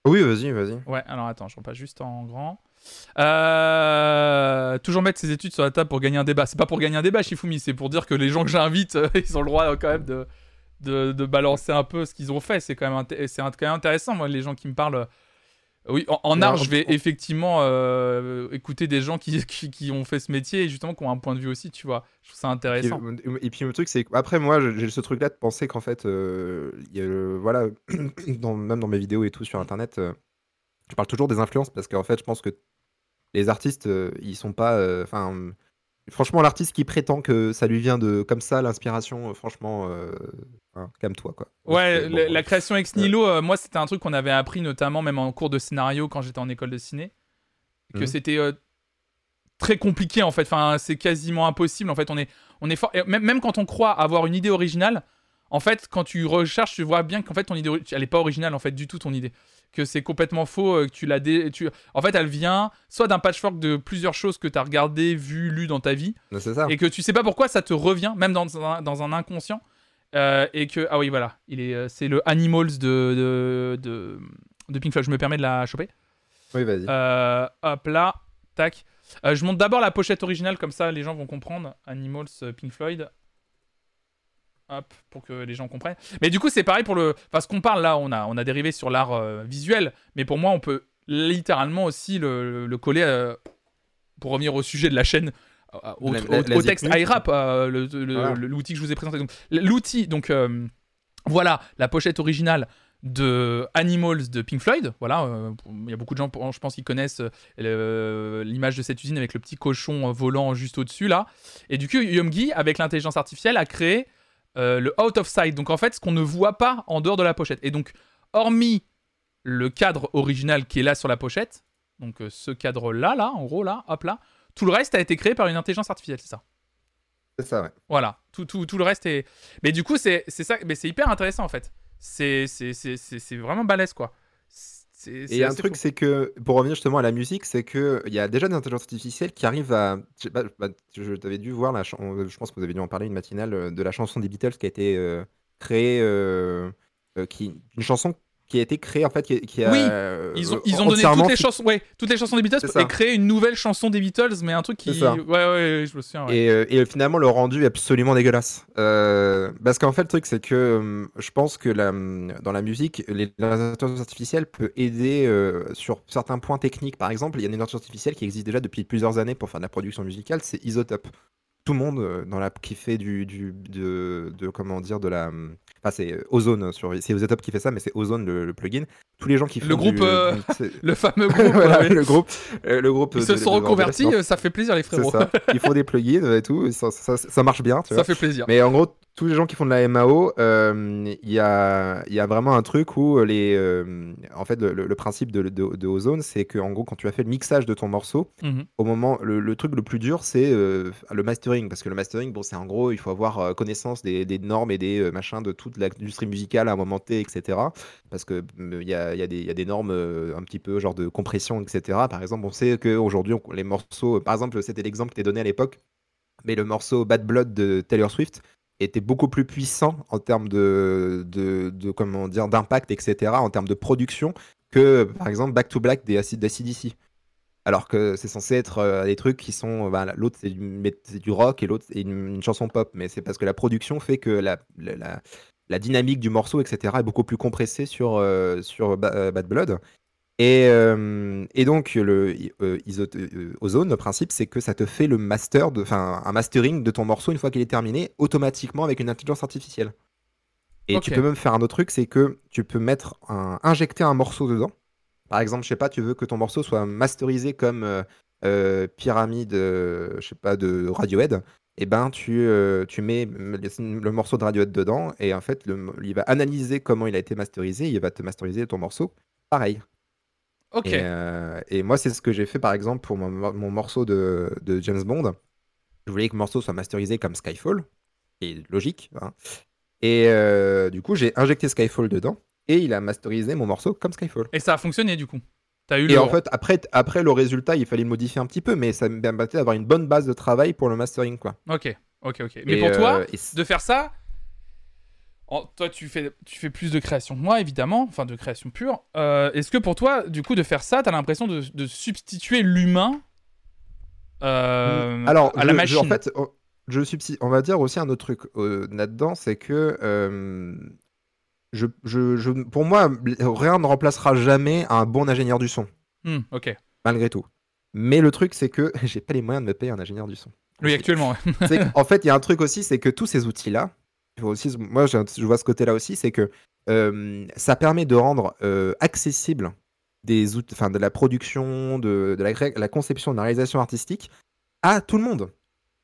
Oui, vas-y, vas-y. Ouais, alors attends, je repasse juste en grand. Euh, toujours mettre ses études sur la table pour gagner un débat. C'est pas pour gagner un débat, Shifumi, c'est pour dire que les gens que j'invite, euh, ils ont le droit euh, quand même de, de, de balancer un peu ce qu'ils ont fait. C'est quand, même c'est quand même intéressant, moi, les gens qui me parlent. Oui, en, en art, je vais effectivement euh, écouter des gens qui, qui, qui ont fait ce métier et justement qui ont un point de vue aussi, tu vois. Je trouve ça intéressant. et puis le truc c'est après moi j'ai ce truc là de penser qu'en fait euh, il y a le- voilà dans, même dans mes vidéos et tout sur internet euh, je parle toujours des influences parce qu'en fait je pense que les artistes euh, ils sont pas enfin franchement l'artiste qui prétend que ça lui vient de comme ça l'inspiration euh, franchement euh, hein, calme-toi quoi Ouais, Parce que, bon, la, création ex nihilo, euh, moi c'était un truc qu'on avait appris notamment même en cours de scénario quand j'étais en école de ciné, que Mhm. c'était euh, très compliqué en fait. Enfin, c'est quasiment impossible. En fait, on est, on est fort. Même, même quand on croit avoir une idée originale, en fait, quand tu recherches, tu vois bien qu'en fait ton idée, elle est pas originale en fait du tout ton idée. Que c'est complètement faux. euh, Que tu l'as, dé- tu, en fait, elle vient soit d'un patchwork de plusieurs choses que tu as regardé, vu, lu dans ta vie, ça et que tu sais pas pourquoi ça te revient, même dans un, dans un inconscient. Euh, et que ah oui voilà, il est, euh, c'est le Animals de, de, de, de Pink Floyd. Je me permets de la choper. oui vas-y Euh, hop là, tac. Euh, je monte d'abord la pochette originale comme ça les gens vont comprendre. Animals Pink Floyd. Hop, pour que les gens comprennent. Mais du coup, c'est pareil pour le. Parce qu'on parle là, on a, on a dérivé sur l'art euh, visuel, mais pour moi, on peut littéralement aussi le, le coller. euh, pour revenir au sujet de la chaîne, euh, au, La- au- la- au texte iRap, Voilà. l'outil que je vous ai présenté. Donc, L'outil, donc euh, voilà, la pochette originale de Animals de Pink Floyd. Voilà, il y a beaucoup de gens, je pense, qui connaissent l'image de cette usine avec le petit cochon volant juste au-dessus là. Et du coup, Yomgi, avec l'intelligence artificielle, a créé euh, le out of sight. Donc en fait, ce qu'on ne voit pas en dehors de la pochette. Et donc, hormis le cadre original qui est là sur la pochette, donc euh, ce cadre-là, là, en gros, là, hop là, tout le reste a été créé par une intelligence artificielle, c'est ça? c'est ça ouais Voilà, tout, tout, tout le reste est. Mais du coup, c'est c'est ça, mais c'est hyper intéressant en fait. C'est vraiment balèze quoi. Et un truc, c'est que, pour revenir justement à la musique, c'est qu'il y a déjà des intelligences artificielles qui arrivent à. Je bah, je t'avais dû voir, la chan- je pense que vous avez dû en parler, une matinale euh, de la chanson des Beatles qui a été euh, créée. euh, euh, qui, une chanson qui a été créée, en fait, qui, qui a. Oui, euh, Ils ont, ils ont donné toutes les chansons, ouais, toutes les chansons des Beatles et créé une nouvelle chanson des Beatles, mais un truc qui, ouais, ouais, ouais, je me souviens. ouais. Et, euh, et finalement, le rendu est absolument dégueulasse. Euh, parce qu'en fait, le truc, c'est que je pense que la, dans la musique, l'intelligence artificielle peut aider euh, sur certains points techniques. Par exemple, il y a une intelligence artificielle qui existe déjà depuis plusieurs années pour faire de la production musicale, c'est Isotope. Tout le monde dans la, qui fait du, du de, de comment dire de la enfin c'est euh, Ozone sur c'est Isotope qui fait ça mais c'est Ozone le, le plugin tous les gens qui font Le groupe, du- euh, Le fameux groupe, voilà, ouais. le groupe euh, le groupe ils de- se de sont reconvertis, euh, ça fait plaisir les frérots. ça ils font des plugins et tout ça, ça, ça marche bien tu vois. Ça fait plaisir. Mais en gros, tous les gens qui font de la MAO, euh, il y, a, il y a vraiment un truc où les, euh, en fait, le, le principe de, de, de Ozone, c'est que en gros, quand tu as fait le mixage de ton morceau, Mhm. au moment, le, le truc le plus dur, c'est euh, le mastering, parce que le mastering, bon, c'est en gros, il faut avoir euh, connaissance des, des normes et des euh, machins de l'industrie musicale à un moment T, etc. Parce que euh, il y, a, y, a y a des normes euh, un petit peu genre de compression, etc. Par exemple, on sait qu'aujourd'hui, les morceaux, par exemple, c'était l'exemple qui était donné à l'époque, mais le morceau Bad Blood de Taylor Swift était beaucoup plus puissant en termes de, de, de- comment d'impact etc en termes de production que par exemple Back to Black des acid d'ACDC alors que c'est censé être euh, des trucs qui sont bah, l'autre c'est du, rock et l'autre c'est une, chanson pop mais c'est parce que la production fait que la- la dynamique du morceau etc est beaucoup plus compressée sur, euh, sur Ba- euh, Bad Blood et, euh, et donc, le Ozone, le principe, c'est que ça te fait le master, de- enfin un mastering de ton morceau une fois qu'il est terminé, automatiquement avec une intelligence artificielle. Et tu peux même faire un autre truc, c'est que tu peux mettre un, injecter un morceau dedans. Par exemple, je sais pas, tu veux que ton morceau soit masterisé comme euh, Pyramide, je sais pas, de Radiohead. Et ben, tu, euh, tu mets le, morceau de Radiohead dedans, et en fait, le- il va analyser comment il a été masterisé, il va te masteriser ton morceau. Pareil. Ok. Et, euh, et moi, c'est ce que j'ai fait par exemple pour mon, mon morceau de, de James Bond. Je voulais que le morceau soit masterisé comme Skyfall, qui est logique. hein. Et euh, du coup, j'ai injecté Skyfall dedans et il a masterisé mon morceau comme Skyfall. Et ça a fonctionné du coup? Eu Et le. en fait, après, après le résultat, il fallait le modifier un petit peu, mais ça me permettait d'avoir une bonne base de travail pour le mastering. Quoi. Ok, ok, ok. Mais Et, pour toi, euh, de faire ça, en- toi tu fais, tu fais plus de création que moi évidemment, enfin de création pure. Euh, Est-ce que pour toi, du coup, de faire ça, t'as l'impression de, de substituer l'humain euh, Alors, à je- la je- machine en fait, oh, je on va dire aussi un autre truc euh, là-dedans, c'est que je, je- je- pour moi, rien ne remplacera jamais un bon ingénieur du son, Hmm, Ok. malgré tout. Mais le truc, c'est que j'ai pas les moyens de me payer un ingénieur du son. Oui, actuellement. ouais. En fait, il y a un truc aussi, c'est que tous ces outils-là, aussi, moi je vois ce côté-là aussi, c'est que euh, ça permet de rendre euh, accessible des outils, enfin de la production, de, de la, cré- la conception, de la réalisation artistique à tout le monde.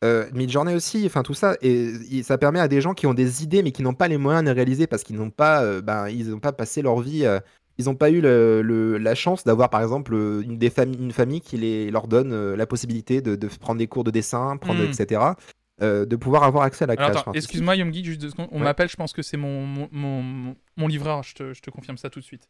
Euh, Midjourney aussi, enfin tout ça, et, et ça permet à des gens qui ont des idées mais qui n'ont pas les moyens de les réaliser parce qu'ils n'ont pas, euh, ben, ils n'ont pas passé leur vie, euh, ils n'ont pas eu le- le- la chance d'avoir par exemple euh, une, des une famille qui les, leur donne la possibilité de, de prendre des cours de dessin, prendre, Mm. etc. de pouvoir avoir accès à la création. excuse-moi Yomgi, juste deux secondes. On Ouais. m'appelle, je pense que c'est mon, mon, mon, mon- mon livreur, je te, je te confirme ça tout de suite.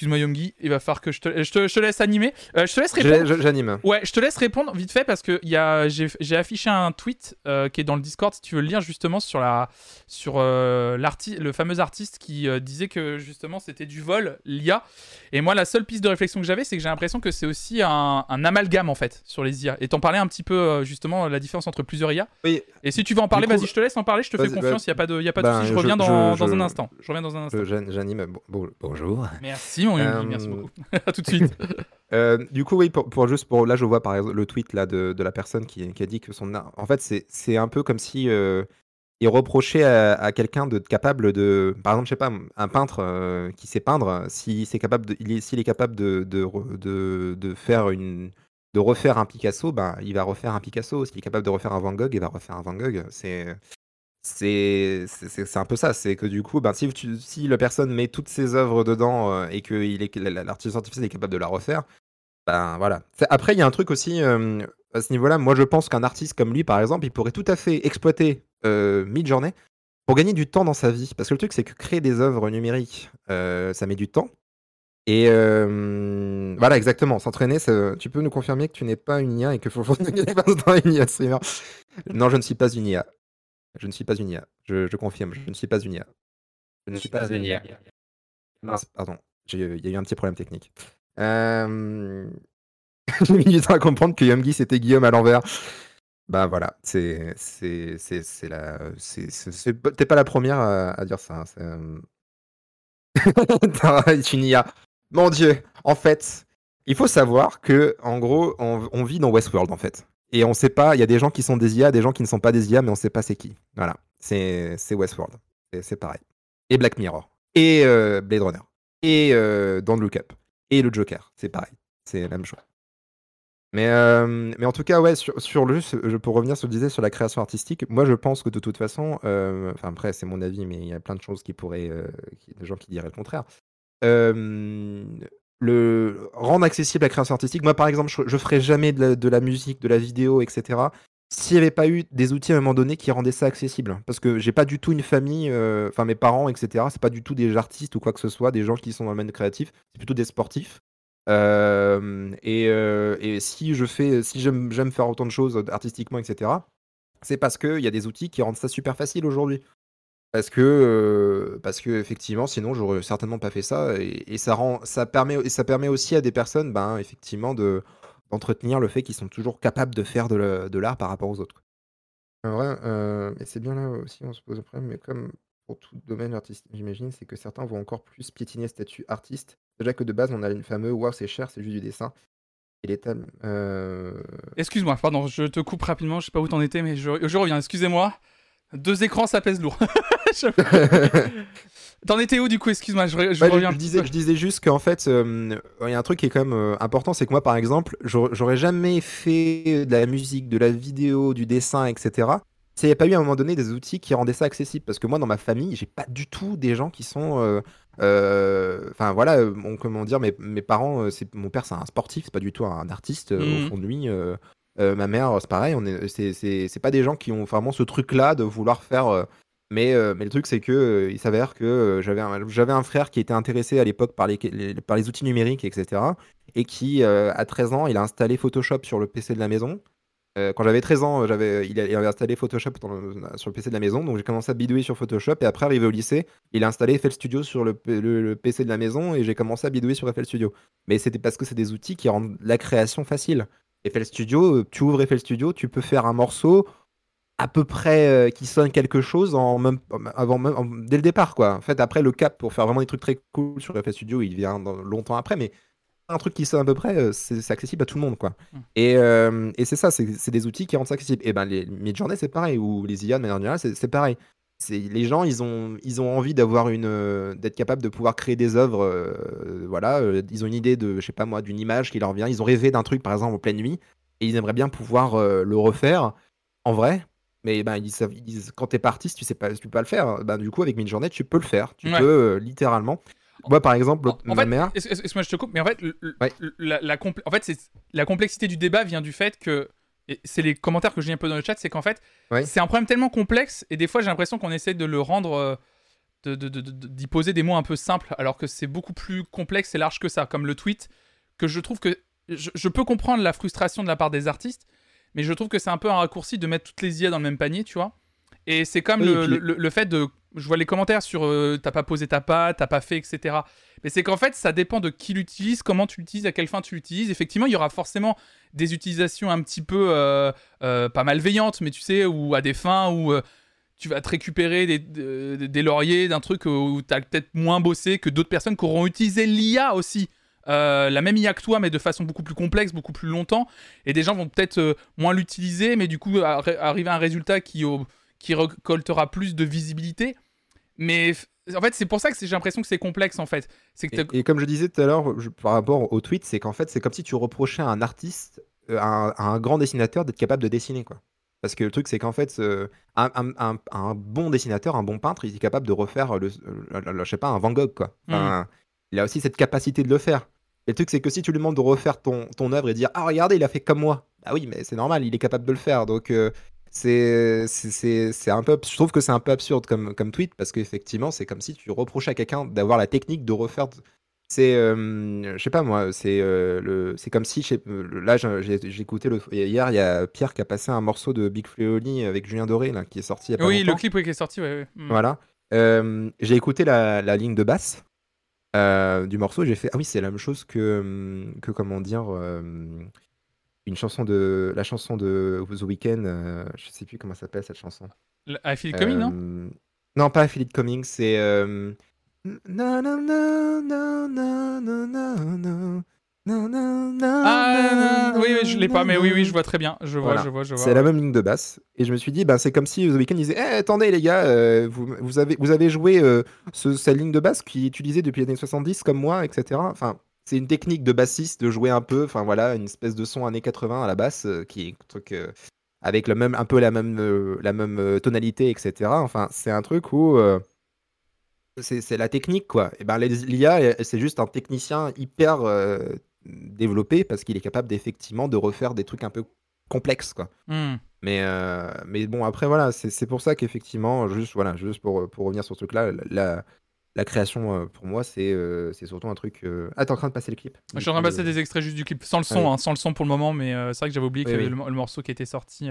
Excuse-moi Yomgi, il va falloir que je te, je te, je te laisse animer. Euh, je te laisse répondre. J'anime. Ouais, je te laisse répondre vite fait parce que il y a, j'ai, affiché un tweet euh, qui est dans le Discord si tu veux le lire justement sur la, sur euh, le fameux artiste qui euh, disait que justement c'était du vol l'IA. Et moi la seule piste de réflexion que j'avais c'est que j'ai l'impression que c'est aussi un, un amalgame en fait sur les IA. Et t'en parlais un petit peu euh, justement la différence entre plusieurs IA. Oui. Et si tu veux en parler, vas-y, je te laisse en parler. Je te fais confiance. Il y a pas de, y a pas de ben, souci. Je reviens dans, je- dans un instant. Je reviens dans un instant. J'anime. Bon- bon- bonjour. Merci mon Yomgi, Euh, merci beaucoup. à tout de suite. Euh, du coup, oui, pour, pour juste pour là, je vois par exemple le tweet là de, de la personne qui, qui a dit que son art- en fait, c'est c'est un peu comme si euh, il reprochait à, à quelqu'un de capable de, par exemple, je sais pas, un peintre euh, qui sait peindre, si c'est capable, de, il est, s'il est capable de, de, de, de faire une, de refaire un Picasso, ben il va refaire un Picasso. S'il est capable de refaire un Van Gogh, il va refaire un Van Gogh. C'est c'est un peu ça. C'est que du coup, ben, si, tu- la personne met toutes ses œuvres dedans euh, et que l'artiste artificiel est capable de la refaire, Ben voilà. Après, il y a un truc aussi euh, à ce niveau-là. Moi, je pense qu'un artiste comme lui, par exemple, il pourrait tout à fait exploiter euh, Midjourney pour gagner du temps dans sa vie. Parce que le truc, c'est que créer des œuvres numériques, euh, ça met du temps. Et voilà, exactement. S'entraîner, tu peux nous confirmer que tu n'es pas une IA et qu'il faut à une IA streamer. Non, je ne suis pas une IA. Je ne suis pas une IA. Je, je confirme, je ne suis pas une IA. Je ne suis pas une IA. Mince, pardon. Il y a eu un petit problème technique. Euh... J'ai mis du temps à comprendre que Yumgi c'était Guillaume à l'envers. Bah voilà, c'est c'est c'est la c'est t'es pas la première à, à dire ça. hein, c'est, une IA. Mon Dieu, en fait, il faut savoir que en gros, on, on vit dans Westworld en fait, et on sait pas. Il y a des gens qui sont des IA, des gens qui ne sont pas des IA, mais on sait pas c'est qui. Voilà, c'est Westworld. C'est- pareil. Et Black Mirror. Et euh, Blade Runner. Et euh, Don't Look Up. Et le Joker. C'est pareil. C'est la même chose. Mais, euh, en tout cas, ouais, sur, le peux revenir sur ce que sur la création artistique. Moi, je pense que de toute façon, euh, enfin après, c'est mon avis, mais il y a plein de choses qui pourraient, qui- des gens qui diraient le contraire. Le rendre accessible la création artistique. Moi, par exemple, je, je ferais jamais de la, musique, de la vidéo, etc. S'il n'y avait pas eu des outils à un moment donné qui rendaient ça accessible. Parce que j'ai pas du tout une famille, euh, enfin mes parents, etc. C'est pas du tout des artistes ou quoi que ce soit, des gens qui sont dans le domaine créatif. C'est plutôt des sportifs. Euh, et, euh, et si je fais, si j'aime faire autant de choses artistiquement, etc. C'est parce qu'il y a des outils qui rendent ça super facile aujourd'hui. Parce que, euh, parce que effectivement, sinon j'aurais certainement pas fait ça. Et, et ça rend, ça permet, et ça permet aussi à des personnes, ben effectivement, de d'entretenir le fait qu'ils sont toujours capables de faire de la- de l'art par rapport aux autres. En vrai, euh, mais c'est bien là aussi, on se pose un problème, mais comme pour tout domaine artistique, j'imagine, c'est que certains vont encore plus piétiner le statut artiste. Déjà que de base, on a une fameuse waouh, c'est cher, c'est juste du dessin. Et l'état. Euh... Excuse-moi, pardon, je te coupe rapidement, je sais pas où t'en étais, mais je, je reviens, excusez-moi. Deux écrans, ça pèse lourd. T'en étais où du coup? Excuse-moi, je, re- je Ouais, reviens. je disais, je disais juste qu'en fait, euh, il y a un truc qui est quand même euh, important, c'est que moi, par exemple, j'aurais jamais fait de la musique, de la vidéo, du dessin, etc. S'il n'y a pas eu à un moment donné des outils qui rendaient ça accessible. Parce que moi, dans ma famille, j'ai pas du tout des gens qui sont. euh, Enfin voilà, mon- comment dire, mes, mes parents, c'est mon père, c'est un sportif, c'est pas du tout un artiste au fond de lui. euh, ma mère, c'est pareil, on est, c'est, pas des gens qui ont vraiment ce truc-là de vouloir faire. euh, mais, euh, mais le truc, c'est que euh, il s'avère que euh, j'avais un, frère qui était intéressé à l'époque par les, outils numériques, etc. Et qui, à 13 ans, il a installé Photoshop sur le PC de la maison. Quand j'avais 13 ans, j'avais, il, avait installé Photoshop sur le PC de la maison. Donc j'ai commencé à bidouiller sur Photoshop. Et après, arrivé au lycée, il a installé FL Studio sur le, le- PC de la maison. Et j'ai commencé à bidouiller sur FL Studio. Mais c'était parce que c'est des outils qui rendent la création facile. FL Studio, tu ouvres FL Studio, tu peux faire un morceau à peu près euh, qui sonne quelque chose en même, avant même, en- dès le départ quoi. En fait après le cap pour faire vraiment des trucs très cool sur FL Studio il vient dans- longtemps après mais un truc qui sonne à peu près euh, c'est accessible à tout le monde quoi. Mm. Et, euh, et c'est ça c'est des outils qui rendent ça accessible. Et ben les Midjourney c'est pareil ou les IA de manière générale c'est pareil. Les gens ils ont ils ont envie d'avoir une d'être capable de pouvoir créer des œuvres voilà ils ont une idée de je sais pas moi d'une image qui leur vient ils ont rêvé d'un truc par exemple en pleine nuit et ils aimeraient bien pouvoir le refaire en vrai mais ben, ils savent, ils disent, quand t'es pas artiste, tu sais pas, tu peux pas le faire. Ben, du coup, avec Midjourney, tu peux le faire. Tu Ouais. peux euh, littéralement. Moi, par exemple, En, en ma fait, mère. excuse-moi, je te coupe, mais en fait, le- le- Ouais. la, la compl- en fait, c'est la complexité du débat vient du fait que c'est les commentaires que j'ai un peu dans le chat, c'est qu'en fait, Ouais. c'est un problème tellement complexe et des fois, j'ai l'impression qu'on essaie de le rendre, euh, de- de- de- de- d'y poser des mots un peu simples, alors que c'est beaucoup plus complexe et large que ça, comme le tweet, que je trouve que je, je peux comprendre la frustration de la part des artistes, mais je trouve que c'est un peu un raccourci de mettre toutes les IA dans le même panier, tu vois. Et c'est comme Oui, le, puis- le- le fait de. Je vois les commentaires sur euh, t'as pas posé ta patte, t'as pas fait, etc. Mais c'est qu'en fait, ça dépend de qui l'utilise, comment tu l'utilises, à quelle fin tu l'utilises. Effectivement, il y aura forcément des utilisations un petit peu euh, euh, pas malveillantes, mais tu sais, ou à des fins où tu vas te récupérer des, des- des lauriers d'un truc où tu as peut-être moins bossé que d'autres personnes qui auront utilisé l'IA aussi. Euh, la même IA que toi, mais de façon beaucoup plus complexe, beaucoup plus longtemps. Et des gens vont peut-être euh, moins l'utiliser, mais du coup, arri- arriver à un résultat qui, au- qui récoltera plus de visibilité. Mais en fait, c'est pour ça que j'ai l'impression que c'est complexe, en fait. Que Et, et comme je disais tout à l'heure par rapport au tweet, c'est qu'en fait, c'est comme si tu reprochais à un artiste, euh, à un, à un grand dessinateur, d'être capable de dessiner, quoi. Parce que le truc, c'est qu'en fait, euh, un, un- un- un bon dessinateur, un bon peintre, il est capable de refaire, le, le- je sais pas, un Van Gogh, quoi. Enfin, Il a aussi cette capacité de le faire. Et le truc, c'est que si tu lui demandes de refaire ton, ton œuvre et dire Ah, regardez, il a fait comme moi. Bah oui, mais c'est normal, il est capable de le faire. Donc, euh, c'est c'est c'est un peu. Je trouve que c'est un peu absurde comme, comme tweet parce qu'effectivement, c'est comme si tu reprochais à quelqu'un d'avoir la technique de refaire. C'est. euh, je sais pas moi, c'est euh, le c'est comme si. euh, Là, j'ai j'ai écouté le, hier, il y a Pierre qui a passé un morceau de Big Fleoli avec Julien Doré, là, qui est sorti il y a pas Oui, le clip ouais, qui est sorti, ouais. ouais. Mm. Voilà. J'ai écouté la, la ligne de basse euh, du morceau j'ai fait Ah oui, c'est la même chose que, hum, que comment dire, euh, une chanson de. La chanson de The Weeknd, euh, je sais plus comment ça s'appelle cette chanson. I Feel It Coming, non? Non, pas Philip Coming, c'est. euh, Na, na, na, na, na, na, na, na, na, Ah, oui, oui, je l'ai pas, mais oui, oui, je vois très bien. Je vois, Voilà. je vois, je vois. C'est la même ligne de basse. Et je me suis dit, bah, c'est comme si The Weeknd disait Eh, attendez, les gars, euh, vous, vous, avez, vous avez joué euh, ce- cette ligne de basse qui est utilisée depuis les années 70 comme moi, etc. Enfin, c'est une technique de bassiste de jouer un peu, enfin voilà, une espèce de son années 80 à la basse euh, qui est un truc avec le même, un peu la même, la même tonalité, etc. Enfin, c'est un truc où. c'est la technique, quoi. Et ben, l'IA, c'est juste un technicien hyper développé parce qu'il est capable d'effectivement de refaire des trucs un peu complexes, quoi. Mm. Mais, euh, mais bon, après, voilà, c'est pour ça qu'effectivement, juste, voilà, juste pour, pour revenir sur ce truc-là, la, la création, euh, pour moi, c'est euh, c'est surtout un truc. euh, Ah, t'es en train de passer le clip Je suis en train de passer des extraits juste du clip, sans le son, hein, sans le son pour le moment, mais euh, c'est vrai que j'avais oublié qu'il y avait oui. le, le morceau qui était sorti.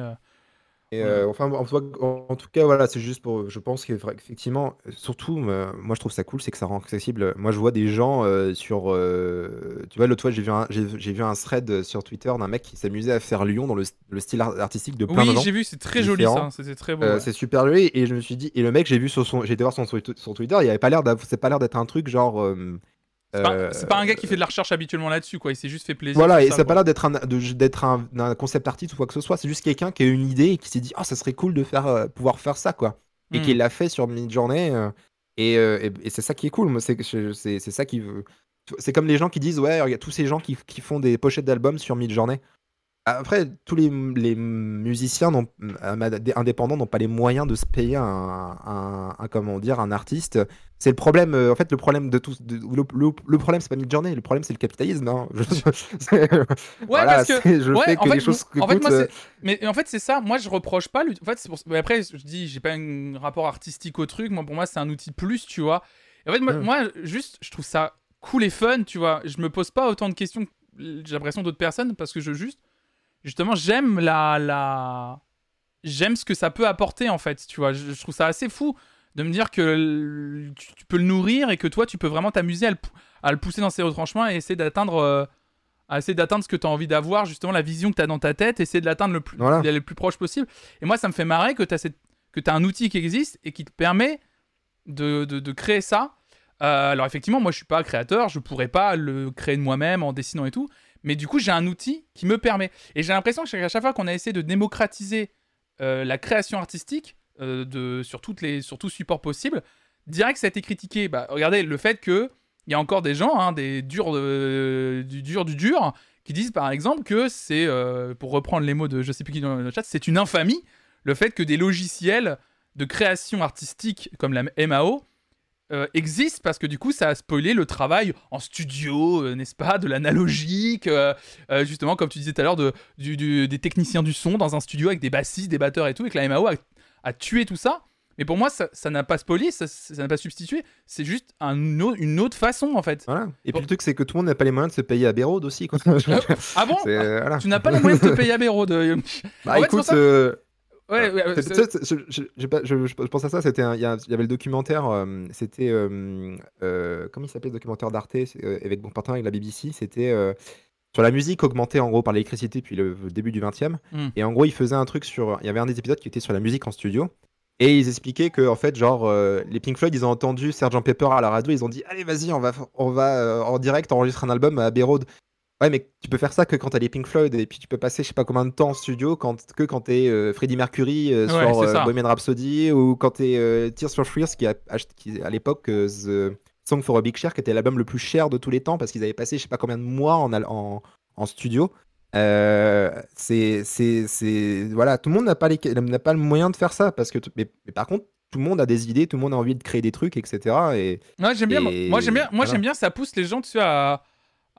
Euh. Et, euh, enfin, en, tout cas- en- en tout cas, voilà, c'est juste pour. Je pense qu'effectivement, surtout, euh, moi, je trouve ça cool, c'est que ça rend accessible. Moi, je vois des gens euh, sur. euh, tu vois, l'autre fois, j'ai vu, un- j'ai j'ai vu un thread sur Twitter d'un mec qui s'amusait à faire Lyon dans le, le style art- artistique de plein de Oui, j'ai vu, c'est très joli ça, c'était très beau. Ouais. C'est super joli et je me suis dit et le mec j'ai vu sur son j'ai été voir son Twitter il avait pas l'air d'av- c'est pas l'air d'être un truc genre C'est pas, euh, c'est pas un gars qui fait de la recherche habituellement là-dessus, quoi. Il s'est juste fait plaisir. voilà et ça, n'a pas l'air d'être un d'être un, un concept artiste ou quoi que ce soit c'est juste quelqu'un qui a une idée et qui s'est dit ah ça serait cool de faire euh, pouvoir faire ça quoi et Mm. qui l'a fait sur Midjourney euh, et, et, et c'est ça qui est cool moi c'est c'est ça qui veut c'est comme les gens qui disent ouais il y a tous ces gens qui, qui font des pochettes d'albums sur Midjourney après, tous les, les musiciens euh, indépendants n'ont pas les moyens de se payer un, un- un- comment dire, un artiste. C'est le problème. euh, en fait, le problème de tout. de- le, le- le problème, c'est pas Midjourney. Le problème, c'est le capitalisme. hein. Je- c'est- Ouais, voilà, parce que. je ouais, fais que fait, les choses en fait, moi, euh, Mais en fait, c'est ça. Moi, je reproche pas. En fait, pour... mais après, je dis, j'ai pas un rapport artistique au truc. Moi, pour moi, c'est un outil plus, tu vois. Et en fait, moi, Mm. moi, juste, je trouve ça cool et fun, tu vois. Je me pose pas autant de questions, que j'ai l'impression, d'autres personnes, parce que je juste. Justement, j'aime la. la... J'aime ce que ça peut apporter, en fait, tu vois. Je, je trouve ça assez fou de me dire que tu, tu peux le nourrir et que toi, tu peux vraiment t'amuser à, le pou- à le pousser dans ses retranchements et essayer d'atteindre. euh, à essayer d'atteindre ce que tu as envie d'avoir, justement la vision que tu as dans ta tête, essayer de l'atteindre le plus, Voilà. le plus proche possible. Et moi, ça me fait marrer que tu as, que as un outil qui existe et qui te permet de, de, de créer ça. Euh, alors effectivement, moi je suis pas créateur, je pourrais pas le créer de moi-même en dessinant et tout, mais du coup j'ai un outil qui me permet. Et j'ai l'impression que chaque- fois qu'on a essayé de démocratiser euh, la création artistique euh, de, sur, toutes les, sur tout support possible, direct ça a été critiqué. Bah, regardez le fait que il y a encore des gens, hein, des durs du dur du dur, qui disent par exemple que c'est, euh, pour reprendre les mots de je sais plus qui dans le chat, c'est une infamie le fait que des logiciels de création artistique comme la MAO euh, existent parce que du coup ça a spoilé le travail en studio, euh, n'est-ce pas, de l'analogique, euh, justement comme tu disais tout à l'heure, de, du- du- des techniciens du son dans un studio avec des bassistes, des batteurs et tout, et que la MAO a, a tué tout ça. Mais pour moi, ça n'a pas spoilé, ça n'a pas substitué, c'est juste un une autre façon en fait. Voilà. Et puis le truc, c'est que tout le monde n'a pas les moyens de se payer à Bérode aussi. Quoi. Ah bon? Voilà. Tu n'as pas les moyens de te payer à Béraud de... Bah en écoute, Ouais, ouais, tu sais, je, je- pense à ça, c'était il y, avait le documentaire, euh, c'était, euh, euh, comment il s'appelait le documentaire d'Arte, avec mon partenaire avec la BBC, c'était sur la musique augmentée en gros par l'électricité depuis le début du 20e. Mm. Et en gros, il faisait un truc sur, il y avait un des épisodes qui était sur la musique en studio. Et ils expliquaient que en fait, genre, les Pink Floyd, ils ont entendu Sgt Pepper à la radio, ils ont dit, allez, vas-y, on va, on va en direct enregistrer un album à Abbey Road. Ouais, mais tu peux faire ça que quand t'as les Pink Floyd, et puis tu peux passer je sais pas combien de temps en studio quand, que quand t'es euh, Freddie Mercury euh, Ouais, sur euh. Bohemian Rhapsody, ou quand t'es Tears for Fears, qui, a, qui à l'époque, The Song for a Big Share, qui était l'album le plus cher de tous les temps, parce qu'ils avaient passé je sais pas combien de mois en, en, en studio. C'est, c'est, c'est, voilà, tout le monde n'a pas, les, n'a pas le moyen de faire ça, parce que, mais, mais par contre, tout le monde a des idées, tout le monde a envie de créer des trucs, etc. Et Ouais, j'aime bien. Et Moi, j'aime bien. Moi, voilà. j'aime bien. Ça pousse les gens, tu sais, à,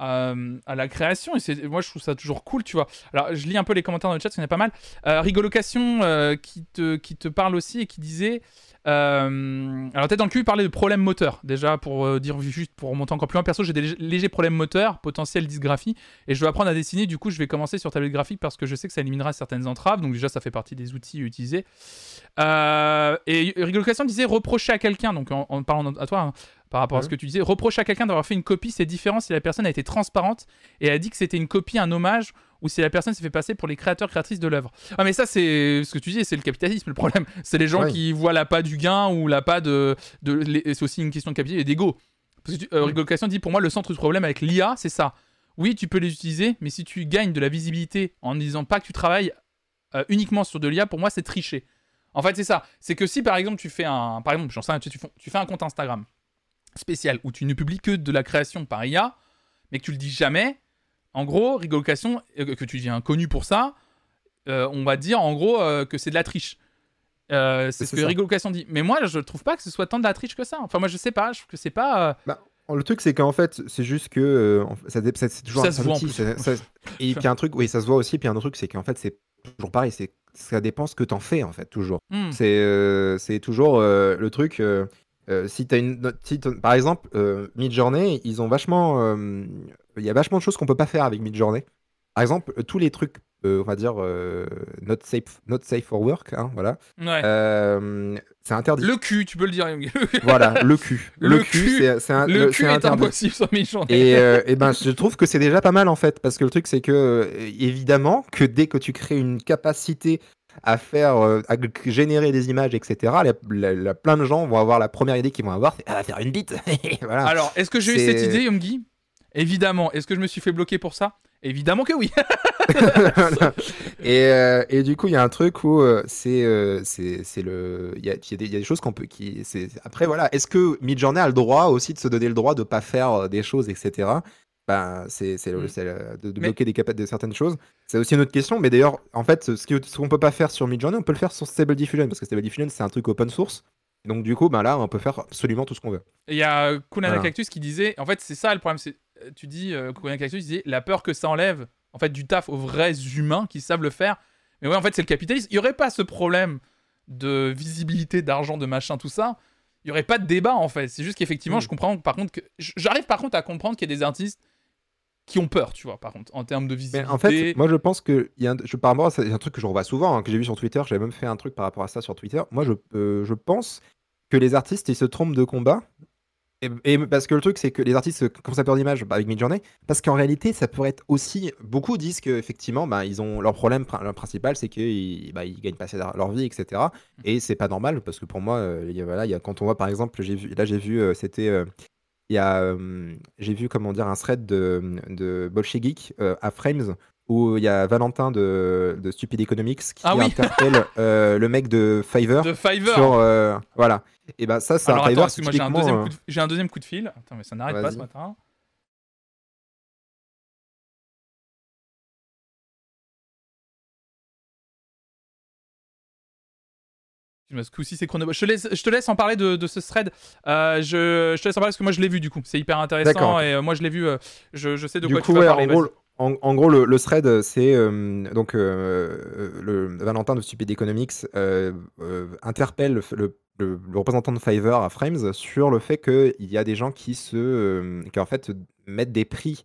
à, à la création. Et moi, je trouve ça toujours cool, tu vois. Alors, je lis un peu les commentaires dans le chat, qu'il y en a pas mal. Euh, Rigolocation euh, qui, te, qui te parle aussi et qui disait. euh, alors, peut-être dans le cul, il parlait de problèmes moteurs. Déjà, pour euh, dire juste, pour remonter encore plus loin, perso, j'ai des lég- légers problèmes moteurs, potentiel dysgraphie, et je veux apprendre à dessiner. Du coup, je vais commencer sur tablette graphique parce que je sais que ça éliminera certaines entraves. Donc, déjà, ça fait partie des outils utilisés. Euh, et Rigolocation disait reprocher à quelqu'un, donc en, en parlant à toi, hein, par rapport à ce que tu disais, reprocher à quelqu'un d'avoir fait une copie, c'est différent si la personne a été transparente et a dit que c'était une copie, un hommage, ou si la personne s'est fait passer pour les créateurs, créatrices de l'œuvre. Ah, mais ça, c'est ce que tu dis, c'est le capitalisme, le problème. C'est les gens Ouais. qui voient l'appât du gain ou l'appât de. de c'est aussi une question de capital et d'ego. Parce que euh, Rigolocation dit pour moi, le centre du problème avec l'IA, c'est ça. Oui, tu peux les utiliser, mais si tu gagnes de la visibilité en ne disant pas que tu travailles euh, uniquement sur de l'IA, pour moi, c'est tricher. En fait, c'est ça. C'est que si par exemple tu fais un, par exemple, j'en sais tu fais un compte Instagram spécial où tu ne publies que de la création par IA, mais que tu le dis jamais, en gros, rigolocation, euh, que tu deviens connu pour ça, euh, on va dire en gros euh, que c'est de la triche. C'est ce que rigolocation dit. Mais moi, je trouve pas que ce soit tant de la triche que ça. Enfin, moi, je sais pas. Je trouve que c'est pas. euh, Le truc, c'est qu'en fait, c'est juste que ça, c'est toujours Ça un se voit en outil, plus. ça- ça- et puis un truc, oui, ça se voit aussi. Puis un autre truc, c'est qu'en fait, c'est toujours pareil. C'est ça dépend ce que t'en fais en fait, toujours. hmm. C'est toujours le truc. Euh, si t'as une, si par exemple, euh, Midjourney, ils ont vachement, euh, il y a vachement de choses qu'on peut pas faire avec Midjourney. Par exemple, euh, tous les trucs, on va dire, not safe, not safe for work, hein, voilà. Ouais. C'est interdit. Le cul, tu peux le dire. Voilà, le cul. Le Le, cul c'est un- le cul c'est est impossible sur mes journées. Et, et ben, je trouve que c'est déjà pas mal en fait, parce que le truc c'est que évidemment que dès que tu crées une capacité à faire, euh, à générer des images, etc., la- la- la- plein de gens vont avoir la première idée qu'ils vont avoir, c'est ah, faire une bite. voilà. Alors, est-ce que j'ai eu cette idée, Yomgi Évidemment. Est-ce que je me suis fait bloquer pour ça? Évidemment que oui. Et, euh, et du coup, il y a un truc où euh, c'est euh, le, il y a, y a des- il y a des choses qu'on peut, qui, c'est après voilà, est-ce que Midjourney a le droit aussi de se donner le droit de pas faire des choses, etc. C'est Mm. de, de Mais- bloquer des de certaines choses. C'est aussi une autre question, mais d'ailleurs, en fait, ce qu'on peut pas faire sur Midjourney, on peut le faire sur Stable Diffusion parce que Stable Diffusion c'est un truc open source. Donc du coup, ben là, on peut faire absolument tout ce qu'on veut. Il y a euh, Kunana Voilà. Cactus qui disait, en fait, c'est ça le problème. C'est, euh, tu dis, euh, Kunana Cactus disait, la peur que ça enlève, en fait, du taf aux vrais humains qui savent le faire. Mais ouais, en fait, c'est le capitalisme. Il y aurait pas ce problème de visibilité, d'argent, de machin, tout ça. Il y aurait pas de débat, en fait. C'est juste qu'effectivement, Mm. je comprends, par contre, que j'arrive par contre à comprendre qu'il y a des artistes qui ont peur, tu vois, par contre, en termes de Mais visibilité. en fait, moi je pense que il y a un, je, par rapport à ça, y a un truc que je revois souvent, hein, que j'ai vu sur Twitter, j'avais même fait un truc par rapport à ça sur Twitter. Moi je, euh, je pense que les artistes ils se trompent de combat. Et, et parce que le truc c'est que les artistes comme ça peur d'image bah, avec Midjourney, parce qu'en réalité ça pourrait être aussi beaucoup disent qu'effectivement bah, ils ont leur problème leur principal c'est qu'ils bah, ils gagnent pas assez leur vie etc. Et c'est pas normal parce que pour moi euh, il y a, voilà il y a, quand on voit par exemple j'ai vu là j'ai vu euh, c'était euh, il y a, euh, j'ai vu comment dire un thread de, de Bolshevik euh, à Frames où il y a Valentin de, de Stupid Economics qui Ah oui. interpelle euh, le mec de Fiverr de Fiverr. sur euh, voilà. Et ben ça c'est un Alors attends, Fiverr j'ai un, deuxième coup de... un deuxième coup de fil. Attends, mais ça n'arrête pas ce matin. Ce coup-ci, c'est chrono. Je te, laisse, je te laisse en parler de, de ce thread. Euh, je, je te laisse en parler parce que moi, je l'ai vu du coup. C'est hyper intéressant et euh, moi, je l'ai vu. euh, je, je sais de du quoi coup, tu vas ouais, parler. en, gros, vas-y. en, en gros, le, le thread, c'est donc le Valentin de Stupid Economics interpelle le, le- le- le représentant de Fiverr à Frames sur le fait qu'il y a des gens qui se, qui en fait mettent des prix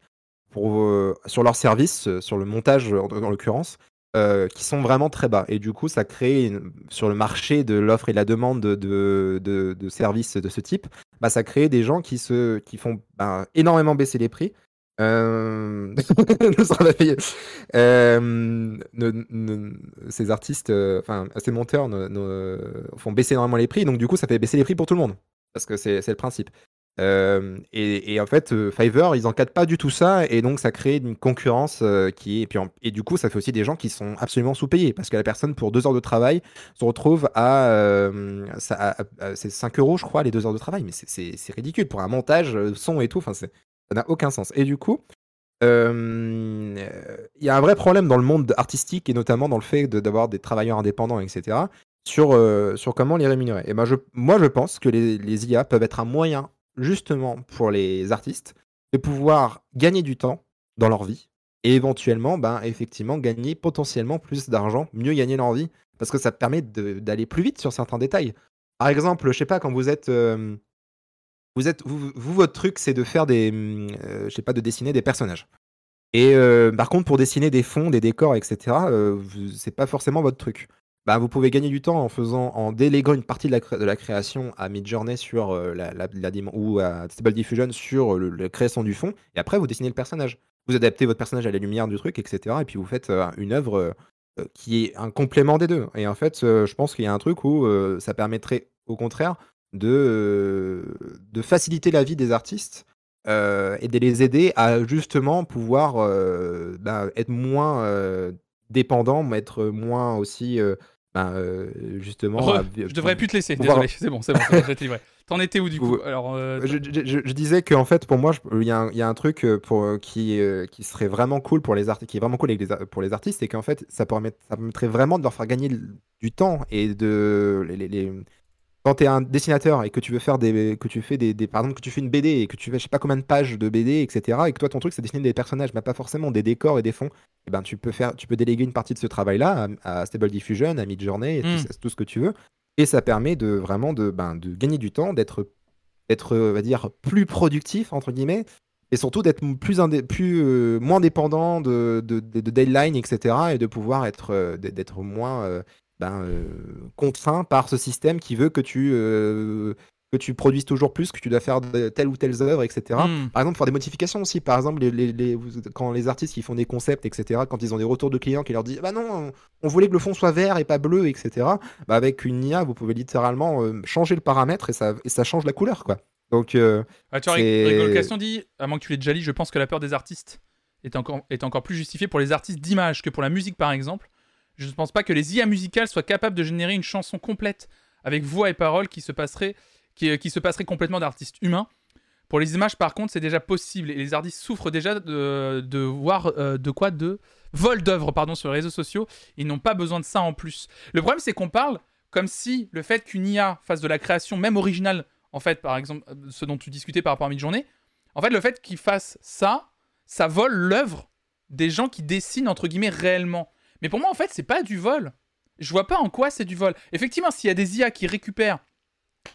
pour, sur leurs services, euh, sur le montage en, en l'occurrence, euh, qui sont vraiment très bas. Et du coup, ça crée sur le marché de l'offre et de la demande de, de, services de ce type, bah, ça crée des gens qui, se, qui font ben, énormément baisser les prix. Euh... Euh, ces artistes, enfin ces monteurs font baisser énormément les prix, donc du coup ça fait baisser les prix pour tout le monde, parce que c'est le principe. Euh, et, en fait, euh, Fiverr, ils encadrent pas du tout ça, et donc ça crée une concurrence euh, qui est. Et, du coup, ça fait aussi des gens qui sont absolument sous-payés, parce que la personne, pour deux heures de travail, se retrouve à. c'est 5 euros, je crois, les deux heures de travail, mais c'est- ridicule pour un montage, son et tout, ça n'a aucun sens. Et du coup. Il y a un vrai problème dans le monde artistique et notamment dans le fait d'avoir des travailleurs indépendants, etc., sur, sur comment les rémunérer. Et ben je, moi, je pense que les IA peuvent être un moyen, justement, pour les artistes, de pouvoir gagner du temps dans leur vie et éventuellement, ben, effectivement, gagner potentiellement plus d'argent, mieux gagner leur vie, parce que ça permet d'aller plus vite sur certains détails. Par exemple, je sais pas, quand vous êtes, vous êtes, vous, votre truc, c'est de faire des, mmh, je sais pas, de dessiner des personnages. Et par contre, pour dessiner des fonds, des décors, etc., c'est pas forcément votre truc. Bah, vous pouvez gagner du temps en faisant, en déléguant une partie de la, création à Midjourney sur la, la, ou à Stable Diffusion sur la création du fond, et après vous dessinez le personnage. Vous adaptez votre personnage à la lumière du truc, etc. Et puis vous faites une œuvre qui est un complément des deux. Et en fait, je pense qu'il y a un truc où ça permettrait, au contraire, de, de faciliter la vie des artistes et de les aider à justement pouvoir bah, être moins dépendants, être moins aussi ben, justement. je devrais plus te laisser, désolé, c'est bon, c'est bon, j'étais vrai. T'en étais où du coup Alors, je, je, disais qu'en fait, pour moi, il y, y, a un truc pour, qui, qui serait vraiment cool pour les artistes, qui est vraiment cool pour les artistes, c'est qu'en fait, ça, permet, ça permettrait vraiment de leur faire gagner du temps et de les, les, quand tu es un dessinateur et que tu veux faire des que tu fais des, par exemple que tu fais une BD et que tu fais je sais pas combien de pages de BD etc et que toi ton truc c'est dessiner des personnages mais pas forcément des décors et des fonds et eh ben tu peux faire tu peux déléguer une partie de ce travail là à, Stable Diffusion à Midjourney et tout, tout, ce que tu veux. Et ça permet de vraiment de ben, de gagner du temps d'être d'être va dire plus productif entre guillemets et surtout d'être plus, plus euh, moins dépendant de, de, de, deadline etc et de pouvoir être euh, d'être moins euh, ben, euh, contraint par ce système qui veut que tu, euh, que tu produises toujours plus, que tu dois faire de telle ou telle œuvre, etc. Mmh. Par exemple, faire des modifications aussi. Par exemple, les, les, quand les artistes qui font des concepts, etc., quand ils ont des retours de clients qui leur disent Bah non, on voulait que le fond soit vert et pas bleu, etc. Bah, avec une IA, vous pouvez littéralement euh, changer le paramètre et ça, et ça change la couleur, quoi. Donc, ah, tu vois, dit, à moins que tu l'aies déjà lu, je pense que la peur des artistes est encore, est encore plus justifiée pour les artistes d'image que pour la musique, par exemple. Je ne pense pas que les IA musicales soient capables de générer une chanson complète avec voix et paroles qui se passerait, qui, qui se passerait complètement d'artistes humains. Pour les images, par contre, c'est déjà possible et les artistes souffrent déjà de, de voir euh, de quoi De vol d'œuvres, pardon, sur les réseaux sociaux. Ils n'ont pas besoin de ça en plus. Le problème, c'est qu'on parle comme si le fait qu'une IA fasse de la création, même originale, en fait, par exemple, euh, ce dont tu discutais par rapport à Midjourney, en fait, le fait qu'il fasse ça, ça vole l'œuvre des gens qui dessinent, entre guillemets, réellement. Mais pour moi, en fait, c'est pas du vol. Je vois pas en quoi c'est du vol. Effectivement, s'il y a des IA qui récupèrent,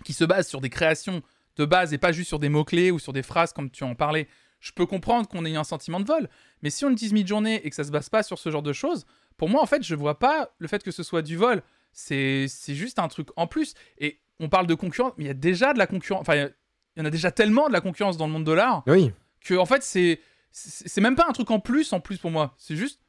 qui se basent sur des créations de base et pas juste sur des mots-clés ou sur des phrases comme tu en parlais, je peux comprendre qu'on ait un sentiment de vol. Mais si on utilise mid-journée et que ça se base pas sur ce genre de choses, pour moi, en fait, je vois pas le fait que ce soit du vol. C'est juste un truc en plus. Et on parle de concurrence, mais il y a déjà de la concurrence. Enfin, il y en a déjà tellement de la concurrence dans le monde de l'art. Oui. Que, en fait, c'est. C'est même pas un truc en plus, en plus pour moi. C'est juste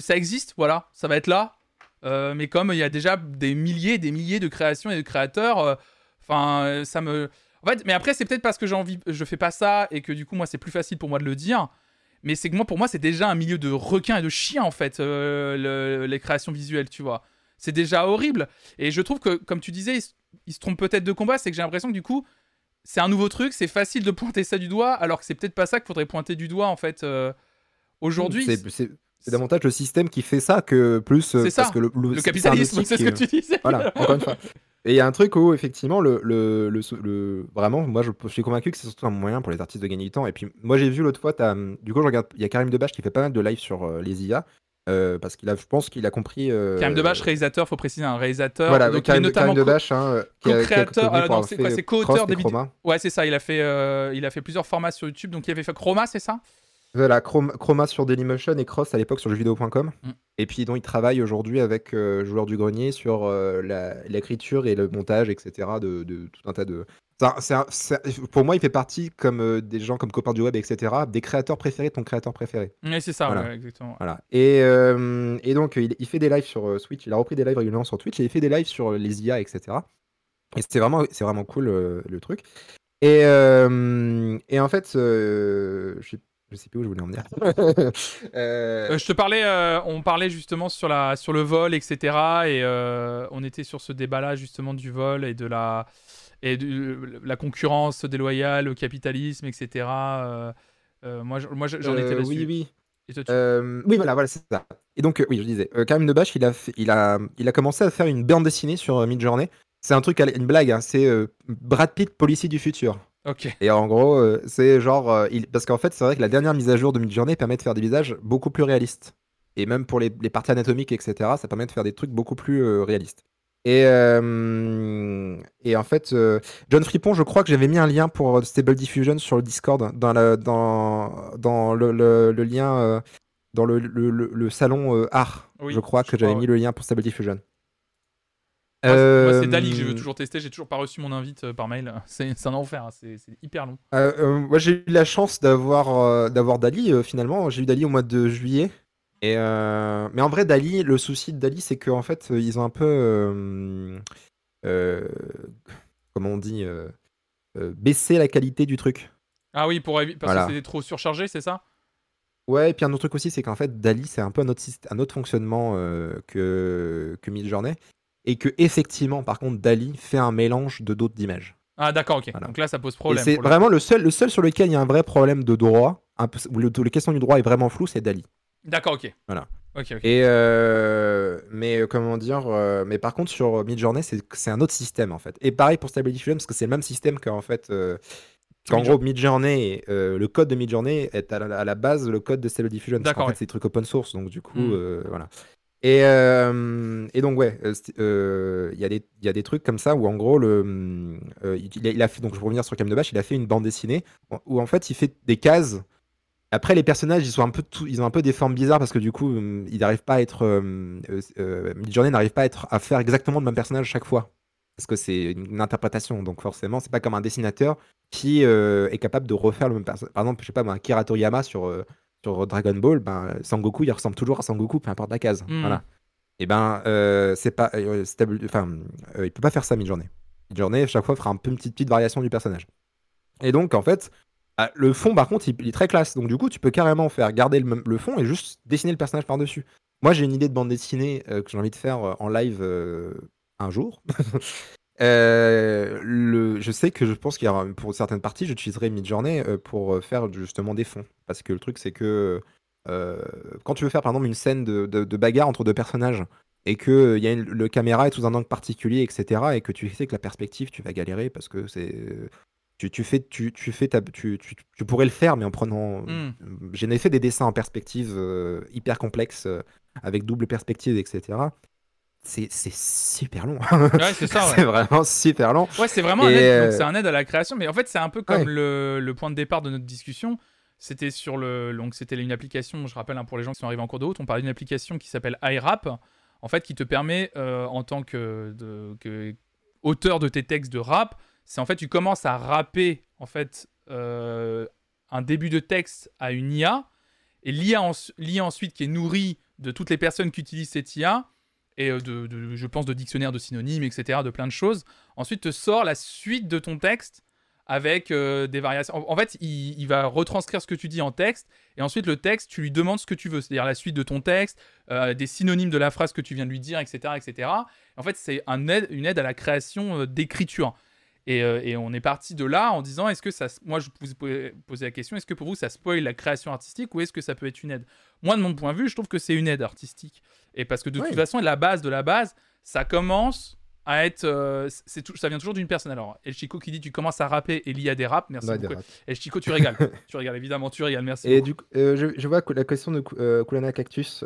ça existe, voilà, ça va être là. Euh, mais comme il y a déjà des milliers des milliers de créations et de créateurs, euh, enfin, euh, ça me. En fait, mais après, c'est peut-être parce que j'ai envie, je fais pas ça et que du coup, moi, c'est plus facile pour moi de le dire. Mais c'est que moi, pour moi, c'est déjà un milieu de requins et de chiens, en fait, les créations visuelles, tu vois. C'est déjà horrible. Et je trouve que, comme tu disais, il, se trompe peut-être de combat, c'est que j'ai l'impression que du coup, c'est un nouveau truc, c'est facile de pointer ça du doigt, alors que c'est peut-être pas ça qu'il faudrait pointer du doigt, en fait, aujourd'hui. C'est c'est davantage le système qui fait ça que plus euh, parce que le, le, capitalisme, c'est ce que tu disais. Voilà, encore une fois. Et il y a un truc où effectivement le, le, le, vraiment moi je, suis convaincu que c'est surtout un moyen pour les artistes de gagner du temps. Et puis moi j'ai vu l'autre fois, du coup je regarde, il y a Karim Debache qui fait pas mal de live sur euh, les IA. Euh, parce qu'il a, je pense qu'il a compris. Karim Debache, réalisateur, faut préciser un réalisateur. Voilà, donc Karim, notamment Karim Debache, hein, co-créateur. c'est quoi C'est co-auteur des vidéos. Ouais, c'est ça. Il a fait, il a fait plusieurs formats sur YouTube. Donc il avait fait Chroma, c'est ça? Voilà, Chroma sur Dailymotion et Cross à l'époque sur jeuxvideo.com. Mm. Et puis dont il travaille aujourd'hui avec euh, Joueur du Grenier sur euh, l'écriture et le montage, etc. De, tout un tas de. pour moi, il fait partie, comme euh, des gens comme Copain du Web, etc., des créateurs préférés de ton créateur préféré. Oui, c'est ça, exactement. Voilà. Et, et donc, il, fait des lives sur Switch, il a repris des lives régulièrement sur Twitch, et il fait des lives sur les IA, etc. Et c'est vraiment, vraiment cool le truc. Et, et en fait, je sais je sais plus où je voulais en venir. Euh, euh, je te parlais, euh, on parlait justement sur, la, sur le vol, etc. Et on était sur ce débat-là justement du vol et de la, et de, la concurrence déloyale, le capitalisme, etc. moi, moi j'en étais là-dessus. Oui, oui. oui, voilà, voilà c'est ça. Et donc, oui, je disais, Karim Debache, il a, il, a, il a commencé à faire une bande dessinée sur Midjourney c'est un truc, une blague, hein, c'est euh, Brad Pitt, policier du futur. Et en gros, euh, c'est genre. euh, il- Parce qu'en fait, c'est vrai que la dernière mise à jour de Midjourney permet de faire des visages beaucoup plus réalistes. Et même pour les, les parties anatomiques, etc., ça permet de faire des trucs beaucoup plus euh, réalistes. Et, et en fait, John Fripon, je crois que j'avais mis un lien pour Stable Diffusion sur le Discord, dans, la, dans, dans le, le- le lien, dans le, le- salon art. Oui, je crois je que j'avais mis le lien pour Stable Diffusion. Moi, c'est- Dali que je veux toujours tester. J'ai toujours pas reçu mon invite euh, par mail. C'est un enfer. hein, C'est hyper long. Euh, euh, moi, j'ai eu la chance d'avoir d'avoir Dali finalement. J'ai eu Dali au mois de juillet. Et euh, mais en vrai, Dali, le souci de Dali, c'est qu'en fait, ils ont un peu, euh, euh, comment on dit, baissé la qualité du truc. Ah oui, pour parce Voilà. que c'était trop surchargé, c'est ça? Ouais, et puis un autre truc aussi, c'est qu'en fait, Dali, c'est un peu un autre, syst- un autre fonctionnement que, que Midjourney. Et que, effectivement, par contre, Dali fait un mélange de d'autres images. Ah d'accord, ok. Voilà. Donc là, ça pose problème. c'est vraiment le seul, le seul sur lequel il y a un vrai problème de droit, un peu, où le, la question du droit est vraiment floue, c'est Dali. D'accord, ok. Voilà. Ok, ok. Et euh, mais euh, comment dire, euh, mais par contre sur Midjourney, c'est un autre système en fait. Et pareil pour Stable Diffusion parce que c'est le même système qu'en fait, euh, qu'en gros Midjourney, le code de Midjourney est à la, à la base le code de Stable Diffusion. D'accord, qu'en fait, ouais. c'est des trucs open source, donc du coup, Mm. euh, voilà. Et, euh, et donc ouais, euh, euh, il y a des trucs comme ça où en gros le il, a, donc je revenir sur Cam de Bash, il a fait une bande dessinée où en fait il fait des cases après, les personnages, ils sont un peu, ils ont un peu des formes bizarres parce que du coup, hum, ils n'arrivent pas à être, Midjourney n'arrive pas à faire exactement le même personnage chaque fois parce que c'est une interprétation. Donc forcément, c'est pas comme un dessinateur qui est capable de refaire le même personnage. Par exemple, je sais pas, un Kira Toriyama sur sur Dragon Ball, ben Sangoku, il ressemble toujours à Sangoku, peu importe la case. Mm. Voilà. Et ben, euh, c'est pas, euh, stable- enfin, euh, il peut pas faire ça Midjourney. Midjourney, chaque fois, fera un peu une petite, petite variation du personnage. Et donc, en fait, ah, le fond, par contre, il, il est très classe. Donc, du coup, tu peux carrément faire garder le, fond et juste dessiner le personnage par-dessus. Moi, j'ai une idée de bande dessinée que j'ai envie de faire en live un jour. Euh, le, je sais que je pense qu'il y aura, pour certaines parties, j'utiliserai Midjourney euh, pour euh, faire justement des fonds. Parce que le truc, c'est que euh, quand tu veux faire, par exemple, une scène de, de- de bagarre entre deux personnages et que il y a une- le caméra est sous un angle particulier, etc., et que tu sais que la perspective, tu vas galérer parce que c'est tu, tu fais tu, tu fais ta, tu, tu, tu pourrais le faire mais en prenant Mm. j'ai fait des dessins en perspective euh, hyper complexes avec double perspective etc c'est super long Ouais, c'est ça. c'est Ouais, vraiment super long Ouais, c'est vraiment un Et, aide, donc euh, c'est un aide à la création, mais en fait, c'est un peu comme Ouais. le, le point de départ de notre discussion. C'était sur le, donc c'était une application. Je rappelle hein, pour les gens qui sont arrivés en cours de route, on parlait d'une application qui s'appelle iRap, en fait, qui te permet euh, en tant que, de- que auteur de tes textes de rap, c'est en fait tu commences à rapper en fait euh, un début de texte à une IA et l'IA, en- l'IA ensuite qui est nourrie de toutes les personnes qui utilisent cette IA et euh, de, je pense de dictionnaires de synonymes, etc., de plein de choses, ensuite te sort la suite de ton texte avec euh, des variations. En, fait, il, va retranscrire ce que tu dis en texte, et ensuite le texte, tu lui demandes ce que tu veux, c'est-à-dire la suite de ton texte, euh, des synonymes de la phrase que tu viens de lui dire, etc., etc. En fait, c'est une aide à la création d'écriture. Et, euh, et on est parti de là en disant, est-ce que ça, moi je vous ai posé la question, est-ce que pour vous ça spoil la création artistique ou est-ce que ça peut être une aide? Moi, de mon point de vue, je trouve que c'est une aide artistique. Et parce que de toute façon, la base de la base, ça commence à être, euh, c'est tout, ça vient toujours d'une personne. Alors, El Chico qui dit, tu commences à rapper et l'IA des rap, merci Ouais, des beaucoup. rap. El Chico, tu régales, tu régales évidemment, tu régales, merci. Et beaucoup. du coup, euh, je, je vois que la question de euh, Kulana Cactus.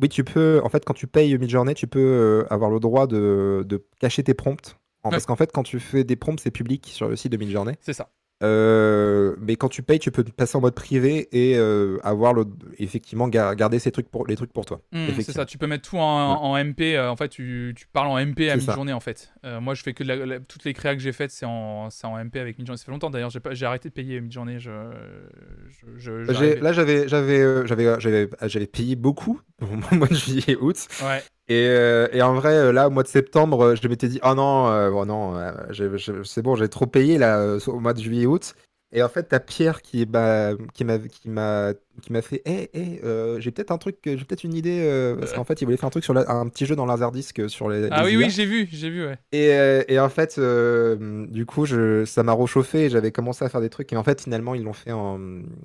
oui, tu peux. En fait, quand tu payes Midjourney, tu peux avoir le droit de, de cacher tes prompts. Parce qu'en fait, quand tu fais des prompts, c'est public sur le site de Midjourney. C'est ça. Euh, mais quand tu payes, tu peux passer en mode privé et euh, avoir le, effectivement gar- garder ces trucs pour les trucs pour toi. Hmm, c'est ça, tu peux mettre tout en, en MP. euh, en fait, tu, tu parles en MP à mi-journée en fait. Moi, je fais que de la- la- toutes les créas que j'ai faites, c'est en, en MP avec mi-journée. Ça fait longtemps d'ailleurs, j'ai arrêté de payer mi-journée. Je, je, je- J'ai- j'arrivais- Là, j'avais, payé beaucoup au mois de juillet et août. Ouais. Et, euh, et en vrai, euh, là, au mois de septembre, euh, je m'étais dit, oh non, euh, oh non, euh, c'est bon, j'ai trop payé là euh, au mois de juillet et août. Et en fait, t'as Pierre qui, bah, qui m'a, qui m'a fait Eh, eh, euh, j'ai peut-être un truc, j'ai peut-être une idée. euh, parce qu'en fait, il voulait faire un truc sur la- un petit jeu dans Laserdisc sur les. Ah les oui, IA. oui, j'ai vu, j'ai vu, ouais. Et, euh, et en fait, euh, du coup, je, ça m'a rechauffé et j'avais commencé à faire des trucs. Et en fait, finalement, ils l'ont fait en,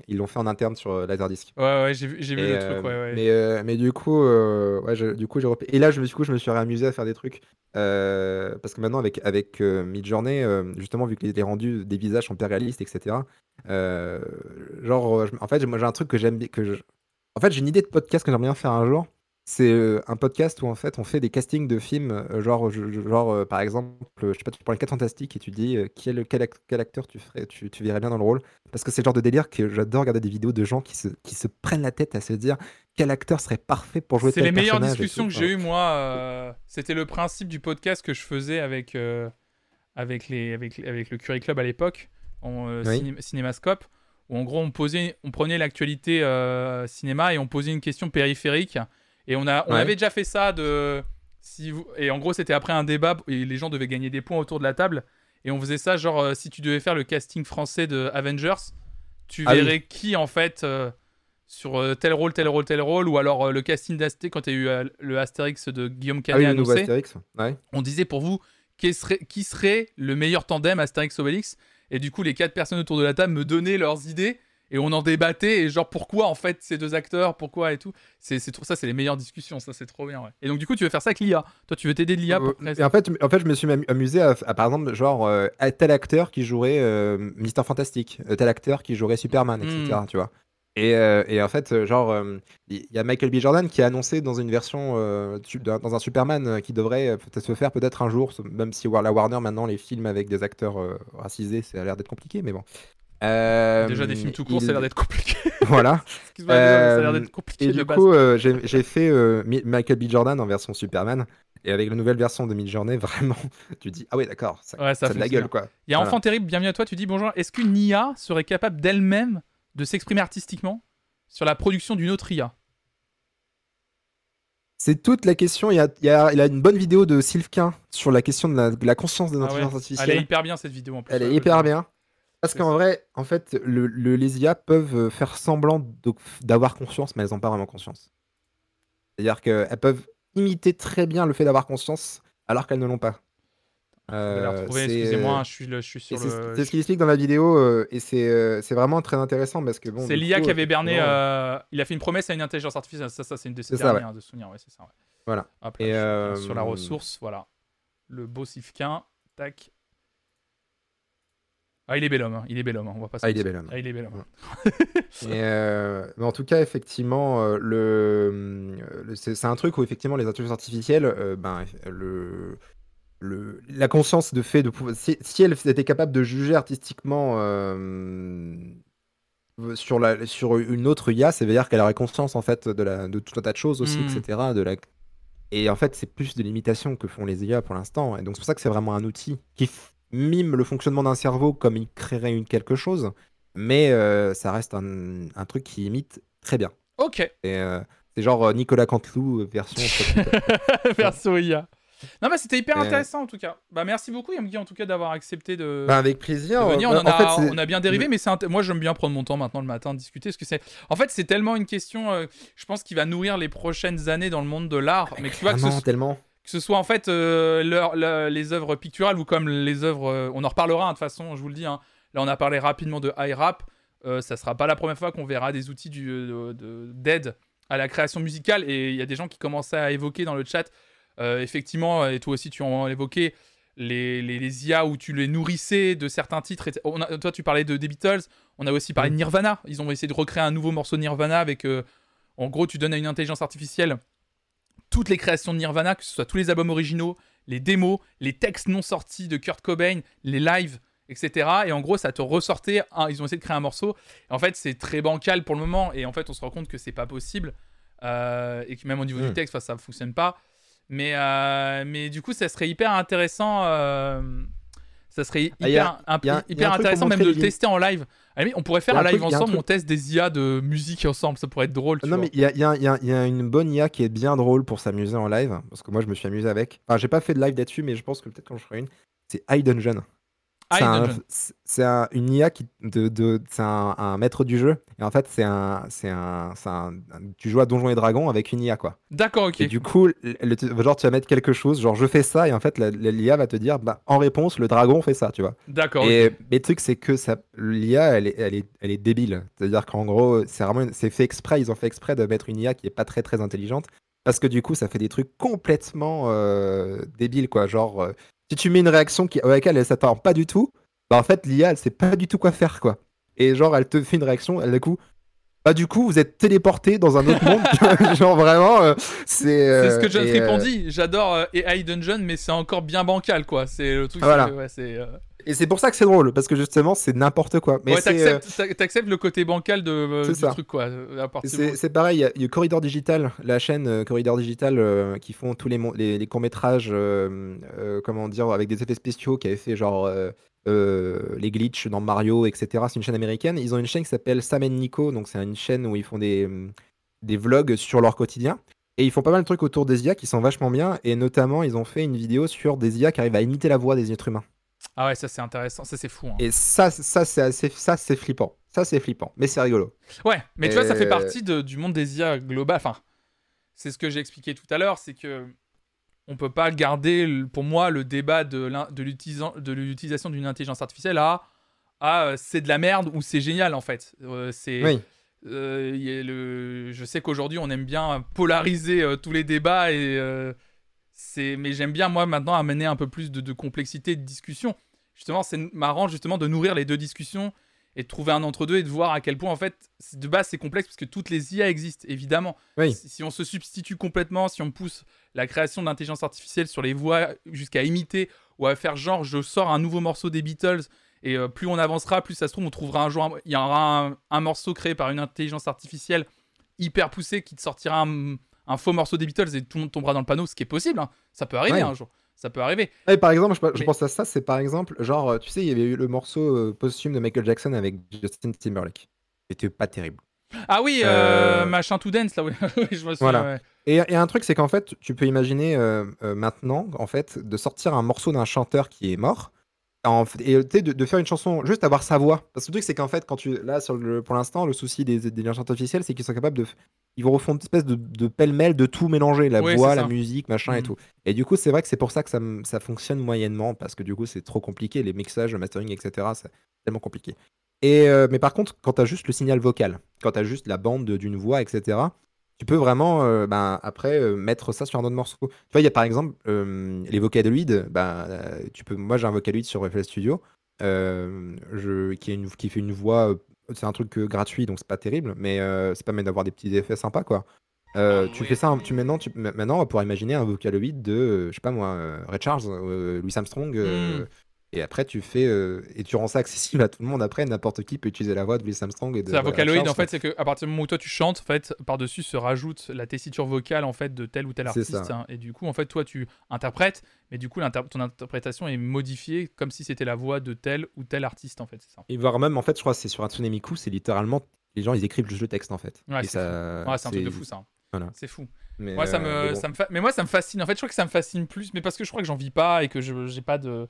ils l'ont fait en interne sur euh, Laserdisc. Ouais, ouais, j'ai vu, j'ai vu le truc, euh, ouais, ouais. Mais, euh, mais du coup, euh, ouais, je- du coup, j'ai Et là, je me, du coup, je me suis amusé à faire des trucs. euh, parce que maintenant, avec, avec euh, Midjourney, euh, justement, vu que les rendus des visages sont hyper réalistes, etc. euh, genre, euh, en fait, moi, j'ai un truc que j'aime bien. Que je... En fait, j'ai une idée de podcast que j'aimerais bien faire un jour. C'est euh, un podcast où en fait on fait des castings de films, euh, genre, genre euh, par exemple, je sais pas, tu prends les 4 fantastiques et tu dis quel, quel, ac- quel acteur tu ferais, tu, tu verrais bien dans le rôle. Parce que c'est le genre de délire que j'adore regarder des vidéos de gens qui se, qui se prennent la tête à se dire quel acteur serait parfait pour jouer C'est tel les meilleures personnage et discussions que j'ai eues, moi. euh, C'était le principe du podcast que je faisais avec, euh, avec, les, avec, les- avec le Curie Club à l'époque, en euh, Oui. ciné- Cinémascope, où en gros on, posait, on prenait l'actualité euh, cinéma et on posait une question périphérique. Et on, a, on Ouais. avait déjà fait ça de. Si vous... Et en gros, c'était après un débat et les gens devaient gagner des points autour de la table. Et on faisait ça, genre, euh, si tu devais faire le casting français de Avengers, tu Ah oui. verrais qui en fait. euh, sur tel rôle, tel rôle, tel rôle, ou alors le casting d'Astérix, quand il y a eu le Astérix de Guillaume Ah oui, Canet annoncé. Ouais. on disait pour vous qui serait, qui serait le meilleur tandem Astérix-Obélix, et du coup les quatre personnes autour de la table me donnaient leurs idées, et on en débattait, et genre pourquoi en fait ces deux acteurs, pourquoi et tout. C'est c'est trop ça, c'est les meilleures discussions, ça c'est trop bien. Ouais. Et donc du coup tu veux faire ça avec l'IA, toi tu veux t'aider de l'IA pour Euh, et en fait, en fait, je me suis amu- amusé à, à, par exemple, genre, euh, à tel acteur qui jouerait euh, Mister Fantastique, tel acteur qui jouerait Superman, etc. Mm. Tu vois. Et, euh, et en fait, euh, genre, euh, il y a Michael B. Jordan qui a annoncé dans une version, euh, dans un Superman qui devrait peut-être se faire peut-être un jour, même si la Warner maintenant les films avec des acteurs racisés, ça a l'air d'être compliqué, mais bon. Déjà des films tout court, il- ça a l'air d'être compliqué. Voilà. Excuse-moi, ça a l'air d'être compliqué Et de du base. coup, j'ai fait Mi- Michael B. Jordan en version Superman. Et avec la nouvelle version de Midjourney, vraiment, tu dis, ah ouais, d'accord, ça, Ouais, ça ça a de la gueule, quoi. Il y a Voilà. Enfant Terrible, bienvenue à toi, tu dis bonjour, est-ce qu'une IA serait capable d'elle-même de s'exprimer artistiquement sur la production d'une autre IA C'est toute la question. Il y a, il y a- il a une bonne vidéo de Sylvain sur la question de la, de la conscience de Ah ouais. l'intelligence Elle artificielle. est hyper bien cette vidéo en plus. Elle est hyper bien. Parce qu'en vrai, en fait, le, le- les IA peuvent faire semblant d'avoir conscience, mais elles n'ont pas vraiment conscience. C'est-à-dire qu'elles peuvent imiter très bien le fait d'avoir conscience, alors qu'elles ne l'ont pas. Euh, excusez-moi, je suis, le- je suis sur C'est le. c'est ce qu'il explique dans la vidéo, euh, et c'est euh, vraiment très intéressant parce que bon. C'est l'IA qui avait berné. euh, il a fait une promesse à une intelligence artificielle. Ça, ça c'est une de ses dernières de souvenir. Ouais, c'est ça. ouais. Voilà. Hop là, Et, euh, Sur la ressource, voilà. Le beau Sifquin. Tac. Ah, il est bel homme. hein, Il est bel homme. hein, On va pas se Ah, il est bel homme. Ah, il est bel homme. Et, euh, mais en tout cas, effectivement, euh, le, le- c'est c'est un truc où effectivement les intelligences artificielles, euh, ben, le, le, la conscience de fait de pouvoir, si, si elles étaient capables de juger artistiquement euh, sur, la, sur une autre IA, ça veut dire qu'elle aurait conscience en fait de, la, de tout un tas de choses aussi, Mm. etc. De la... Et en fait, c'est plus de l'imitation que font les IA pour l'instant. Et donc c'est pour ça que c'est vraiment un outil qui mime le fonctionnement d'un cerveau comme il créerait une quelque chose mais euh, ça reste un, un truc qui imite très bien. Ok. Et, euh, c'est genre Nicolas Canteloup version. Perso IA. Non, mais c'était hyper Euh. intéressant en tout cas. Bah, merci beaucoup, Yamgi, en tout cas, d'avoir accepté de. Bah, avec plaisir. de venir. on, bah, en fait, on a bien dérivé, mais c'est int- moi j'aime bien prendre mon temps maintenant le matin, discuter, parce que c'est. En fait, c'est tellement une question, euh, je pense, qui va nourrir les prochaines années dans le monde de l'art. Mais tu vois que ce, tellement. que ce soit en fait euh, leur- leur- les œuvres picturales ou comme les œuvres. on en reparlera hein, de toute façon, je vous le dis. hein. Là, on a parlé rapidement de high rap. Ça sera pas la première fois qu'on verra des outils du, de- d'aide à la création musicale. Et il y a des gens qui commençaient à évoquer dans le chat, effectivement, et toi aussi tu en as évoqué, les, les, les IA où tu les nourrissais de certains titres. Et on a- toi, tu parlais de, des Beatles. On a aussi parlé de Nirvana. Ils ont essayé de recréer un nouveau morceau de Nirvana avec. euh, en gros, tu donnes à une intelligence artificielle toutes les créations de Nirvana, que ce soit tous les albums originaux, les démos, les textes non sortis de Kurt Cobain, les lives, etc. Et en gros, ça te ressortait. ils ont essayé de créer un morceau. Et en fait, c'est très bancal pour le moment. Et en fait, on se rend compte que c'est pas possible. Euh, et que même au niveau du Mm. texte, ça fonctionne pas. Mais, euh, mais du coup, ça serait hyper intéressant. euh, ça serait hyper, Ah, y a- un- y a- y a hyper truc intéressant même de le tester en live. Limite, on pourrait faire un un live truc- ensemble, truc- on teste des IA de musique ensemble. Ça pourrait être drôle. tu Non, vois. mais il y y y a- une bonne IA qui est bien drôle pour s'amuser en live. Parce que moi, je me suis amusé avec. Enfin, j'ai pas fait de live là-dessus, mais je pense que peut-être quand je ferai une. C'est un- Dungeon. C'est c'est un- une IA qui de, de c'est un, un maître du jeu et en fait c'est un c'est un, tu joues à Donjons et Dragons avec une IA quoi. D'accord, ok. Et du coup le- le- genre tu vas mettre quelque chose genre je fais ça et en fait l'IA va te dire bah en réponse le dragon fait ça tu vois. D'accord. Et mais le truc c'est que ça l'IA elle est elle est elle est débile. C'est-à-dire qu'en gros c'est vraiment c'est fait exprès ils ont fait exprès de mettre une IA qui est pas très très intelligente parce que du coup ça fait des trucs complètement euh, débiles quoi genre euh, si tu mets une réaction qui, à laquelle elle s'attend pas du tout, bah en fait l'IA elle sait pas du tout quoi faire quoi. Et genre elle te fait une réaction, elle du coup, bah du coup vous êtes téléporté dans un autre monde, genre vraiment euh, c'est. C'est ce euh, que John et, Fripp euh, dit. J'adore euh, AI Dungeon, mais c'est encore bien bancal, quoi. C'est le truc. Voilà. ouais, Et c'est pour ça que c'est drôle parce que justement c'est n'importe quoi. Mais ouais, t'acceptes t'a- t'acceptes le côté bancal de, du ça. truc, quoi. C'est pareil, il y, a- il y a Corridor Digital, la chaîne Corridor Digital qui font tous les, les, les courts-métrages, euh, euh, comment dire, avec des effets spéciaux, qui avait fait genre euh, les glitches dans Mario, etc. C'est une chaîne américaine. Ils ont une chaîne qui s'appelle Sam Nico, donc c'est une chaîne où ils font des, hum, des vlogs sur leur quotidien. Et ils font pas mal de trucs autour des IA qui sont vachement bien, et notamment ils ont fait une vidéo sur des IA qui arrivent à imiter la voix des êtres humains. Ah ouais, ça c'est intéressant. Ça c'est fou. hein. Et ça, ça c'est assez- ça c'est flippant. Ça c'est flippant, mais c'est rigolo. Ouais, mais tu vois, ça fait Euh, partie de- du monde des IA global. Enfin, c'est ce que j'ai expliqué tout à l'heure, c'est que on peut pas garder, pour moi, le débat de l'utilisation d'une intelligence artificielle à, à euh, c'est de la merde ou c'est génial en fait. Euh, c'est Oui. euh, le... Je sais qu'aujourd'hui on aime bien polariser euh, tous les débats et c'est, mais j'aime bien moi maintenant amener un peu plus de, de complexité de discussion. Justement, c'est marrant justement de nourrir les deux discussions et de trouver un entre deux et de voir à quel point en fait de base c'est complexe parce que toutes les IA existent évidemment. Oui. Si, si on se substitue complètement, si on pousse la création d'intelligence artificielle sur les voix jusqu'à imiter ou à faire genre je sors un nouveau morceau des Beatles et euh, plus on avancera, plus ça se trouve on trouvera un jour il y aura un, un morceau créé par une intelligence artificielle hyper poussée qui te sortira un, un faux morceau des Beatles et tout le monde tombera dans le panneau, ce qui est possible. hein. Ça peut arriver Ouais. un jour. Ça peut arriver. Par exemple, je, je Mais- pense à ça, c'est par exemple, genre, euh, tu sais, il y avait eu le morceau euh, posthume de Michael Jackson avec Justin Timberlake. C'était pas terrible. Ah oui, euh, Euh, machin to dance là. Oui, je me souviens. Voilà. ouais. Et, et un truc, c'est qu'en fait, tu peux imaginer euh, maintenant, en fait, de sortir un morceau d'un chanteur qui est mort. En fait- et de, de faire une chanson, juste avoir sa voix. Parce que le truc, c'est qu'en fait, quand tu. Là, sur le, pour l'instant, le souci des, des intelligences artificielles, c'est qu'ils sont capables de. Ils vont refondre une espèce de, de pêle-mêle de tout mélanger, la voix, la musique, machin et Mhm. tout. Et du coup, c'est vrai que c'est pour ça que ça, ça fonctionne moyennement, parce que du coup, c'est trop compliqué, les mixages, le mastering, etc. C'est tellement compliqué. Et, euh, mais par contre, quand tu as juste le signal vocal, quand tu as juste la bande de- d'une voix, etc., tu peux vraiment, euh, ben, après, euh, mettre ça sur un autre morceau. Tu vois, il y a par exemple euh, les vocaloïdes. Ben, euh, tu peux, moi, j'ai un vocaloïde sur FL Studio je, qui, est une, qui fait une voix. C'est un truc gratuit, donc c'est pas terrible, mais c'est pas mal d'avoir des petits effets sympas, quoi. Euh, tu fais ça, tu, maintenant, tu, maintenant, on va pouvoir imaginer un vocaloïde de, je sais pas moi, Ray Charles, Louis Armstrong, euh, Mm. Et après tu fais, euh, et tu rends ça accessible à tout le monde. Après, n'importe qui peut utiliser la voix de Louis Armstrong et de. C'est un vocaloïde en fait, c'est qu'à partir du moment où toi tu chantes, en fait, par-dessus se rajoute la tessiture vocale en fait de tel ou tel artiste. hein. et du coup, en fait, toi tu interprètes, mais du coup, l'inter- ton interprétation est modifiée comme si c'était la voix de tel ou tel artiste en fait. C'est ça. Et voire même, en fait, je crois que c'est sur Hatsune Miku, c'est littéralement, les gens ils écrivent juste le texte en fait. Ouais, Et c'est ça, Ouais, c'est un truc de fou ça. hein. Voilà. C'est fou. Mais, Ouais, ça euh, me, mais bon. ça me fa- mais moi ça me fascine. En fait, je crois que ça me fascine plus, mais parce que je crois que j'en vis pas et que je j'ai pas de,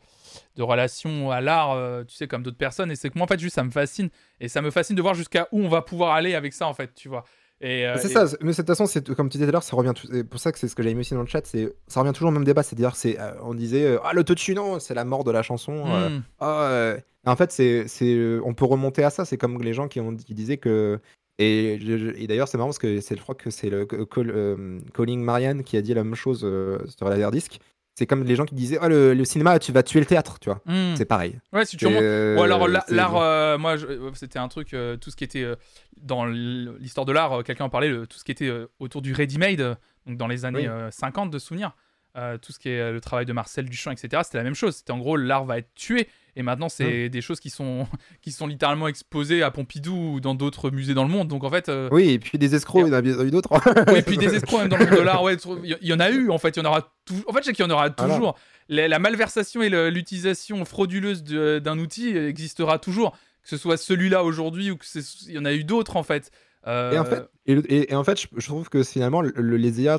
de relation à l'art, euh, tu sais, comme d'autres personnes. Et c'est que moi, en fait, juste ça me fascine. Et ça me fascine de voir jusqu'à où on va pouvoir aller avec ça, en fait, tu vois. Et, euh, C'est et- ça, mais de toute façon, c'est comme tu disais tout à l'heure, ça revient. C'est pour ça que c'est ce que j'avais mis aussi dans le chat, c'est ça revient toujours au même débat, c'est-à-dire c'est euh, on disait euh, ah l'autotune non, c'est la mort de la chanson. euh, Hmm. ah, euh. En fait, c'est euh, on peut remonter à ça. C'est comme les gens qui ont qui disaient que et, d'ailleurs c'est marrant parce que je crois que c'est le Col- euh, Colin Marianne qui a dit la même chose euh, sur la disque. C'est comme les gens qui disaient ah le, le cinéma tu vas tuer le théâtre, tu vois. Hmm. C'est pareil. Ouais, si tu euh, Ou alors l'art, euh, moi, euh, c'était un truc, euh, tout ce qui était euh, dans l'histoire de l'art, euh, quelqu'un en parlait, le- tout ce qui était euh, autour du ready-made, euh, donc dans les années Oui. euh, 50 de souvenirs, euh, tout ce qui est euh, le travail de Marcel Duchamp, etc. C'était la même chose. C'était en gros l'art va être tué, et maintenant c'est Mm. des choses qui sont qui sont littéralement exposées à Pompidou ou dans d'autres musées dans le monde. Donc en fait, euh, Oui, et puis des escrocs, il y en a bien eu d'autres. oui, et puis des escrocs même dans le monde de l'art, ouais, il y- en a eu en fait, il y en aura tout. En fait, je sais qu'il y en aura toujours. La, la malversation et l'utilisation frauduleuse d'un outil existera toujours. que ce soit celui-là aujourd'hui ou que il y en a eu d'autres en fait. Et en fait, et, en fait je, trouve que finalement, le, les IA,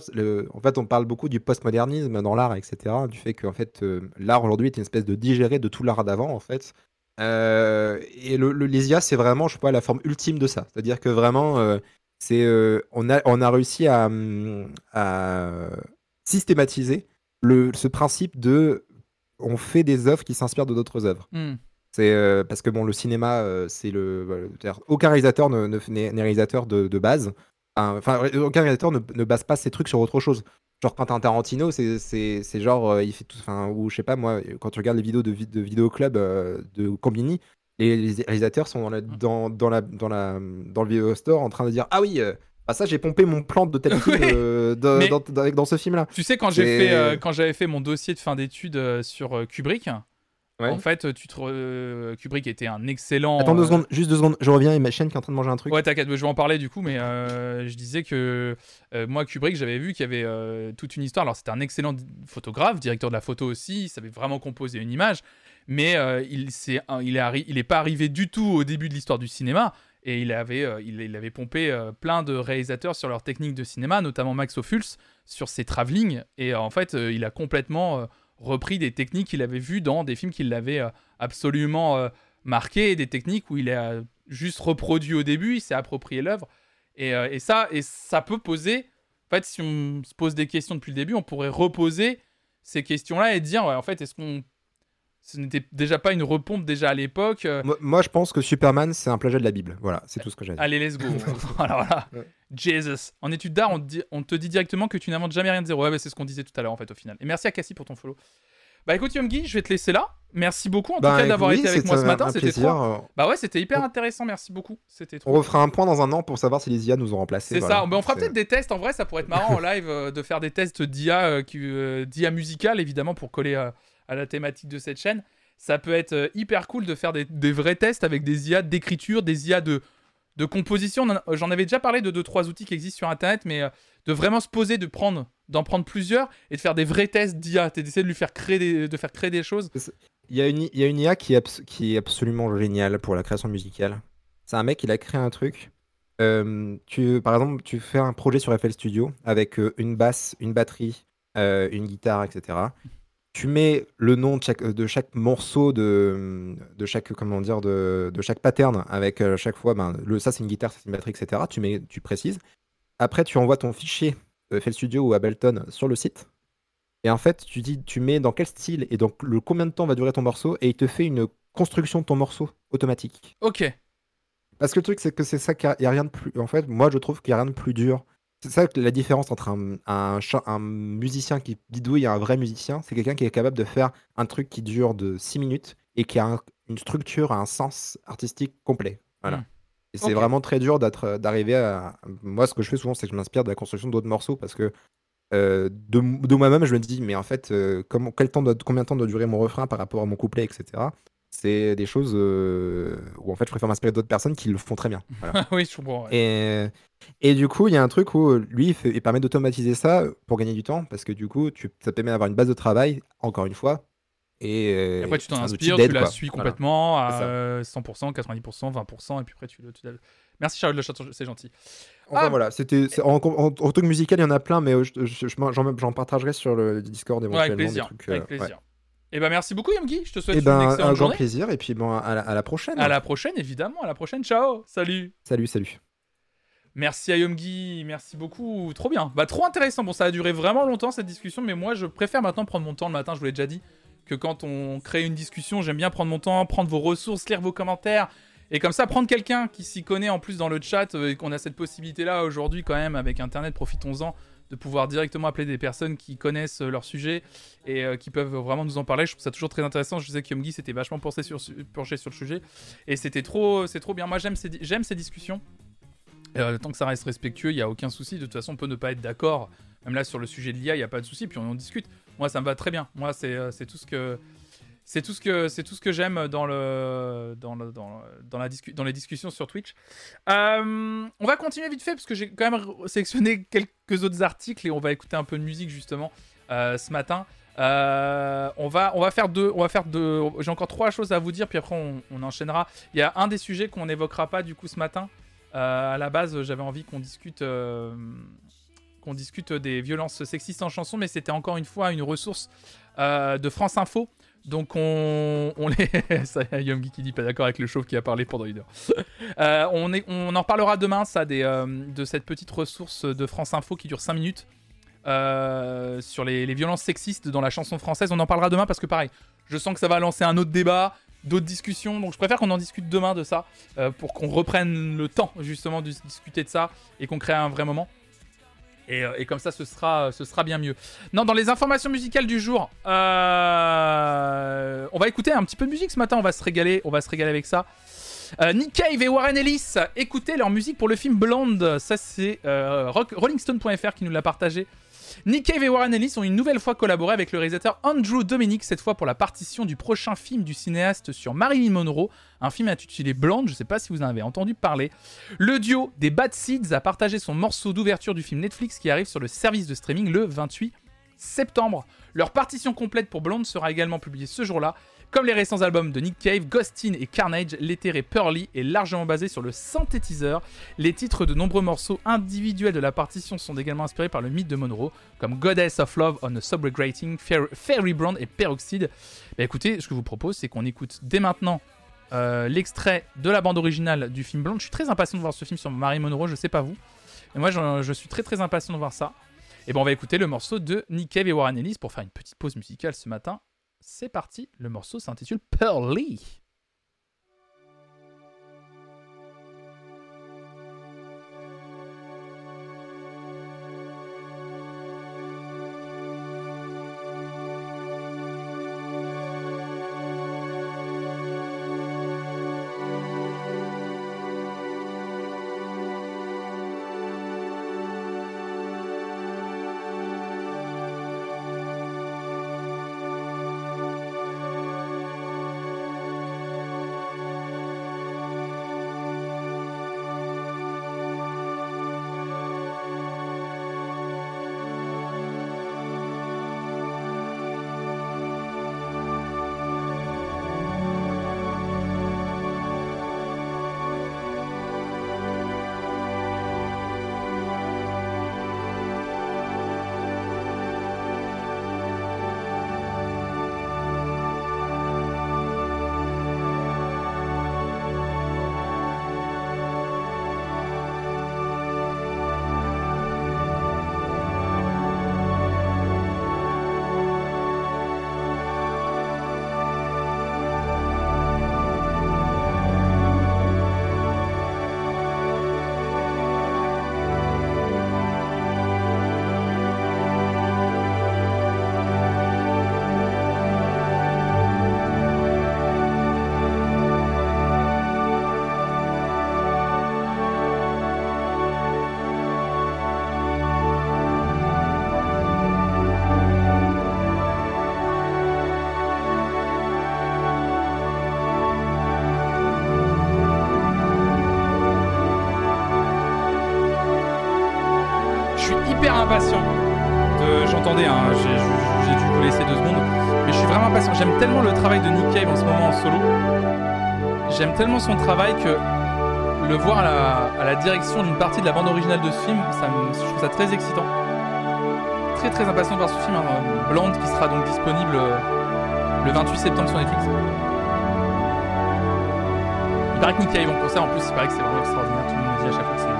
en fait, on parle beaucoup du postmodernisme dans l'art, etc. Du fait que en fait, l'art aujourd'hui est une espèce de digéré de tout l'art d'avant, en fait. et le, les IA, c'est vraiment, je sais pas, la forme ultime de ça. C'est-à-dire que vraiment, c'est, on, a, on a réussi à, mmh, à systématiser le, ce principe de on fait des œuvres qui s'inspirent de d'autres œuvres. Mmh. C'est euh, parce que bon, le cinéma, euh, c'est le. aucun réalisateur n'est ne, réalisateur de, de base. Enfin, aucun réalisateur ne, ne, base pas ses trucs sur autre chose. Genre Quentin Tarantino, c'est genre euh, il fait tout. Enfin, ou je sais pas moi, quand tu regardes les vidéos de, de vidéo club de Combini, les, réalisateurs sont dans, la, mmh. dans, dans, la, dans, la, dans le vidéo store en train de dire ah oui. Ah ça j'ai pompé mon plan de tel film dans, dans, ce film là. Tu sais quand j'ai fait quand j'avais fait mon dossier de fin d'études sur Kubrick, en fait, tu te Kubrick était un excellent. Attends deux euh, secondes, juste deux secondes. Je reviens, il y a ma chaîne qui est en train de manger un truc. Ouais, t'inquiète, je vais en parler du coup, mais euh, je disais que euh, moi, Kubrick, j'avais vu qu'il y avait toute une histoire. Alors, c'était un excellent photographe, directeur de la photo aussi, il savait vraiment composer une image, mais il, est, il, est il est pas arrivé du tout au début de l'histoire du cinéma. Et il avait, il, avait pompé plein de réalisateurs sur leur technique de cinéma, notamment Max Ophuls, sur ses travelling. Et en fait, il a complètement repris des techniques qu'il avait vues dans des films qui l'avaient euh, absolument euh, marqué, des techniques où il a juste reproduit au début, il s'est approprié l'œuvre. Et, euh, et, ça, et ça peut poser. En fait, si on se pose des questions depuis le début, on pourrait reposer ces questions-là et dire, en fait, est-ce qu'on ce n'était déjà pas une repompe déjà à l'époque. Moi, je pense que Superman, c'est un plagiat de la Bible. Voilà, c'est tout ce que j'ai dit. Allez, let's go. voilà, voilà. Jesus. En étude d'art, on, on, te dit directement que tu n'inventes jamais rien de zéro. Ouais, bah, c'est ce qu'on disait tout à l'heure, en fait, au final. Et merci à Cassie pour ton follow. Bah écoute, Yomgi, je vais te laisser là. Merci beaucoup en tout bah, cas d'avoir été avec moi ce matin. C'était trop. Euh, bah ouais, c'était hyper intéressant. Merci beaucoup. C'était On refera un point dans un an pour savoir si les IA nous ont remplacés. C'est ça. Mais on fera peut-être des tests. En vrai, ça pourrait être marrant en live euh, de faire des tests d'IA, euh, d'IA musicale évidemment pour coller à la thématique de cette chaîne ça peut être euh, hyper cool de faire des, vrais tests avec des IA d'écriture, des IA de, de composition. J'en avais déjà parlé de deux trois outils qui existent sur Internet, mais euh, de vraiment se poser, de prendre, d'en prendre plusieurs et de faire des vrais tests d'IA, d'essayer de lui faire créer des, de faire créer des choses. Il y a une, IA qui est, qui est absolument géniale pour la création musicale. C'est un mec, il a créé un truc. Euh, tu, par exemple, tu fais un projet sur FL Studio avec une basse, une batterie, une guitare, etc tu mets le nom de chaque, de chaque morceau, de, de chaque, comment dire, de, de chaque pattern, avec euh, chaque fois, ben, le, ça c'est une guitare, ça c'est une batterie, etc. Tu, mets, tu précises. Après, tu envoies ton fichier euh, FL Studio ou Ableton sur le site. Et en fait, tu dis, tu mets dans quel style et donc le combien de temps va durer ton morceau, et il te fait une construction de ton morceau automatique. Ok. Parce que le truc, c'est que c'est ça qu'il n'y a, rien de plus. En fait, moi, je trouve qu'il n'y a rien de plus dur c'est ça la différence entre un, un, musicien qui bidouille et un vrai musicien. C'est quelqu'un qui est capable de faire un truc qui dure de 6 minutes et qui a une structure, un sens artistique complet. Voilà. Hmm. Et c'est vraiment très dur d'arriver à. Moi, ce que je fais souvent, c'est que je m'inspire de la construction d'autres morceaux parce que euh, de, moi-même, je me dis, mais en fait, euh, quel temps combien de temps doit durer mon refrain par rapport à mon couplet, etc c'est des choses euh, où en fait je préfère m'inspirer d'autres personnes qui le font très bien. oui, je comprends. Et, et, du coup, il y a un truc où lui, il, permet d'automatiser ça pour gagner du temps parce que du coup, tu, ça permet d'avoir une base de travail, encore une fois. Et, après, tu t'en inspires, tu la suis complètement à 100%, 90%, 20%, et puis après, tu le. Merci Charles Le c'est gentil. Enfin, ah voilà, c'était en, en, truc musical, il y en a plein, mais j'en partagerai sur le Discord éventuellement. avec plaisir. Des trucs, avec plaisir. Et eh ben merci beaucoup Yamgi, je te souhaite eh ben, une excellente un grand plaisir et puis bon à la, prochaine. À la prochaine évidemment, à la prochaine. Ciao, salut. Salut, salut. Merci à Yomgi, merci beaucoup, trop bien. Bah trop intéressant. Bon, ça a duré vraiment longtemps cette discussion, mais moi je préfère maintenant prendre mon temps le matin, je vous l'ai déjà dit, que quand on crée une discussion, j'aime bien prendre mon temps, prendre vos ressources, lire vos commentaires. Et comme ça, prendre quelqu'un qui s'y connaît en plus dans le chat, et qu'on a cette possibilité-là aujourd'hui quand même avec Internet, profitons-en de pouvoir directement appeler des personnes qui connaissent leur sujet et euh, qui peuvent vraiment nous en parler. Je trouve ça toujours très intéressant. Je sais que Yomgi s'était vachement penché sur, le sujet et c'était trop, c'est trop bien. Moi, j'aime ces, ces discussions. Euh, tant que ça reste respectueux, il n'y a aucun souci. De toute façon, on peut ne pas être d'accord. Même là, sur le sujet de l'IA, il n'y a pas de souci. Puis on en discute. Moi, ça me va très bien. Moi, c'est, euh, c'est tout ce que c'est tout ce que j'aime dans la dans les discussions sur Twitch. Euh, on va continuer vite fait parce que j'ai quand même sélectionné quelques autres articles et on va écouter un peu de musique justement euh, ce matin. Euh, on va, faire deux, on va faire deux. J'ai encore trois choses à vous dire, puis après on, enchaînera. Il y a un des sujets qu'on n'évoquera pas du coup ce matin. À la base, j'avais envie qu'on discute, qu'on discute des violences sexistes en chanson, mais c'était encore une fois une ressource de France Info. Donc on, les... ça qui dit pas d'accord avec le chauve qui a parlé pendant une heure. Euh, on, est, on en parlera demain, ça, des, euh, de cette petite ressource de France Info qui dure 5 minutes. euh, sur les, les violences sexistes dans la chanson française. On en parlera demain parce que pareil, je sens que ça va lancer un autre débat, d'autres discussions. Donc je préfère qu'on en discute demain de ça pour qu'on reprenne le temps justement de discuter de ça et qu'on crée un vrai moment. Et, euh, et comme ça, ce sera, ce sera bien mieux. Non, dans les informations musicales du jour, euh, on va écouter un petit peu de musique ce matin. On va se régaler, on va se régaler avec ça. Euh, Nick Cave et Warren Ellis, écoutez leur musique pour le film Blonde. Ça, c'est euh, RollingStone.fr qui nous l'a partagé. Nick Cave et Warren Ellis ont une nouvelle fois collaboré avec le réalisateur Andrew Dominic, cette fois pour la partition du prochain film du cinéaste sur Marilyn Monroe, un film intitulé Blonde, je sais pas si vous en avez entendu parler. Le duo des Bad Seeds a partagé son morceau d'ouverture du film Netflix qui arrive sur le service de streaming le 28 septembre. Leur partition complète pour Blonde sera également publiée ce jour-là. Comme les récents albums de Nick Cave, Ghostin et Carnage, l'éthéré Pearly est largement basé sur le synthétiseur. Les titres de nombreux morceaux individuels de la partition sont également inspirés par le mythe de Monroe, comme Goddess of Love on a Subway Grating, Fair- Fairy Brand et Peroxide. Bah écoutez, ce que je vous propose, c'est qu'on écoute dès maintenant euh, l'extrait de la bande originale du film Blonde. Je suis très impatient de voir ce film sur Marie Monroe, je sais pas vous. Mais moi, je, suis très très impatient de voir ça. Et ben on va écouter le morceau de Nick Cave et Warren Ellis pour faire une petite pause musicale ce matin. C'est parti, le morceau s'intitule Pearly. J'aime tellement le travail de Nick Cave en ce moment en solo. J'aime tellement son travail que le voir à la, direction d'une partie de la bande originale de ce film, ça me- je trouve ça très excitant. Très très impatient de voir ce film, hein, Blonde, qui sera donc disponible euh, le 28 septembre sur Netflix. Il paraît que Nick Cave en concert, en plus, il paraît que c'est vraiment extraordinaire. Tout le monde me dit à chaque fois que c'est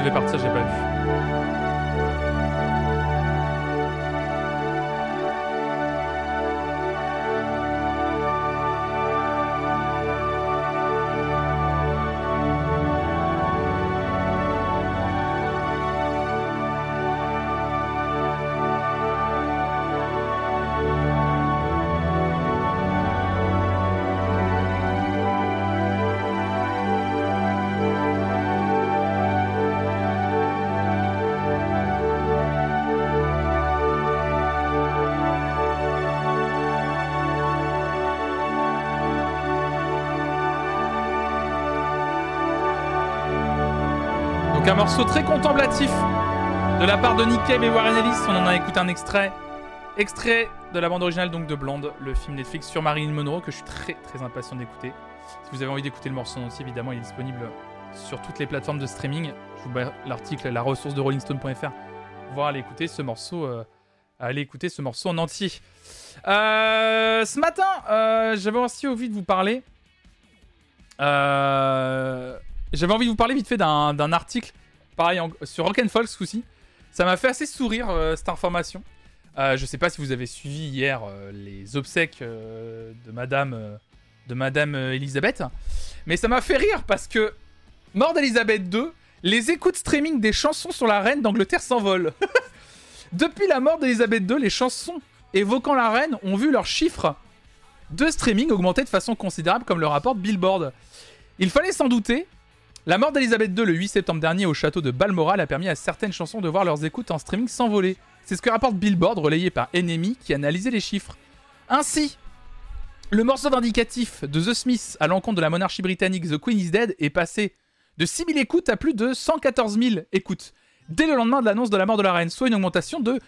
devait partir, j'ai pas vu. Très contemplatif de la part de Cave et Warren Ellis. On en a écouté un extrait. Extrait de la bande originale donc de Blonde, le film Netflix sur Marilyn Monroe que je suis très très impatient d'écouter. Si vous avez envie d'écouter le morceau aussi, évidemment, il est disponible sur toutes les plateformes de streaming. Je vous mets l'article, la ressource de rollingstone.fr. Voir aller écouter ce morceau, euh, aller écouter ce morceau en entier. Euh, ce matin, euh, j'avais aussi envie de vous parler. J'avais envie de vous parler vite fait d'un article, pareil en- sur Rock'n'Fall ce coup-ci. Ça m'a fait assez sourire euh, cette information. Euh, je sais pas si vous avez suivi hier euh, les obsèques de Madame, de Madame Elisabeth, mais ça m'a fait rire parce que mort d'Elisabeth II, les écoutes streaming des chansons sur la reine d'Angleterre s'envolent. Depuis la mort d'Elisabeth II, les chansons évoquant la reine ont vu leurs chiffres de streaming augmenter de façon considérable, comme le rapporte Billboard. Il fallait s'en douter. La mort d'Elisabeth II le 8 septembre dernier au château de Balmoral a permis à certaines chansons de voir leurs écoutes en streaming s'envoler. C'est ce que rapporte Billboard, relayé par Enemy, qui analysait les chiffres. Ainsi, le morceau vindicatif de The Smiths à l'encontre de la monarchie britannique The Queen is Dead est passé de 6000 écoutes à plus de 114 000 écoutes dès le lendemain de l'annonce de la mort de la reine, soit une augmentation de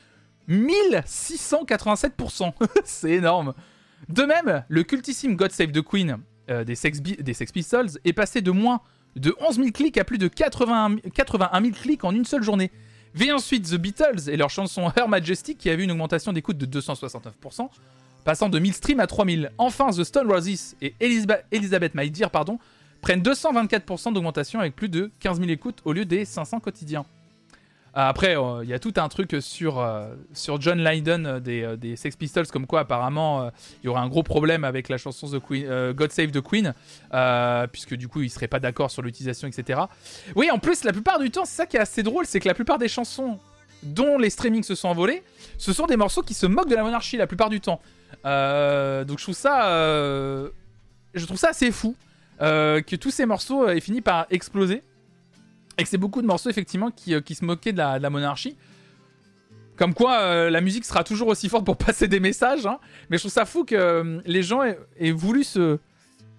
1687%. C'est énorme. De même, le cultissime God Save the Queen euh, des Sex Pistols est passé de moins de 11 000 clics à plus de 81 81 000 clics en une seule journée. Vient ensuite The Beatles et leur chanson Her Majesty qui a vu une augmentation d'écoute de 269%, passant de 1000 streams à 3000. Enfin, The Stone Roses et Elizabeth, Elizabeth prennent 224% d'augmentation avec plus de 15 000 écoutes au lieu des 500 quotidiens. Euh, Après, euh, il y a tout un truc sur, euh, sur John Lydon euh, des, euh, des Sex Pistols, comme quoi apparemment euh, il y aurait un gros problème avec la chanson Queen, euh, God Save the Queen, euh, puisque du coup il serait pas d'accord sur l'utilisation, etc. Oui, en plus, la plupart du temps, c'est ça qui est assez drôle, c'est que la plupart des chansons dont les streamings se sont envolés, ce sont des morceaux qui se moquent de la monarchie la plupart du temps. Euh, donc je trouve ça, euh, je trouve ça assez fou euh, que tous ces morceaux euh, aient fini par exploser et que c'est beaucoup de morceaux effectivement qui, euh, qui se moquaient de la, monarchie. Comme quoi, euh, la musique sera toujours aussi forte pour passer des messages. hein. Mais je trouve ça fou que euh, les gens aient, voulu se.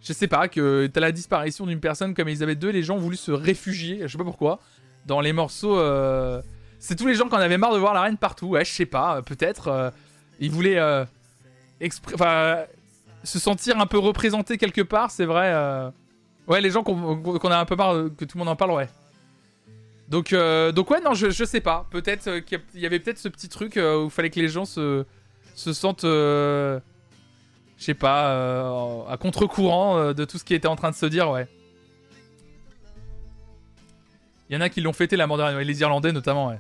Je sais pas, que t'as la disparition d'une personne comme Elisabeth II, les gens ont voulu se réfugier, je sais pas pourquoi, dans les morceaux. C'est tous les gens qui en avaient marre de voir la reine partout. Ouais, je sais pas, peut-être. ils voulaient. Enfin. se sentir un peu représenté quelque part, c'est vrai. Ouais, les gens qu'on qu'on a un peu marre que tout le monde en parle, ouais. Donc, euh, donc ouais, non, je, je sais pas. Peut-être euh, qu'il y avait peut-être ce petit truc euh, où il fallait que les gens se, se sentent, je sais pas, à contre-courant de tout ce qui était en train de se dire, ouais. Il y en a qui l'ont fêté la mort de les Irlandais notamment, ouais.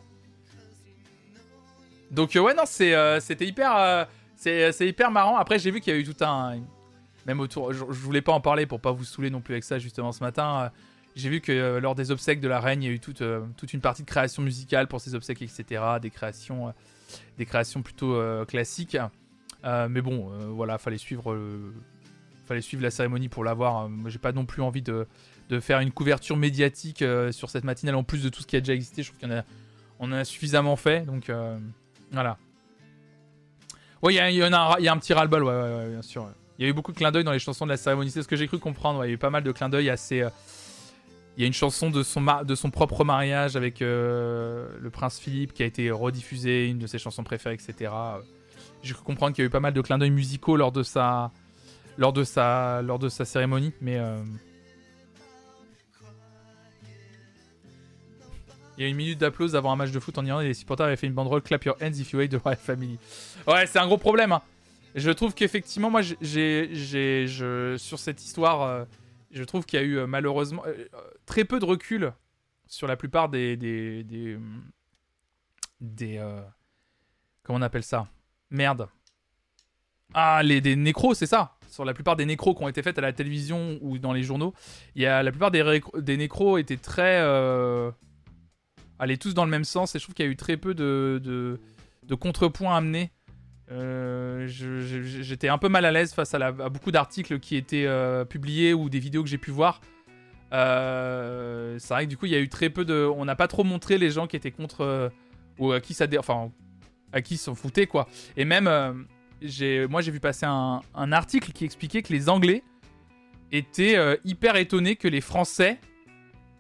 Donc ouais, non, c'était hyper, c'est, hyper marrant. Après, j'ai vu qu'il y a eu tout un, même autour, je voulais pas en parler pour pas vous saouler non plus avec ça justement ce matin. J'ai vu que euh, lors des obsèques de la reine, il y a eu toute, euh, une partie de création musicale pour ces obsèques, etc. Des créations, euh, des créations plutôt classiques. Mais bon, voilà, fallait suivre, fallait suivre la cérémonie pour l'avoir. Moi, j'ai pas non plus envie de, faire une couverture médiatique sur cette matinale en plus de tout ce qui a déjà existé. Je trouve qu'on a, en a suffisamment fait, donc voilà. Ouais, il y, a- y a, un- petit ras-le-bol, ouais, bien sûr. Il y a eu beaucoup de clins d'œil dans les chansons de la cérémonie, c'est ce que j'ai cru comprendre. il y a eu pas mal de clins d'œil assez. Il y a une chanson de son, de son propre mariage avec euh, le prince Philippe qui a été rediffusée, une de ses chansons préférées, etc. J'ai cru comprendre qu'il y a eu pas mal de clins d'œil musicaux lors de sa, cérémonie, mais. euh, Il y a une minute d'applause avant un match de foot en Irlande et les supporters avaient fait une banderole Clap your hands if you hate the royal family. Ouais, c'est un gros problème. hein. Je trouve qu'effectivement, moi, j'ai, sur cette histoire, euh, je trouve qu'il y a eu euh, malheureusement euh, euh, très peu de recul sur la plupart des. des. des. comment on appelle ça? Merde. Ah, les, des nécros, c'est ça? Sur la plupart des nécros qui ont été faites à la télévision ou dans les journaux, il y a, la plupart des, nécros étaient très. euh, allaient tous dans le même sens et je trouve qu'il y a eu très peu de, de contrepoints amenés. Euh, J'étais un peu mal à l'aise face à, beaucoup d'articles qui étaient euh, publiés ou des vidéos que j'ai pu voir. Euh, c'est vrai que du coup, il y a eu très peu de. On n'a pas trop montré les gens qui étaient contre. ou à qui ça. Enfin, à qui s'en foutaient, quoi. Et même. moi, j'ai vu passer un, article qui expliquait que les Anglais étaient hyper étonnés que les Français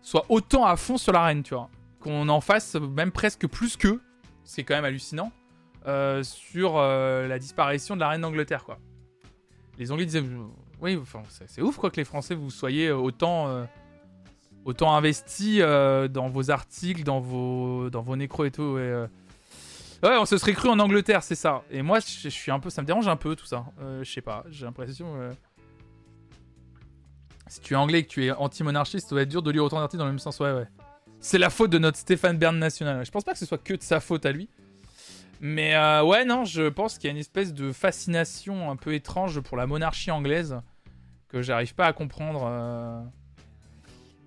soient autant à fond sur la reine, tu vois. Qu'on en fasse même presque plus qu'eux, ce qui est quand même hallucinant, euh, sur euh, la disparition de la reine d'Angleterre, quoi. Les Anglais disaient, oui, enfin, c'est ouf, quoi, que les Français, vous soyez autant, euh, autant investis dans vos articles, dans vos, dans vos nécros et tout. Ouais, on se serait cru en Angleterre, c'est ça. Et moi, je, suis un peu, ça me dérange un peu tout ça. Je sais pas, j'ai l'impression. Si tu es anglais et que tu es anti-monarchiste, ça va être dur de lire autant d'articles dans le même sens. Ouais, ouais. C'est la faute de notre Stéphane Bern national. Je pense pas que ce soit que de sa faute à lui. Mais euh, ouais, non, je pense qu'il y a une espèce de fascination un peu étrange pour la monarchie anglaise que j'arrive pas à comprendre. euh.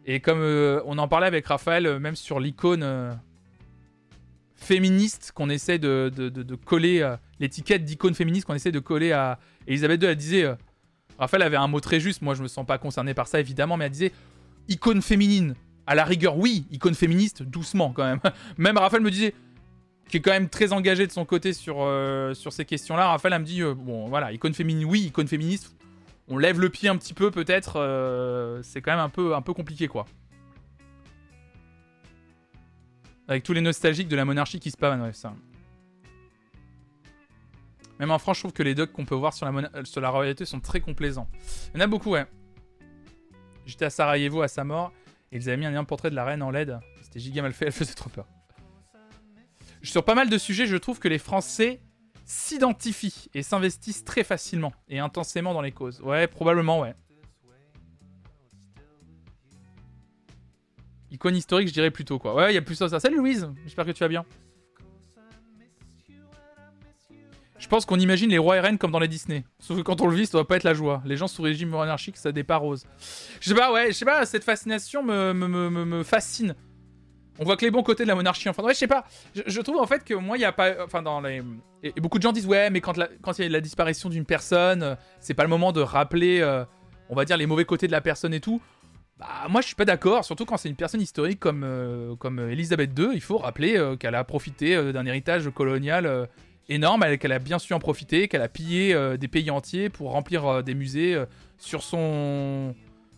Et comme euh, on en parlait avec Raphaël, même sur l'icône féministe qu'on essaie de, coller, l'étiquette d'icône féministe qu'on essaie de coller à Elisabeth II, elle disait, Raphaël avait un mot très juste, moi je me sens pas concerné par ça évidemment, mais elle disait icône féminine. À la rigueur, oui, icône féministe, doucement quand même. même Raphaël me disait, qui est quand même très engagé de son côté sur, euh, sur ces questions-là, Raphaël elle me dit, euh, bon voilà, icône féminine, oui, icône féministe, on lève le pied un petit peu peut-être, euh, c'est quand même un peu, un peu compliqué quoi. Avec tous les nostalgiques de la monarchie qui se pavanent, ouais, ça. Même en France, je trouve que les docs qu'on peut voir sur la, sur la royauté sont très complaisants. Il y en a beaucoup, ouais. J'étais à Sarajevo à sa mort, et ils avaient mis un portrait de la reine en LED. C'était giga mal fait, elle faisait trop peur. Sur pas mal de sujets, je trouve que les Français s'identifient et s'investissent très facilement et intensément dans les causes. Ouais, probablement, ouais. Icône historique, je dirais plutôt, quoi. Ouais, il y a plus ça. Salut Louise, j'espère que tu vas bien. Je pense qu'on imagine les rois et reines comme dans les Disney. Sauf que quand on le vit, ça doit pas être la joie. Les gens sous régime monarchique, ça départ rose. Je sais pas, ouais, je sais pas, cette fascination me, me, me- me fascine. On voit que les bons côtés de la monarchie, enfin, ouais, je sais pas. Je, trouve en fait que moi, il y a pas. Enfin, dans les. Et, beaucoup de gens disent, ouais, mais quand il y a la disparition d'une personne, euh, c'est pas le moment de rappeler, euh, on va dire, les mauvais côtés de la personne et tout. Bah, moi, je suis pas d'accord, surtout quand c'est une personne historique comme, euh, comme Elisabeth II. Il faut rappeler qu'elle a profité d'un héritage colonial énorme, elle- qu'elle a bien su en profiter, qu'elle a pillé des pays entiers pour remplir des musées sur son.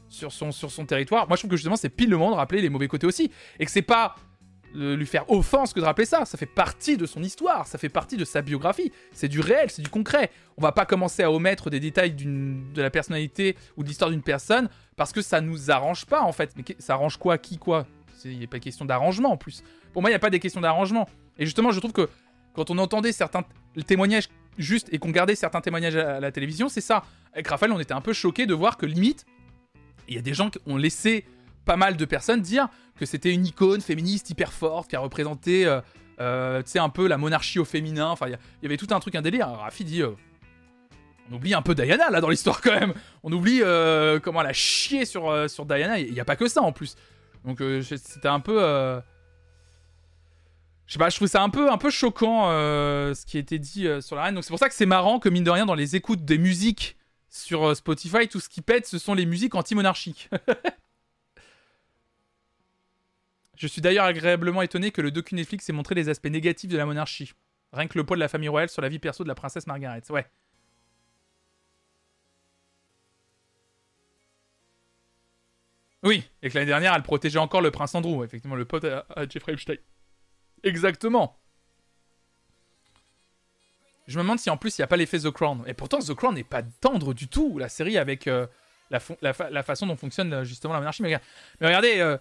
Sur son, sur son territoire. Moi, je trouve que justement, c'est pile le moment de rappeler les mauvais côtés aussi. Et que c'est pas euh, lui faire offense que de rappeler ça. Ça fait partie de son histoire, ça fait partie de sa biographie. C'est du réel, c'est du concret. On va pas commencer à omettre des détails de la personnalité ou de l'histoire d'une personne parce que ça nous arrange pas en fait. Mais ça arrange quoi Qui quoi? Il a pas question d'arrangement en plus. Pour moi, il n'y a pas des questions d'arrangement. Et justement, je trouve que quand on entendait certains témoignages justes et qu'on gardait certains témoignages à la télévision, c'est ça. Avec Raphaël, on était un peu choqués de voir que limite, il y a des gens qui ont laissé pas mal de personnes dire que c'était une icône féministe hyper forte qui a représenté, euh, euh, tu un peu la monarchie au féminin. Enfin, il y avait tout un truc, un délire. Rafi dit. euh, on oublie un peu Diana là dans l'histoire quand même. On oublie comment elle a chié sur, sur Diana. Il n'y a pas que ça en plus. Donc c'était un peu. Je sais pas, je trouve ça un peu, un peu choquant ce qui a été dit sur la reine. Donc c'est pour ça que c'est marrant que mine de rien dans les écoutes des musiques sur euh, Spotify, tout ce qui pète, ce sont les musiques anti-monarchiques. Je suis d'ailleurs agréablement étonné que le docu Netflix ait montré les aspects négatifs de la monarchie. Rien que le poids de la famille royale sur la vie perso de la princesse Margaret. Ouais. Oui, et que l'année dernière, elle protégeait encore le prince Andrew, effectivement, le pote à, à Jeffrey Epstein. Exactement. Je me demande si en plus il n'y a pas l'effet The Crown. Et pourtant, The Crown n'est pas tendre du tout, la série, avec euh, la, façon dont fonctionne euh, justement la monarchie. Mais, regarde- mais regardez, euh,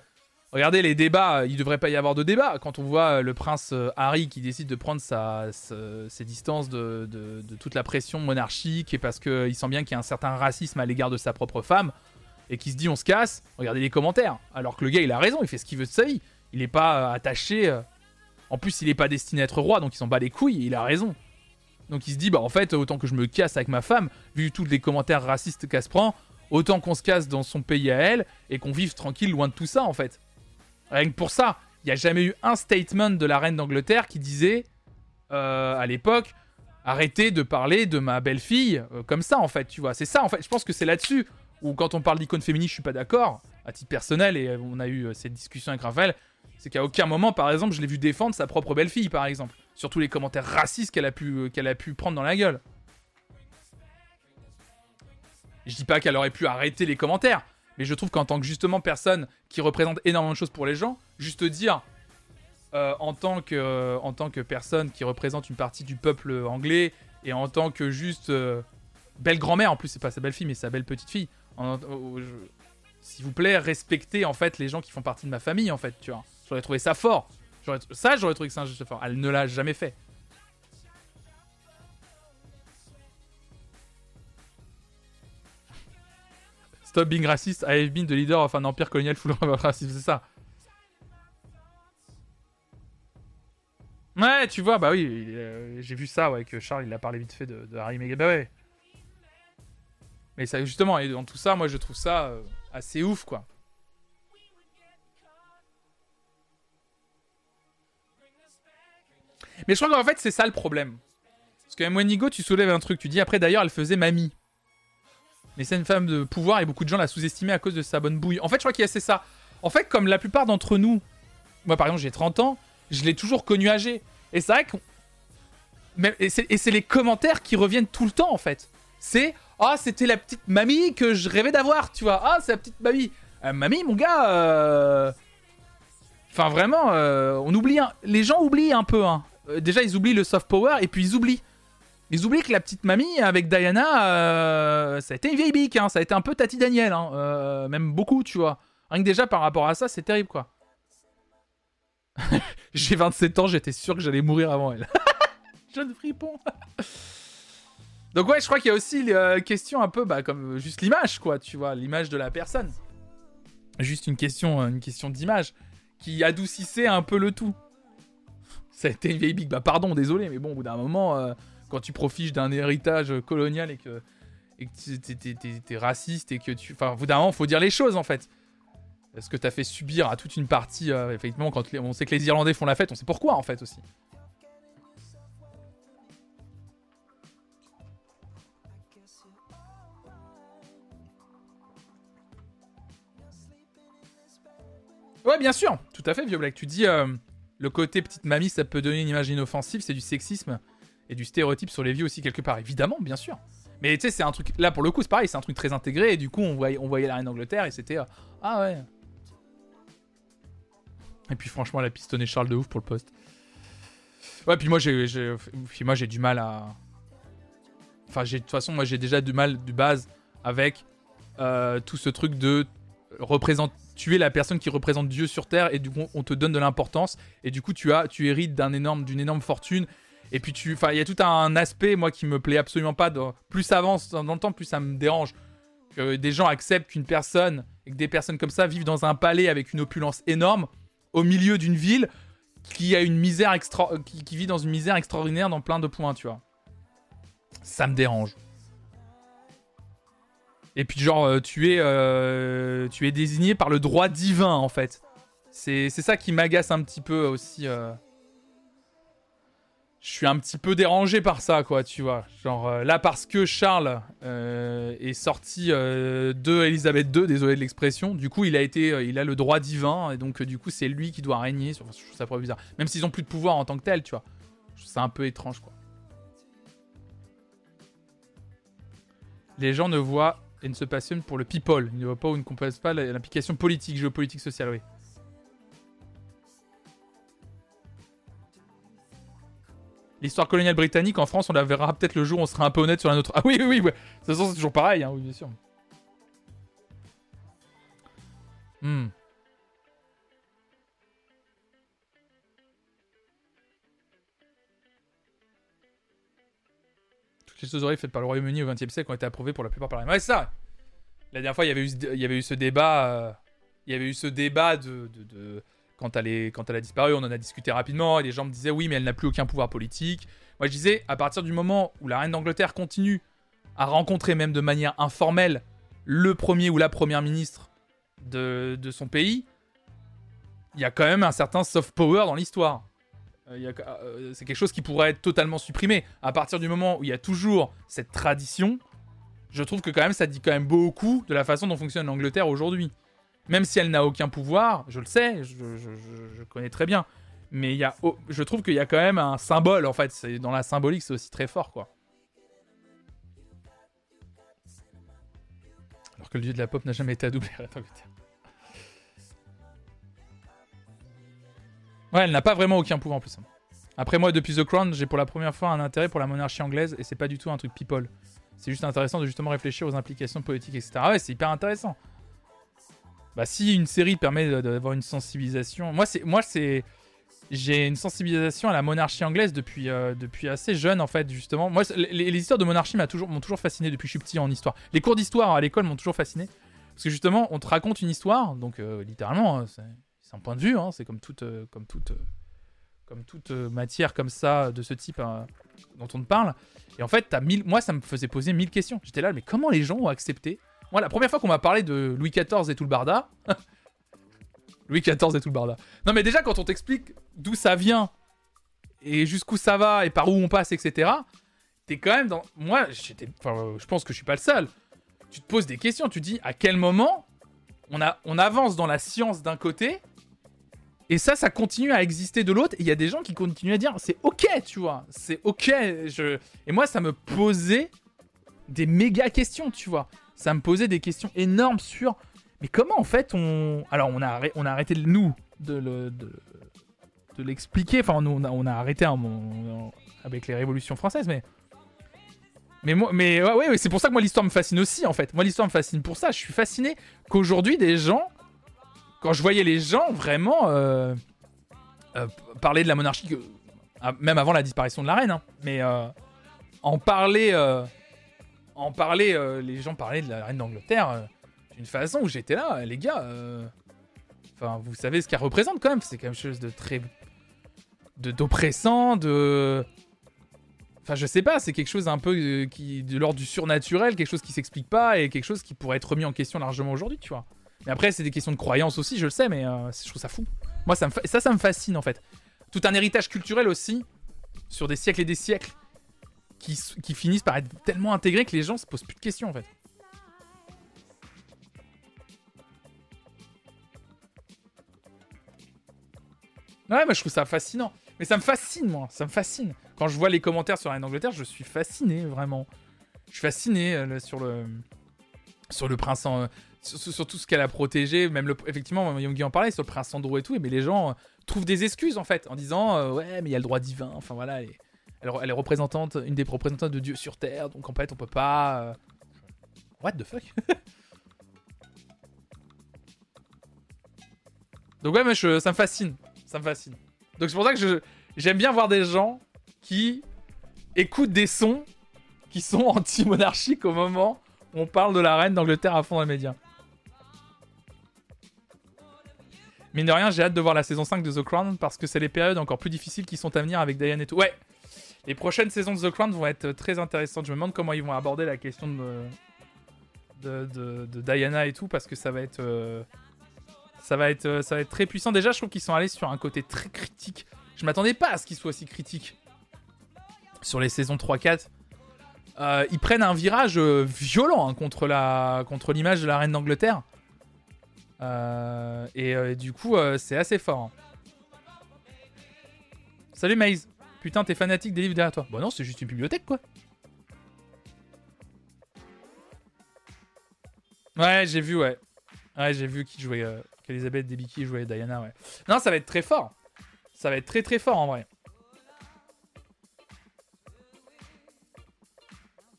regardez les débats, il ne devrait pas y avoir de débat. Quand on voit le prince Harry qui décide de prendre sa, ses distances de, toute la pression monarchique et parce qu'il sent bien qu'il y a un certain racisme à l'égard de sa propre femme et qui se dit on se casse, regardez les commentaires. Alors que le gars il a raison, il fait ce qu'il veut de sa vie. Il n'est pas attaché. En plus, il n'est pas destiné à être roi, donc il s'en bat les couilles, il a raison. Donc il se dit, bah en fait, autant que je me casse avec ma femme, vu tous les commentaires racistes qu'elle se prend, autant qu'on se casse dans son pays à elle et qu'on vive tranquille loin de tout ça en fait. Rien que pour ça, il n'y a jamais eu un statement de la reine d'Angleterre qui disait, euh, à l'époque, arrêtez de parler de ma belle-fille euh, comme ça en fait, tu vois. C'est ça en fait, je pense que c'est là-dessus où quand on parle d'icône féminine, je suis pas d'accord, à titre personnel, et on a eu euh, cette discussion avec Raphaël, c'est qu'à aucun moment, par exemple, je l'ai vu défendre sa propre belle-fille, par exemple. Sur tous les commentaires racistes qu'elle a, pu, euh, a pu prendre dans la gueule. Je dis pas qu'elle aurait pu arrêter les commentaires, Mais je trouve qu'en tant que justement personne qui représente énormément de choses pour les gens, juste dire euh, en, tant que, en tant que personne qui représente une partie du peuple anglais et en tant que juste euh, belle grand-mère, en plus c'est pas sa belle fille mais sa belle petite fille, s'il vous plaît, respectez en fait les gens qui font partie de ma famille en fait, tu vois. J'aurais trouvé ça fort. Ça, j'aurais trouvé que c'est un geste fort. Elle ne l'a jamais fait. Stop being racist, I have been the leader of an empire colonial full of racism, c'est ça. Ouais, tu vois, bah oui, euh, j'ai vu ça, ouais, que Charles, il a parlé vite fait de, Harry Meghan, bah ouais. Mais ça, justement, et dans tout ça, moi, je trouve ça euh, assez ouf, quoi. Mais je crois qu'en fait, c'est ça le problème. Parce que Mwenigo, tu soulèves un truc, tu dis après, d'ailleurs, elle faisait mamie. Mais c'est une femme de pouvoir et beaucoup de gens la sous-estimaient à cause de sa bonne bouille. En fait, je crois qu'il y a c'est ça. En fait, comme la plupart d'entre nous, moi par exemple, j'ai 30 ans, je l'ai toujours connu âgé. Et c'est vrai que. Et c'est les commentaires qui reviennent tout le temps en fait. C'est Ah, c'était la petite mamie que je rêvais d'avoir, tu vois. Ah, c'est la petite mamie. Euh, mamie, mon gars. Euh, enfin, vraiment, euh, on oublie. Les gens oublient un peu. Hein. Déjà, ils oublient le soft power et puis ils oublient ils oublient que la petite mamie avec Diana, euh, ça a été une vieille bique, hein, ça a été un peu Tati Daniel, hein, euh, même beaucoup, tu vois. Rien que déjà par rapport à ça, c'est terrible, quoi. J'ai 27 ans, j'étais sûr que j'allais mourir avant elle. Jeune fripon. Donc ouais, je crois qu'il y a aussi les euh, questions un peu, bah, comme juste l'image, quoi, tu vois, l'image de la personne. Juste une question, une question d'image qui adoucissait un peu le tout. Été une vieille bique, bah pardon, désolé, mais bon, au bout d'un moment quand tu profites d'un héritage colonial et que et que t'es raciste et que tu... Enfin, au bout d'un moment, faut dire les choses, en fait. Ce que t'as fait subir à toute une partie, euh, effectivement, quand on sait que les Irlandais font la fête, on sait pourquoi, en fait, aussi. Ouais, bien sûr, tout à fait, Vieux Tu dis, euh, le côté petite mamie, ça peut donner une image inoffensive, c'est du sexisme et du stéréotype sur les vieux aussi quelque part, évidemment, bien sûr. Mais tu sais, c'est un truc. Là, pour le coup, c'est pareil, c'est un truc très intégré. Et du coup, on voyait, on voyait la reine d'Angleterre et c'était. Euh, ah ouais. Et puis, franchement, elle a pistonné Charles de ouf pour le poste. Ouais, puis moi, j'ai, moi, j'ai du mal à. Enfin, de toute façon, moi, j'ai déjà du mal de base avec euh, tout ce truc de représenter tuer la personne qui représente Dieu sur terre et du coup on te donne de l'importance et du coup tu as tu hérites énorme d'une énorme fortune et puis tu, enfin, il y a tout un aspect moi qui me plaît absolument pas. plus ça avance dans le temps, plus ça me dérange que des gens acceptent qu'une personne et que des personnes comme ça vivent dans un palais avec une opulence énorme au milieu d'une ville qui a une misère extra, qui, vit dans une misère extraordinaire dans plein de points, tu vois. Ça me dérange. Et puis genre euh, tu es euh, tu es désigné par le droit divin en fait. C'est ça qui m'agace un petit peu aussi. Euh je suis un petit peu dérangé par ça, quoi, tu vois. Genre, là, parce que Charles est sorti de Elisabeth II, désolé de l'expression, du coup, il a été, il a le droit divin, et donc, du coup, c'est lui qui doit régner. je trouve ça pas bizarre. Même s'ils ont plus de pouvoir en tant que tel, tu vois. C'est un peu étrange, quoi. Les gens ne voient et ne se passionnent pour le people. Ils ne voient pas ou ne comprennent pas l'implication politique, géopolitique, sociale, oui. L'histoire coloniale britannique en France, on la verra peut-être le jour où on sera un peu honnête sur la nôtre. Ah oui, oui, oui, ouais. de toute façon, c'est toujours pareil, hein, oui, bien sûr. Hmm. Les choses faites par le Royaume-Uni au XXe siècle ont été approuvées pour la plupart par la Ouais, c'est ça. La dernière fois, il y avait eu, il y avait eu ce débat. Euh, il y avait eu ce débat de quand elle, est, quand elle a disparu, on en a discuté rapidement, et les gens me disaient oui, mais elle n'a plus aucun pouvoir politique. Moi, je disais, à partir du moment où la reine d'Angleterre continue à rencontrer, même de manière informelle, le premier ou la première ministre de, de son pays, il y a quand même un certain soft power dans l'histoire. Euh, euh, c'est quelque chose qui pourrait être totalement supprimé. À partir du moment où il y a toujours cette tradition, je trouve que quand même ça dit quand même beaucoup de la façon dont fonctionne l'Angleterre aujourd'hui. Même si elle n'a aucun pouvoir, je le sais, je, connais très bien. Mais il y a, je trouve qu'il y a quand même un symbole, en fait. C'est, dans la symbolique, c'est aussi très fort, quoi. Alors que le dieu de la pop n'a jamais été à doubler Ouais, elle n'a pas vraiment aucun pouvoir en plus. Après moi, depuis The Crown, j'ai pour la première fois un intérêt pour la monarchie anglaise et c'est pas du tout un truc people. C'est juste intéressant de justement réfléchir aux implications politiques, etc. Ouais, c'est hyper intéressant. Bah si une série permet d'avoir une sensibilisation, moi c'est moi c'est j'ai une sensibilisation à la monarchie anglaise depuis euh, assez jeune en fait justement. Moi les, histoires de monarchie m'ont toujours fasciné depuis que je suis petit en histoire. Les cours d'histoire à l'école m'ont toujours fasciné parce que justement on te raconte une histoire donc euh, littéralement hein, c'est un point de vue hein, c'est comme toute euh, comme toute euh, comme toute euh, matière comme ça de ce type euh, dont on te parle. Et en fait, t'as mille... moi, ça me faisait poser mille questions. J'étais là, mais comment les gens ont accepté? Moi, la première fois qu'on m'a parlé de Louis XIV et tout le barda. Louis XIV et tout le barda. Non, mais déjà, quand on t'explique d'où ça vient et jusqu'où ça va et par où on passe, etc., t'es quand même dans. Moi, j'étais. Enfin, je pense que je suis pas le seul. Tu te poses des questions. Tu te dis à quel moment on, a... on avance dans la science d'un côté et ça, ça continue à exister de l'autre. Et il y a des gens qui continuent à dire c'est ok, tu vois. C'est ok. Et moi, ça me posait des méga questions, tu vois. Ça me posait des questions énormes sur. Mais comment en fait on. Alors, on a, on a arrêté, nous, de le. De... l'expliquer. Enfin, on a, arrêté avec les révolutions françaises, mais. Mais moi, mais ouais, c'est pour ça que moi l'histoire me fascine aussi en fait. Moi l'histoire me fascine pour ça. Je suis fasciné qu'aujourd'hui des gens quand je voyais les gens vraiment euh, euh, parler de la monarchie, ah, même avant la disparition de la reine, hein, mais euh, en parler, en parler, les gens parlaient de la reine d'Angleterre d'une façon où j'étais là, les gars. Enfin, vous savez ce qu'elle représente quand même. C'est quelque chose de très, de d'oppressant, de. Enfin, je sais pas, c'est quelque chose un peu de l'ordre du surnaturel, quelque chose qui s'explique pas et quelque chose qui pourrait être remis en question largement aujourd'hui, tu vois. Mais après, c'est des questions de croyance aussi, je le sais, mais euh, je trouve ça fou. Moi, ça me ça, ça me fascine en fait. Tout un héritage culturel aussi, sur des siècles et des siècles, qui, finissent par être tellement intégrés que les gens se posent plus de questions en fait. Ouais, moi je trouve ça fascinant. Mais ça me fascine, moi, ça me fascine. Quand je vois les commentaires sur la reine d'Angleterre, je suis fasciné, vraiment. Je suis fasciné euh, sur le sur le prince en- sur, tout ce qu'elle a protégé, même le, effectivement, Yongi en parlait sur le prince Andrew et tout, mais les gens euh, trouvent des excuses en fait, en disant euh, ouais, mais il y a le droit divin, enfin voilà, elle est, elle, est représentante, une des représentantes de Dieu sur Terre, donc en fait on peut pas. euh, What the fuck? Donc ouais, mais ça me fascine, ça me fascine. Donc c'est pour ça que j'aime bien voir des gens qui écoutent des sons qui sont anti-monarchiques au moment où on parle de la reine d'Angleterre à fond dans les médias. Mine de rien, j'ai hâte de voir la saison 5 de The Crown parce que c'est les périodes encore plus difficiles qui sont à venir avec Diane et tout. Ouais, les prochaines saisons de The Crown vont être très intéressantes. Je me demande comment ils vont aborder la question de, Diana et tout parce que ça va être, euh, ça va être, euh, ça va être très puissant. Déjà, je trouve qu'ils sont allés sur un côté très critique. Je m'attendais pas à ce qu'ils soient aussi critiques sur les saisons 3-4. Euh, ils prennent un virage violent hein, contre l'image de la reine d'Angleterre. Euh, et euh, du coup, euh, c'est assez fort. hein. Salut Maze. Putain, t'es fanatique des livres derrière toi. Bon non, c'est juste une bibliothèque quoi. Ouais, j'ai vu, ouais. Ouais, j'ai vu qui jouait. Euh, qu'Elisabeth Debicki jouait Diana, ouais. Non, ça va être très fort. Ça va être très très fort en vrai.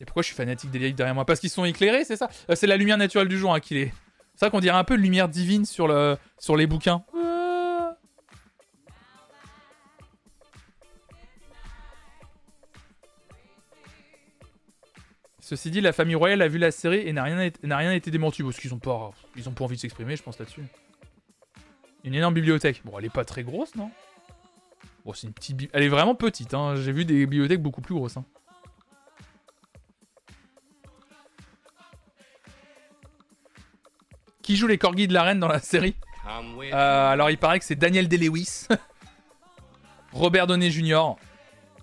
Et pourquoi je suis fanatique des livres derrière moi? Parce qu'ils sont éclairés, c'est ça? C'est la lumière naturelle du jour hein, qu'il est. C'est ça qu'on dirait un peu lumière divine sur, le, sur les bouquins. Ceci dit, la famille royale a vu la série et n'a rien, rien été démenti parce qu'ils ont pas, ont pas envie de s'exprimer, je pense là-dessus. Une énorme bibliothèque. Bon, elle est pas très grosse, non? Bon, c'est une petite. Elle est vraiment petite. Hein. J'ai vu des bibliothèques beaucoup plus grosses. hein. Qui joue les corgis de la reine dans la série Euh, Alors, il paraît que c'est Daniel Day-Lewis, Robert Downey Jr.,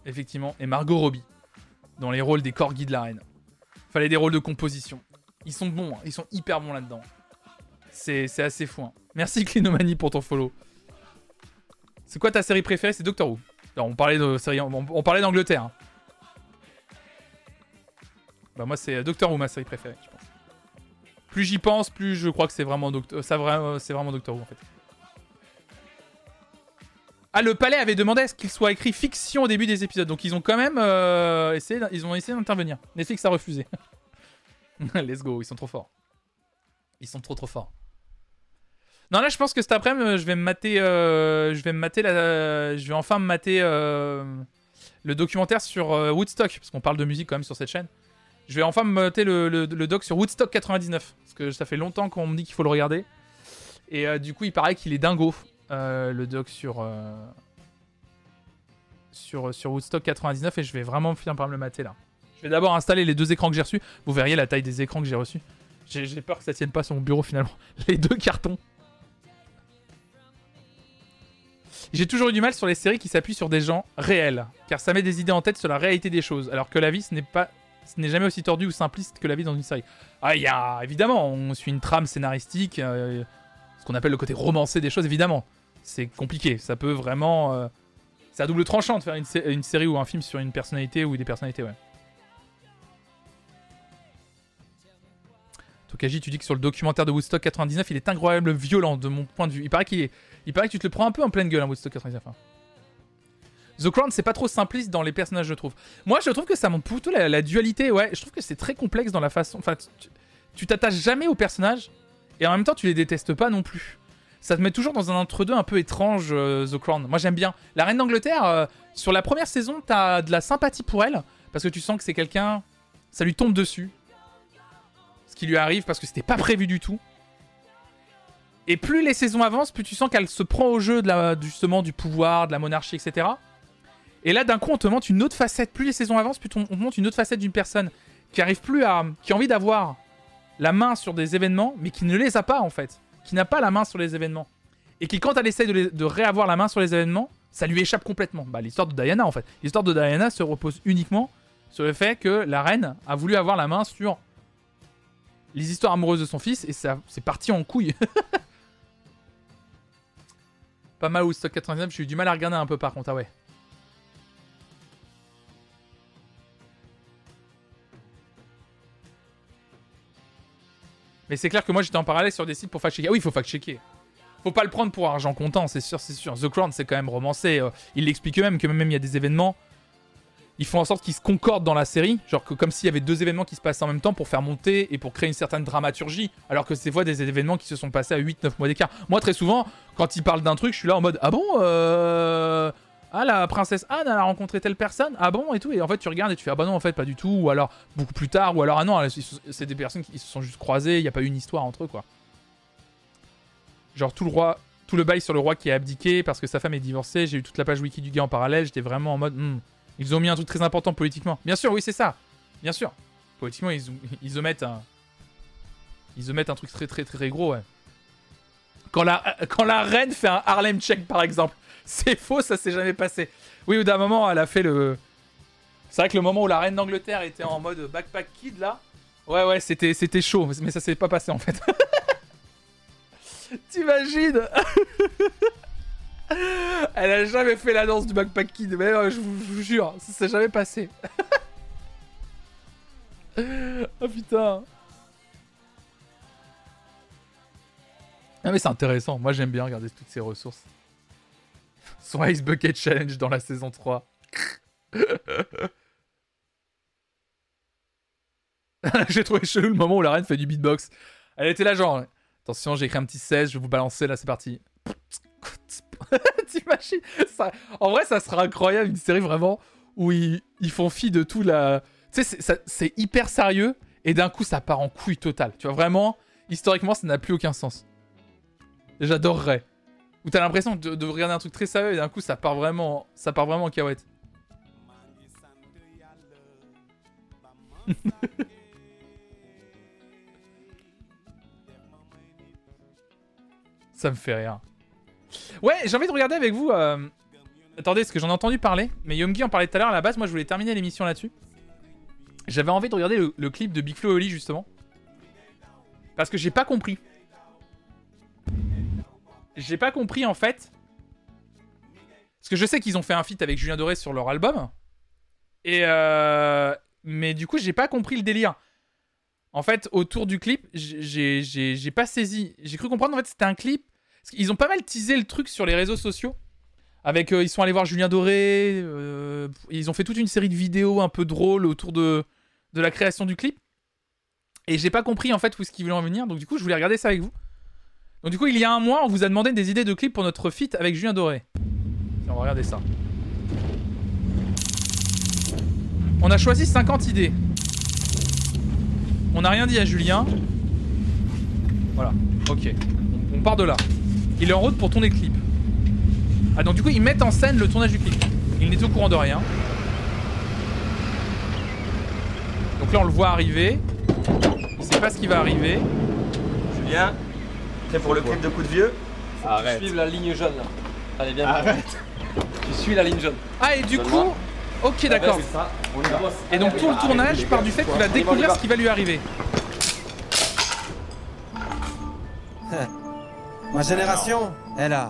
effectivement, et Margot Robbie dans les rôles des corgis de la reine. Fallait des rôles de composition. Ils sont bons, hein. ils sont hyper bons là-dedans. C'est assez fou. hein. Merci Clinomanie pour ton follow. C'est quoi ta série préférée? C'est Doctor Who. On parlait de série, on, parlait d'Angleterre. hein. Bah moi c'est Doctor Who ma série préférée. Plus j'y pense, plus je crois que c'est vraiment vra- c'est vraiment Doctor Who en fait. Ah, le palais avait demandé à ce qu'il soit écrit fiction au début des épisodes, donc ils ont quand même euh, essayé, ils ont essayé d'intervenir. Netflix a refusé. Let's go, ils sont trop forts. Ils sont trop trop forts. Non là, je pense que cet après-midi, je vais me mater, euh, je vais me mater la, je vais enfin me mater euh, le documentaire sur euh, Woodstock, parce qu'on parle de musique quand même sur cette chaîne. Je vais enfin me mater le, doc sur Woodstock 99, parce que ça fait longtemps qu'on me dit qu'il faut le regarder. Et euh, du coup, il paraît qu'il est dingo, euh, le doc sur, euh, sur, sur Woodstock 99, et je vais vraiment finir par me le mater là. Je vais d'abord installer les deux écrans que j'ai reçus. Vous verriez la taille des écrans que j'ai reçus. J'ai peur que ça tienne pas sur mon bureau finalement. Les deux cartons. J'ai toujours eu du mal sur les séries qui s'appuient sur des gens réels, car ça met des idées en tête sur la réalité des choses, alors que la vie, ce n'est pas, ce n'est jamais aussi tordu ou simpliste que la vie dans une série. Ah, il y a évidemment, on suit une trame scénaristique, euh, ce qu'on appelle le côté romancé des choses, évidemment. C'est compliqué, ça peut vraiment, euh, c'est à double tranchant de faire une, sé- une série ou un film sur une personnalité ou des personnalités, ouais. Tokaji, tu dis que sur le documentaire de Woodstock 99, il est incroyable violent de mon point de vue. Il paraît est, il paraît que tu te le prends un peu en pleine gueule, hein, Woodstock 99. hein. The Crown, c'est pas trop simpliste dans les personnages, je trouve. Moi, je trouve que ça montre plutôt la, dualité. Ouais, je trouve que c'est très complexe dans la façon. Enfin, tu- tu t'attaches jamais aux personnages et en même temps, tu les détestes pas non plus. Ça te met toujours dans un entre-deux un peu étrange, euh, The Crown. Moi, j'aime bien. La Reine d'Angleterre, euh, sur la première saison, t'as de la sympathie pour elle parce que tu sens que c'est quelqu'un. Ça lui tombe dessus. Ce qui lui arrive parce que c'était pas prévu du tout. Et plus les saisons avancent, plus tu sens qu'elle se prend au jeu de la, justement du pouvoir, de la monarchie, etc. Et là, d'un coup, on te montre une autre facette. Plus les saisons avancent, plus on on te montre une autre facette d'une personne qui arrive plus à, qui a envie d'avoir la main sur des événements, mais qui ne les a pas en fait, qui n'a pas la main sur les événements, et qui quand elle essaye de, réavoir la main sur les événements, ça lui échappe complètement. Bah, l'histoire de Diana en fait. L'histoire de Diana se repose uniquement sur le fait que la reine a voulu avoir la main sur les histoires amoureuses de son fils, et ça, c'est parti en couille. Pas mal Woodstock 99, j'ai eu du mal à regarder un peu par contre, ah ouais. Mais c'est clair que moi j'étais en parallèle sur des sites pour fact-checker. Ah oui, il faut fact-checker. Faut pas le prendre pour argent comptant, c'est sûr, c'est sûr. The Crown, c'est quand même romancé. euh, il l'explique eux-mêmes que même il y a des événements. Ils font en sorte qu'ils se concordent dans la série, genre que comme s'il y avait deux événements qui se passaient en même temps pour faire monter et pour créer une certaine dramaturgie, alors que c'est fois des événements qui se sont passés à 8-9 mois d'écart. Moi, très souvent, quand ils parlent d'un truc, je suis là en mode Ah bon euh... Ah, la princesse Anne, elle a rencontré telle personne? Ah bon Et tout. Et en fait, tu regardes et tu fais Ah bah non, en fait, pas du tout. Ou alors, beaucoup plus tard. Ou alors, ah non, c'est des personnes qui se sont juste croisées. Il n'y a pas eu une histoire entre eux, quoi. Genre, tout le roi. Tout le bail sur le roi qui a abdiqué parce que sa femme est divorcée. J'ai eu toute la page wiki du gars en parallèle. J'étais vraiment en mode. Hmm, ils ont mis un truc très important politiquement. Bien sûr, oui, c'est ça. Bien sûr. Politiquement, ils, ils omettent un. Ils omettent un truc très, très, très gros. Quand la, quand la reine fait un Harlem check, par exemple. C'est faux, ça s'est jamais passé. Oui, ou d'un moment, elle a fait le. C'est vrai que le moment où la reine d'Angleterre était en mode backpack kid, là. Ouais, ouais, c'était, c'était chaud, mais ça s'est pas passé en fait. T'imagines Elle a jamais fait la danse du backpack kid, mais euh, je, vous, jure, ça s'est jamais passé. oh putain. Ah mais c'est intéressant, moi j'aime bien regarder toutes ces ressources. Son Ice Bucket Challenge dans la saison 3. j'ai trouvé chelou le moment où la reine fait du beatbox. Elle était là genre, attention j'ai écrit un petit 16, je vais vous balancer, là c'est parti. T'imagines ça... En vrai ça sera incroyable, une série vraiment où ils, ils font fi de tout la... Tu sais c'est- hyper sérieux et d'un coup ça part en couille totale. Tu vois vraiment, historiquement ça n'a plus aucun sens. J'adorerais. Où t'as l'impression de, de regarder un truc très sérieux et d'un coup ça part vraiment, ça part vraiment en cahuète. ça me fait rire. Ouais, j'ai envie de regarder avec vous. euh, Attendez, parce que j'en ai entendu parler, mais Yomgi en parlait tout à l'heure. À la base, moi je voulais terminer l'émission là-dessus. J'avais envie de regarder le, le clip de Big Flo et Oli justement. Parce que j'ai pas compris. J'ai pas compris en fait. Parce que je sais qu'ils ont fait un feat avec Julien Doré sur leur album. Et euh... Mais du coup, j'ai pas compris le délire. En fait, autour du clip, j'ai pas saisi. J'ai cru comprendre en fait c'était un clip. Qu'ils ont pas mal teasé le truc sur les réseaux sociaux. Avec, euh, ils sont allés voir Julien Doré. euh, ils ont fait toute une série de vidéos un peu drôles autour de, de la création du clip. Et j'ai pas compris en fait où est-ce qu'ils voulaient en venir. Donc du coup, je voulais regarder ça avec vous. Donc du coup, il y a un mois, on vous a demandé des idées de clips pour notre feat avec Julien Doré. On va regarder ça. On a choisi 50 idées. On n'a rien dit à Julien. Voilà, ok. On, on part de là. Il est en route pour tourner le clip. Ah donc du coup ils mettent en scène le tournage du clip. Il n'est au courant de rien. Donc là on le voit arriver. Il sait pas ce qui va arriver. Julien, prêt pour le clip de coup de vieux Arrête. Suive la ligne jaune là. Allez, viens. Arrête. Tu suis la ligne jaune. Ah et du coup... Ok d'accord. Et donc tout le tournage part du fait qu'il va découvrir ce qui va lui arriver. Ma génération, elle a,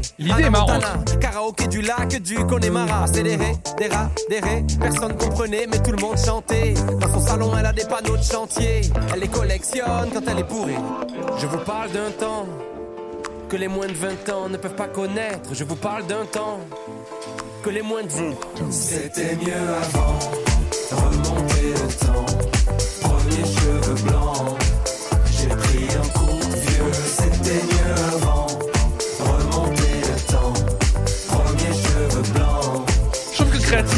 L'idée est marrante. Karaoké du lac du Connemara. Accéléré, des rats, des raies. Personne comprenait, mais tout le monde chantait. Dans son salon, elle a des panneaux de chantier. Elle les collectionne quand elle est bourrée. Je vous parle d'un temps que les moins de 20 ans ne peuvent pas connaître. Je vous parle d'un temps que les moins de 20 C'était mieux avant. Remonter le temps.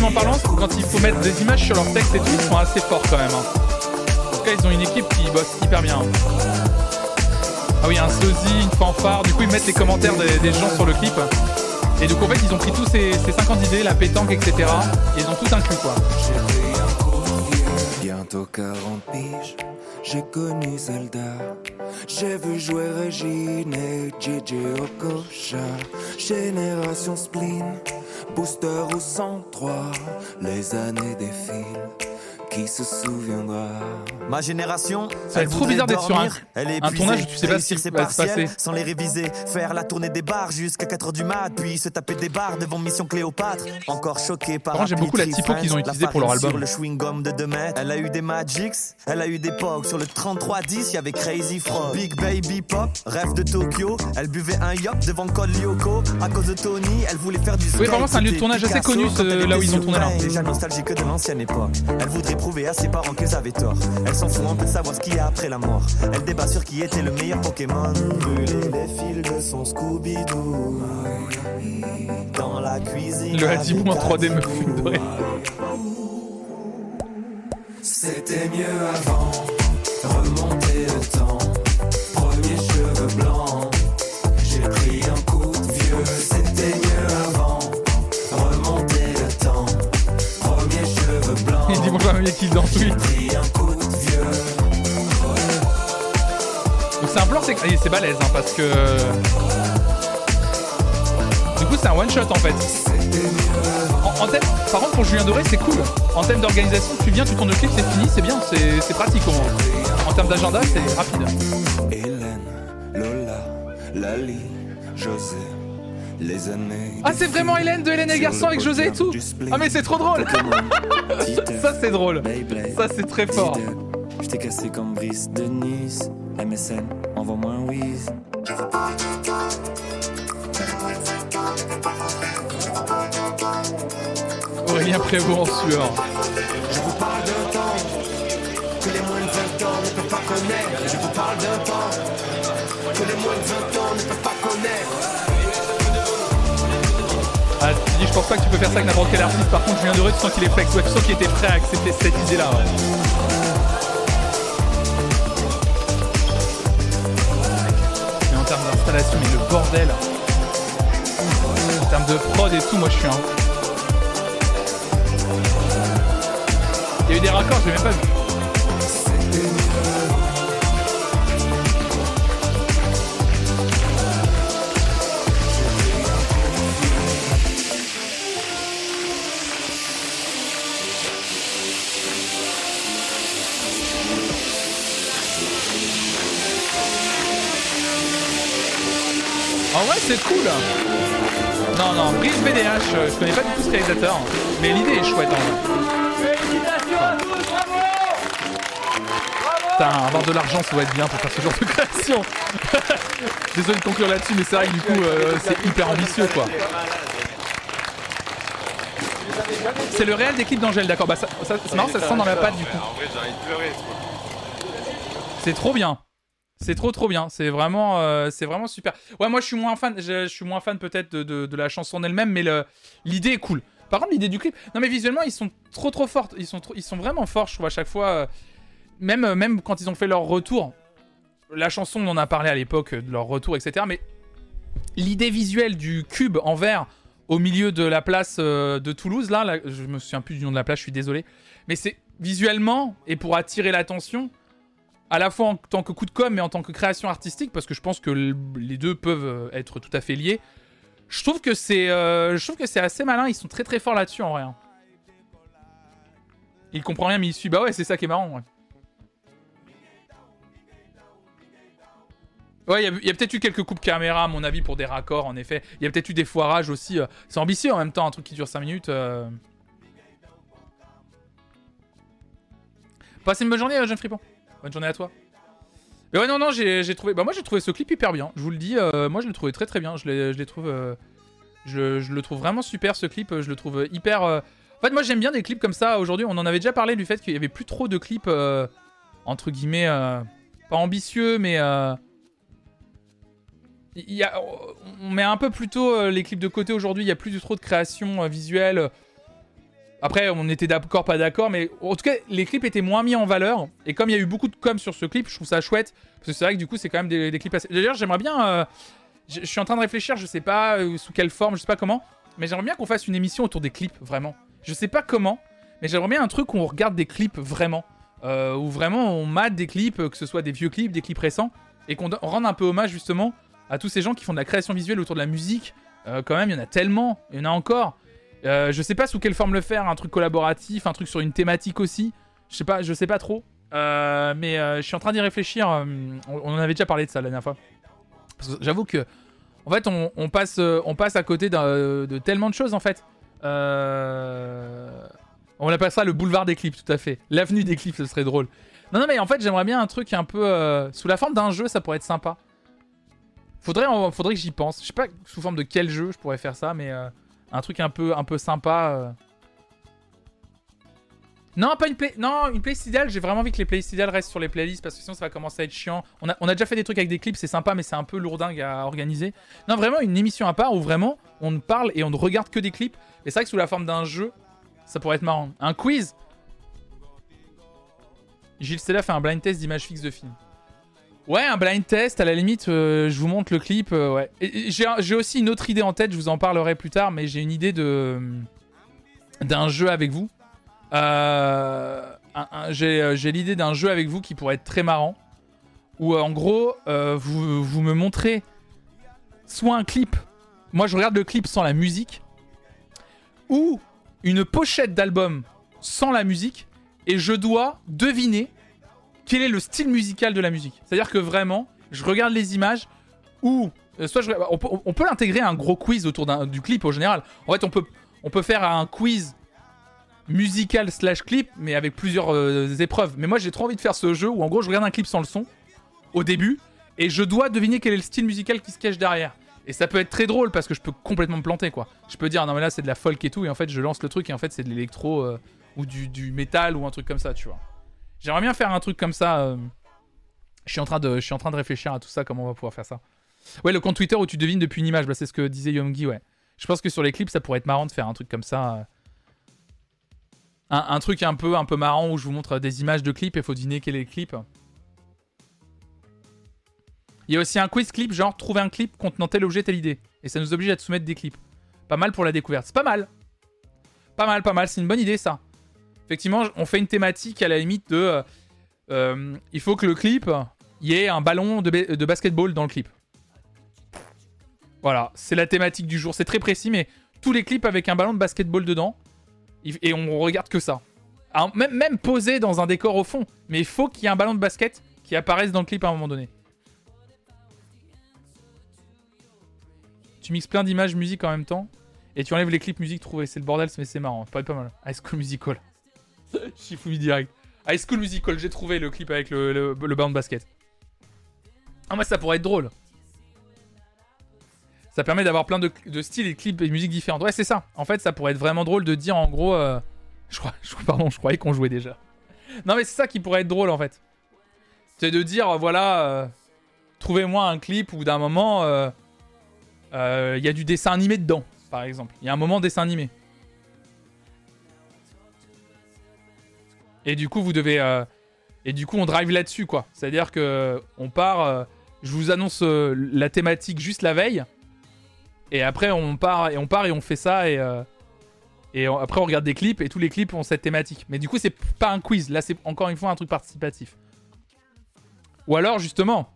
Créativement parlant, quand il faut mettre des images sur leur texte et tout, ils sont assez forts quand même. hein. En tout cas, ils ont une équipe qui bosse hyper bien. Ah oui, un sosie, une fanfare. Du coup, ils mettent les commentaires des, gens sur le clip. Et donc, en fait, ils ont pris tous ces, ces 50 idées, la pétanque, etc. Et ils ont tout inclus, quoi. Bientôt 40 piges, j'ai connu Zelda. J'ai vu jouer et Okocha. Génération spleen, booster au 103. Les années défilent, qui se souviendra Ma génération, être trop bizarre d'être sur un- elle est un épuisée, tournage où tu sais pas ce qui va se partiels passer. Sans les réviser, faire la tournée des bars jusqu'à 4h du mat, puis se taper des bars devant Mission Cléopâtre. Encore choqué par j'aime beaucoup la typo qu'ils ont utilisée pour leur album. sur le chewing-gum de 2 mètres. Elle a eu des Magics, elle a eu des Pogs. Sur le 3310, il y avait Crazy Frog. Big Baby Pop, rêve de Tokyo. Elle buvait un yop devant Lyoko. À cause de Tony, elle voulait faire du skate. Oui, vraiment, c'est un lieu de C'était tournage assez Picasso connu, quand ce- elle là où était ils ont sur tourné là. Vine. Déjà nostalgique de l'ancienne époque. Elle voudrait prouver à ses parents qu'ils avaient tort. Elle s'en fout un peu de savoir ce qu'il y a après la mort. Elle débat sur qui était le meilleur Pokémon. Brûler les fils de son Scooby-Doo. Dans la cuisine. Le Hadimon en 3D me rire. C'était mieux avant, remonter le temps. Donc c'est un plan, c'est et c'est balèze, hein, parce que... Du coup, c'est un one-shot, en fait. En, en thème, par contre, pour Julien Doré, c'est cool. En thème d'organisation, tu viens, tu tournes le clip, c'est fini, c'est bien, c'est pratique moins. En termes d'agenda, c'est rapide. Hélène, Lola, Lali, les années. Ah, c'est vraiment Hélène de Hélène et le Garçon avec José et tout Ah, mais c'est trop drôle Ça, c'est drôle. Ça, c'est très fort. Je t'ai cassé comme Brice de Nice. MSN, envoie-moi un whiz. Aurélien Prévost en sueur. Je vous parle d'un temps que les moins de 20 ans ne peuvent pas connaître. Je vous parle d'un temps que les moins de 20 ans Je pense pas que tu peux faire ça avec n'importe quel artiste. Par contre, Julien Doré, tu sens qu'il est tu sens qu'il était prêt à accepter cette idée-là. Mais en termes d'installation, mais le bordel. En termes de prod et tout, moi je suis un. Il y a eu des raccords, j'ai même pas vu. C'est cool. Non, non, Brice BDH, euh, je connais pas du tout ce réalisateur, mais l'idée est chouette en vrai. Félicitations à tous, bravo Putain, avoir de l'argent, ça doit être bien pour faire ce genre de création. Désolé de conclure là-dessus, mais c'est vrai que du coup, euh, c'est hyper ambitieux quoi. C'est le réel des clips d'Angèle, d'accord. Bah, ça, ça- c'est marrant, ça se sent dans la patte du coup. En vrai, j'ai envie de pleurer. C'est trop bien. C'est trop trop bien. C'est vraiment, euh, vraiment super. Ouais, moi je suis moins fan. Je, suis moins fan peut-être de, de- la chanson en elle-même, mais l'idée est cool. Par contre, l'idée du clip. Non, mais visuellement, ils sont trop trop forts. Ils sont ils sont vraiment forts. Je trouve à chaque fois. euh, même euh, même quand ils ont fait leur retour. La chanson, on en a parlé à l'époque de leur retour, etc. Mais l'idée visuelle du cube en verre au milieu de la place de Toulouse, là, là, je me souviens plus du nom de la place, je suis désolé. Mais c'est visuellement et pour attirer l'attention, à la fois en tant que coup de com' mais en tant que création artistique, parce que je pense que les deux peuvent euh, être tout à fait liés. Je trouve que c'est, euh, je trouve que c'est assez malin. Ils sont très très forts là-dessus en vrai. hein. Il comprend rien mais il suit. Bah ouais, c'est ça qui est marrant. Ouais. Ouais, il y a, il y a peut-être eu quelques coupes caméra, à mon avis, pour des raccords, en effet. Il y a peut-être eu des foirages aussi. euh, C'est ambitieux en même temps, un truc qui dure 5 minutes. Passez une bonne journée, jeune fripon. Bonne journée à toi. Mais ouais, non, non, j'ai trouvé. Bah, moi, j'ai trouvé ce clip hyper bien. Je vous le dis, euh, moi, je l'ai trouvé très très bien. Je je l'ai trouve. euh, Je, je le trouve vraiment super ce clip. Je le trouve hyper. euh, En fait, moi, j'aime bien des clips comme ça. Aujourd'hui, on en avait déjà parlé du fait qu'il y avait plus trop de clips entre guillemets pas ambitieux, mais il y a, on met un peu plutôt les clips de côté aujourd'hui. Il y a plus du trop de création visuelle. Après, on était d'accord, pas d'accord, mais en tout cas, les clips étaient moins mis en valeur. Et comme il y a eu beaucoup de com sur ce clip, je trouve ça chouette. Parce que c'est vrai que du coup, c'est quand même des, clips assez. D'ailleurs, j'aimerais bien. euh, je suis en train de réfléchir, je sais pas euh, sous quelle forme, je sais pas comment. Mais j'aimerais bien qu'on fasse une émission autour des clips, vraiment. Je sais pas comment, mais j'aimerais bien un truc où on regarde des clips vraiment. Euh, où vraiment on mate des clips, que ce soit des vieux clips, des clips récents. Et qu'on rende un peu hommage justement à tous ces gens qui font de la création visuelle autour de la musique. Quand même, il y en a tellement, il y en a encore. Euh, je sais pas sous quelle forme le faire, un truc collaboratif, un truc sur une thématique aussi. Je sais pas, je sais pas trop. Euh, mais euh, je suis en train d'y réfléchir. on, en avait déjà parlé de ça la dernière fois. J'avoue que, en fait, on, on passe, on passe à côté de tellement de choses en fait. On appelle ça le boulevard des clips, tout à fait. L'avenue des clips, ce serait drôle. Non, non, mais en fait, j'aimerais bien un truc un peu sous la forme d'un jeu, ça pourrait être sympa. Faudrait, faudrait que j'y pense. Je sais pas sous forme de quel jeu je pourrais faire ça, mais un truc un peu, un peu sympa. euh. Non, pas une play. Non, une playlist. J'ai vraiment envie que les playlists restent sur les playlists parce que sinon ça va commencer à être chiant. On a, on a déjà fait des trucs avec des clips, c'est sympa, mais c'est un peu lourdingue à organiser. Non, vraiment une émission à part où vraiment on ne parle et on ne regarde que des clips. Et c'est vrai que sous la forme d'un jeu, ça pourrait être marrant. Un quiz. Gilles Stella fait un blind test d'image fixe de film. Ouais, un blind test, à la limite, euh, je vous montre le clip. euh, ouais. J'ai aussi une autre idée en tête, je vous en parlerai plus tard, mais j'ai une idée de d'un jeu avec vous. Euh, j'ai euh, l'idée d'un jeu avec vous qui pourrait être très marrant. Où euh, en gros, euh, vous, vous me montrez soit un clip, moi je regarde le clip sans la musique, ou une pochette d'album sans la musique, et je dois deviner quel est le style musical de la musique. C'est-à-dire que vraiment, je regarde les images, ou euh, soit on peut, l'intégrer à un gros quiz autour du clip au général. En fait, on peut, faire un quiz musical slash clip, mais avec plusieurs euh, épreuves. Mais moi, j'ai trop envie de faire ce jeu où en gros, je regarde un clip sans le son au début, et je dois deviner quel est le style musical qui se cache derrière. Et ça peut être très drôle parce que je peux complètement me planter quoi. Je peux dire non mais là c'est de la folk et tout et en fait je lance le truc et en fait c'est de l'électro euh, ou du métal ou un truc comme ça tu vois. J'aimerais bien faire un truc comme ça. euh, Je suis en train de je suis en train de réfléchir à tout ça comment on va pouvoir faire ça. Ouais le compte Twitter où tu devines depuis une image bah, c'est ce que disait Yomgi ouais. Je pense que sur les clips ça pourrait être marrant de faire un truc comme ça. euh. Un, truc un peu un peu marrant où je vous montre des images de clips et faut deviner quel est le clip. Il y a aussi un quiz clip, genre trouver un clip contenant tel objet, telle idée. Et ça nous oblige à te soumettre des clips. Pas mal pour la découverte. C'est pas mal. Pas mal, pas mal. C'est une bonne idée ça. Effectivement, on fait une thématique à la limite de. euh, euh, il faut que le clip, y ait un ballon de, ba- de basketball dans le clip. Voilà, c'est la thématique du jour. C'est très précis, mais tous les clips avec un ballon de basketball dedans. Et on regarde que ça. Même, posé dans un décor au fond. Mais il faut qu'il y ait un ballon de basket qui apparaisse dans le clip à un moment donné. Tu mixes plein d'images musique en même temps. Et tu enlèves les clips musique trouvés. C'est le bordel, mais c'est marrant. Pas mal. High School Musical. Shifumi direct. High School Musical, j'ai trouvé le clip avec le, le, de basket. Ah, moi, ça pourrait être drôle. Ça permet d'avoir plein de, styles et de clips et de musiques différentes. Ouais, c'est ça. En fait, ça pourrait être vraiment drôle de dire en gros. euh, je crois, je, pardon, je croyais qu'on jouait déjà. Non, mais c'est ça qui pourrait être drôle en fait. C'est de dire, euh, voilà, euh, trouvez-moi un clip où d'un moment, il y a du dessin animé dedans, par exemple. Il y a un moment dessin animé. Et du coup, vous devez. euh, et du coup, on drive là-dessus, quoi. C'est-à-dire que on part. euh, je vous annonce euh, la thématique juste la veille. Et après, on part et on part et on fait ça et. et après, on regarde des clips et tous les clips ont cette thématique. Mais du coup, c'est pas un quiz. Là, c'est encore une fois un truc participatif. Ou alors, justement,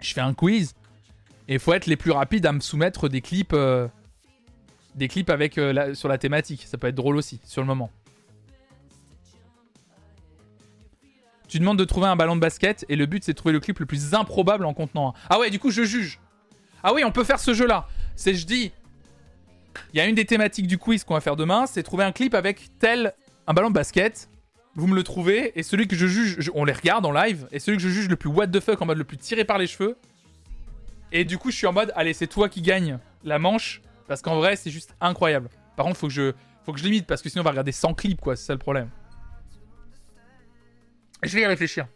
je fais un quiz et faut être les plus rapides à me soumettre des clips, des clips avec sur la thématique. Ça peut être drôle aussi sur le moment. Tu demandes de trouver un ballon de basket et le but c'est de trouver le clip le plus improbable en contenant un. Ah ouais, du coup je juge. Ah oui, on peut faire ce jeu-là. C'est je dis, il y a une des thématiques du quiz qu'on va faire demain, c'est trouver un clip avec tel un ballon de basket. Vous me le trouvez et celui que je juge, on les regarde en live et celui que je juge le plus what the fuck en mode le plus tiré par les cheveux. Et du coup je suis en mode, allez c'est toi qui gagne la manche parce qu'en vrai c'est juste incroyable. Par contre faut que je, faut que je limite parce que sinon on va regarder 100 clips quoi, c'est ça le problème. Je vais y réfléchir.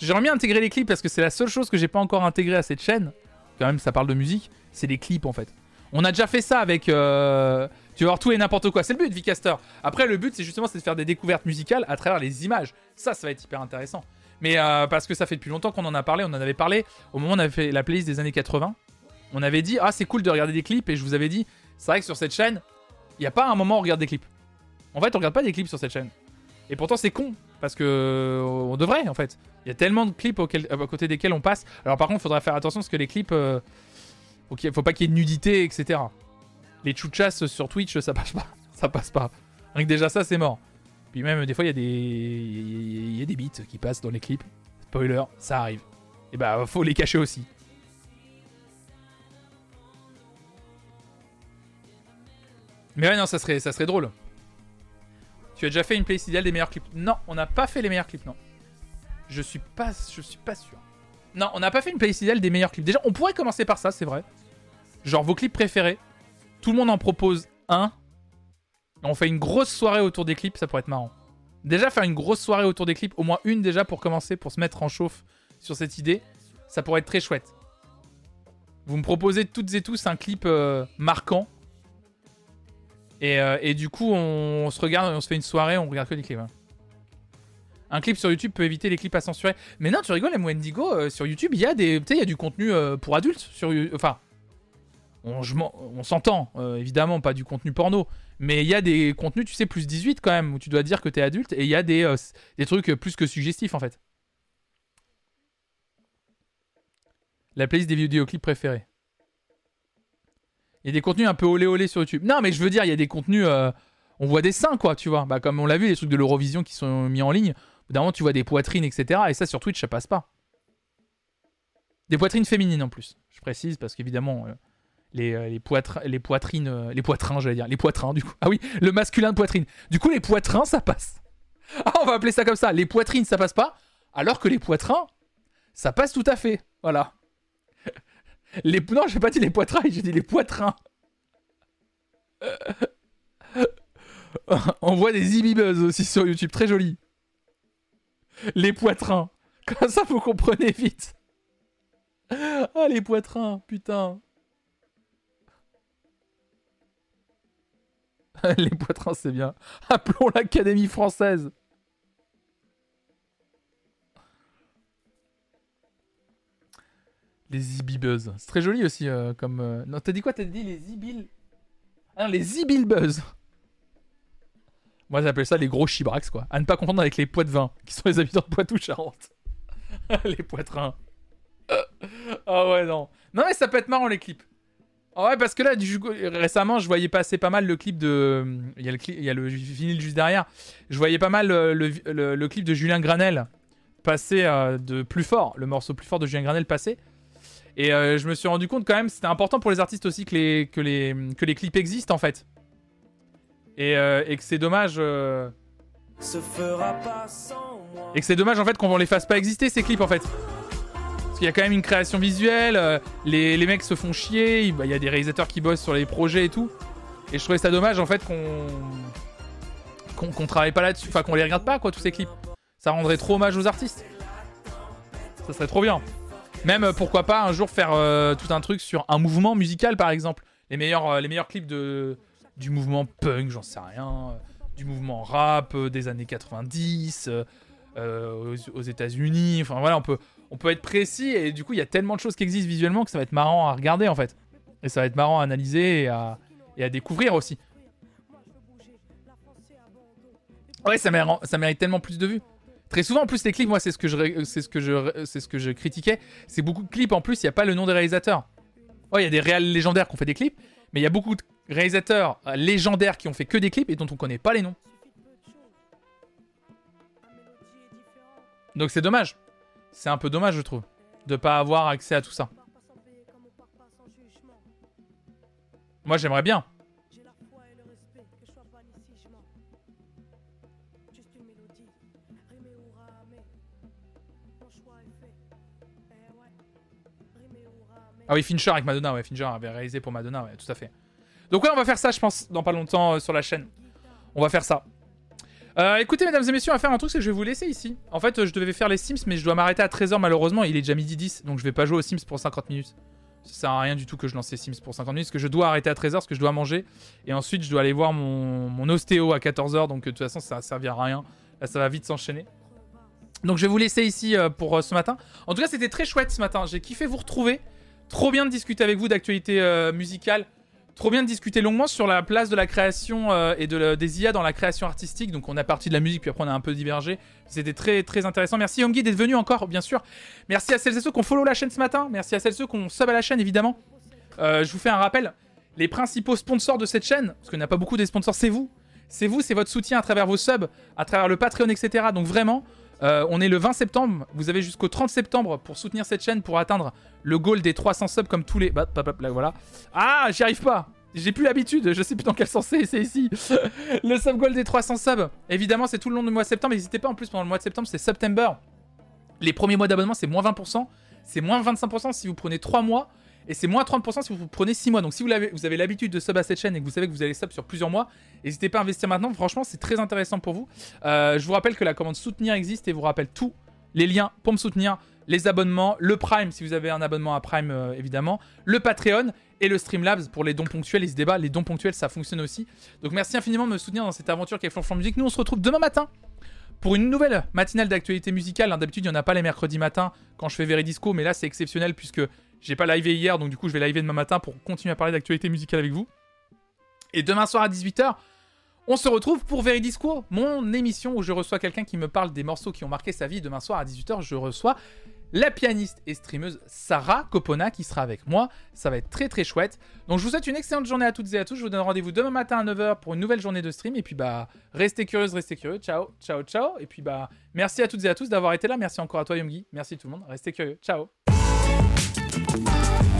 J'aimerais bien intégrer les clips parce que c'est la seule chose que j'ai pas encore intégré à cette chaîne. Quand même, ça parle de musique. C'est les clips en fait. On a déjà fait ça avec. euh, Tu vas voir tout et n'importe quoi. C'est le but, Vicaster. Après, le but, c'est justement c'est de faire des découvertes musicales à travers les images. Ça, ça va être hyper intéressant. Mais euh, parce que ça fait depuis longtemps qu'on en a parlé. On en avait parlé au moment où on avait fait la playlist des années 80. On avait dit Ah, c'est cool de regarder des clips. Et je vous avais dit C'est vrai que sur cette chaîne, il n'y a pas un moment où on regarde des clips. En fait, on regarde pas des clips sur cette chaîne. Et pourtant, c'est con. Parce que euh, on devrait en fait. Il y a tellement de clips auxquels- à côté desquels on passe. Alors par contre, il faudra faire attention parce que les clips, euh, ait- faut pas qu'il y ait de nudité, etc. Les chouchas sur Twitch, ça passe pas. Ça passe pas. Rien que déjà ça, c'est mort. Puis même des fois, il y a des, il y a des beats qui passent dans les clips. Spoiler, ça arrive. Et bah, faut les cacher aussi. Mais ouais, non, ça serait, ça serait drôle. Tu as déjà fait une playlist idéale des meilleurs clips Non, on n'a pas fait les meilleurs clips, non. Je suis pas, je suis pas sûr. Non, on n'a pas fait une playlist idéale des meilleurs clips. Déjà, on pourrait commencer par ça, c'est vrai. Genre vos clips préférés. Tout le monde en propose un. On fait une grosse soirée autour des clips, ça pourrait être marrant. Déjà faire une grosse soirée autour des clips, au moins une déjà pour commencer, pour se mettre en chauffe sur cette idée, ça pourrait être très chouette. Vous me proposez toutes et tous un clip euh, marquant. Et, euh, et du coup, on, se regarde, on se fait une soirée, on regarde que des clips. hein. Un clip sur YouTube peut éviter les clips à censurer. Mais non, tu rigoles, les Wendigo, euh, sur YouTube, il y a des, y a du contenu euh, pour adultes sur, enfin, on, s'entend, évidemment, pas du contenu porno, mais il y a des contenus, tu sais, plus 18 quand même, où tu dois dire que t'es adulte, et il y a des, des trucs plus que suggestifs en fait. La playlist des vidéoclips préférés. Il y a des contenus un peu olé olé sur YouTube. Non, mais je veux dire, il y a des contenus. euh, on voit des seins, quoi, tu vois. Bah, comme on l'a vu, les trucs de l'Eurovision qui sont mis en ligne. D'un moment, tu vois des poitrines, etc. Et ça, sur Twitch, ça passe pas. Des poitrines féminines en plus. Je précise parce qu'évidemment, euh, les, euh, les, les poitrines. les poitrins, j'allais dire. Les poitrins, du coup. Ah oui, le masculin de poitrine. Du coup, les poitrins, ça passe. Ah, on va appeler ça comme ça. Les poitrines, ça passe pas. Alors que les poitrins, ça passe tout à fait. Voilà. Les... Non, j'ai pas dit les poitrails, j'ai dit les poitrins. On voit des ibibuzz aussi sur YouTube, très joli. Les poitrins. Comme ça, vous comprenez vite. Ah, les poitrins, putain. les poitrins, c'est bien. Appelons l'Académie française. Les ibibuzz. C'est très joli aussi euh, comme... euh, Non, t'as dit quoi? T'as dit les ibil... Ah non, les ibilbuzz. Moi, j'appelle ça les gros chibrax, quoi. À ne pas confondre avec les poids de qui sont les habitants de Poitou-Charentes. les poitrins. Ah ouais, non. Non, mais ça peut être marrant, les clips. Ah ouais, parce que là, récemment, je voyais passer pas mal le clip de... Il y a le, cli- il y a le vinyle juste derrière. Je voyais pas mal euh, le, le- clip de Julien Granel passer de plus fort, le morceau plus fort de Julien Granel passer. Et euh, je me suis rendu compte quand même, c'était important pour les artistes aussi que les, que les, que les clips existent en fait. Et, euh, et que c'est dommage. euh, Et que c'est dommage en fait qu'on les fasse pas exister ces clips en fait. Parce qu'il y a quand même une création visuelle, les, les mecs se font chier, il bah, il y a des réalisateurs qui bossent sur les projets et tout. Et je trouvais ça dommage en fait qu'on qu'on qu'on travaille pas là-dessus, enfin qu'on les regarde pas quoi tous ces clips. Ça rendrait trop hommage aux artistes. Ça serait trop bien. Même euh, pourquoi pas un jour faire euh, tout un truc sur un mouvement musical par exemple. Les meilleurs, euh, les meilleurs clips de, du mouvement punk, j'en sais rien. du mouvement rap des années 90 euh, euh, aux, aux États-Unis. Enfin voilà, on peut, on peut être précis et du coup il y a tellement de choses qui existent visuellement que ça va être marrant à regarder en fait. Et ça va être marrant à analyser et à, et à découvrir aussi. Ouais, ça mérite, ça mérite tellement plus de vues. Très souvent, en plus, les clips, moi, c'est ce que je, c'est ce que je, c'est ce que je critiquais. C'est beaucoup de clips. En plus, il n'y a pas le nom des réalisateurs. Ouais, il y a des réels légendaires qui ont fait des clips, mais il y a beaucoup de réalisateurs euh, légendaires qui ont fait que des clips et dont on connaît pas les noms. Donc c'est dommage. C'est un peu dommage, je trouve, de pas avoir accès à tout ça. Moi, j'aimerais bien. Ah oui, Fincher avec Madonna, ouais, Fincher avait réalisé pour Madonna, ouais, tout à fait. Donc ouais, on va faire ça, je pense, dans pas longtemps euh, sur la chaîne. On va faire ça. Euh, écoutez, mesdames et messieurs, on va faire un truc, c'est que je vais vous laisser ici. En fait, je devais faire les Sims, mais je dois m'arrêter à 13h malheureusement. Il est déjà midi 10, donc je vais pas jouer aux Sims pour 50 minutes. Ça sert à rien du tout que je lance les Sims pour 50 minutes, parce que je dois arrêter à 13h, parce que je dois manger. Et ensuite, je dois aller voir mon, ostéo à 14h, donc euh, de toute façon, ça servira à rien. Là, ça va vite s'enchaîner. Donc je vais vous laisser ici pour ce matin. En tout cas, c'était très chouette ce matin. J'ai kiffé vous retrouver. Trop bien de discuter avec vous d'actualité euh, musicale. Trop bien de discuter longuement sur la place de la création euh, et de des IA dans la création artistique. Donc on a parti de la musique, puis après on a un peu divergé. C'était très très intéressant. Merci Homegui d'être venu encore, bien sûr. Merci à celles et ceux qui ont follow la chaîne ce matin. Merci à celles et ceux qui ont sub à la chaîne, évidemment. Euh, je vous fais un rappel. Les principaux sponsors de cette chaîne, parce qu'il n'y en a pas beaucoup des sponsors, c'est vous. C'est vous, c'est votre soutien à travers vos subs, à travers le Patreon, etc. Donc vraiment, euh, on est le 20 septembre. Vous avez jusqu'au 30 septembre pour soutenir cette chaîne pour atteindre le goal des 300 subs comme tous les. Bah, bah, bah, là, voilà. Ah, j'y arrive pas. J'ai plus l'habitude. Je sais plus dans quel sens c'est. C'est ici. le sub goal des 300 subs. Évidemment, c'est tout le long du mois de septembre. N'hésitez pas en plus pendant le mois de septembre, c'est September. Les premiers mois d'abonnement, c'est moins 20%. C'est moins 25% si vous prenez 3 mois. Et c'est moins 30% si vous prenez 6 mois. Donc si vous, l'avez- vous avez l'habitude de sub à cette chaîne et que vous savez que vous allez sub sur plusieurs mois, n'hésitez pas à investir maintenant. Franchement, c'est très intéressant pour vous. Euh, je vous rappelle que la commande soutenir existe et vous rappelle tous les liens pour me soutenir, les abonnements, le Prime si vous avez un abonnement à Prime euh, évidemment, le Patreon et le Streamlabs pour les dons ponctuels et ce débat. Les dons ponctuels, ça fonctionne aussi. Donc merci infiniment de me soutenir dans cette aventure qui est Flonflon Musique. Nous, on se retrouve demain matin pour une nouvelle matinale d'actualité musicale. hein. D'habitude, il n'y en a pas les mercredis matins quand je fais Veridisco, mais là, c'est exceptionnel puisque j'ai pas livé hier, donc du coup, je vais liver demain matin pour continuer à parler d'actualité musicale avec vous. Et demain soir à 18h, on se retrouve pour Veridisco, mon émission où je reçois quelqu'un qui me parle des morceaux qui ont marqué sa vie. Demain soir à 18h, je reçois la pianiste et streameuse Sarah Copona qui sera avec moi. Ça va être très très chouette. Donc je vous souhaite une excellente journée à toutes et à tous. Je vous donne rendez-vous demain matin à 9h pour une nouvelle journée de stream. Et puis bah, restez curieuses, restez curieux. Ciao, ciao, ciao. Et puis bah, merci à toutes et à tous d'avoir été là. Merci encore à toi Yomgi. Merci tout le monde. Restez curieux. Ciao. Thank you.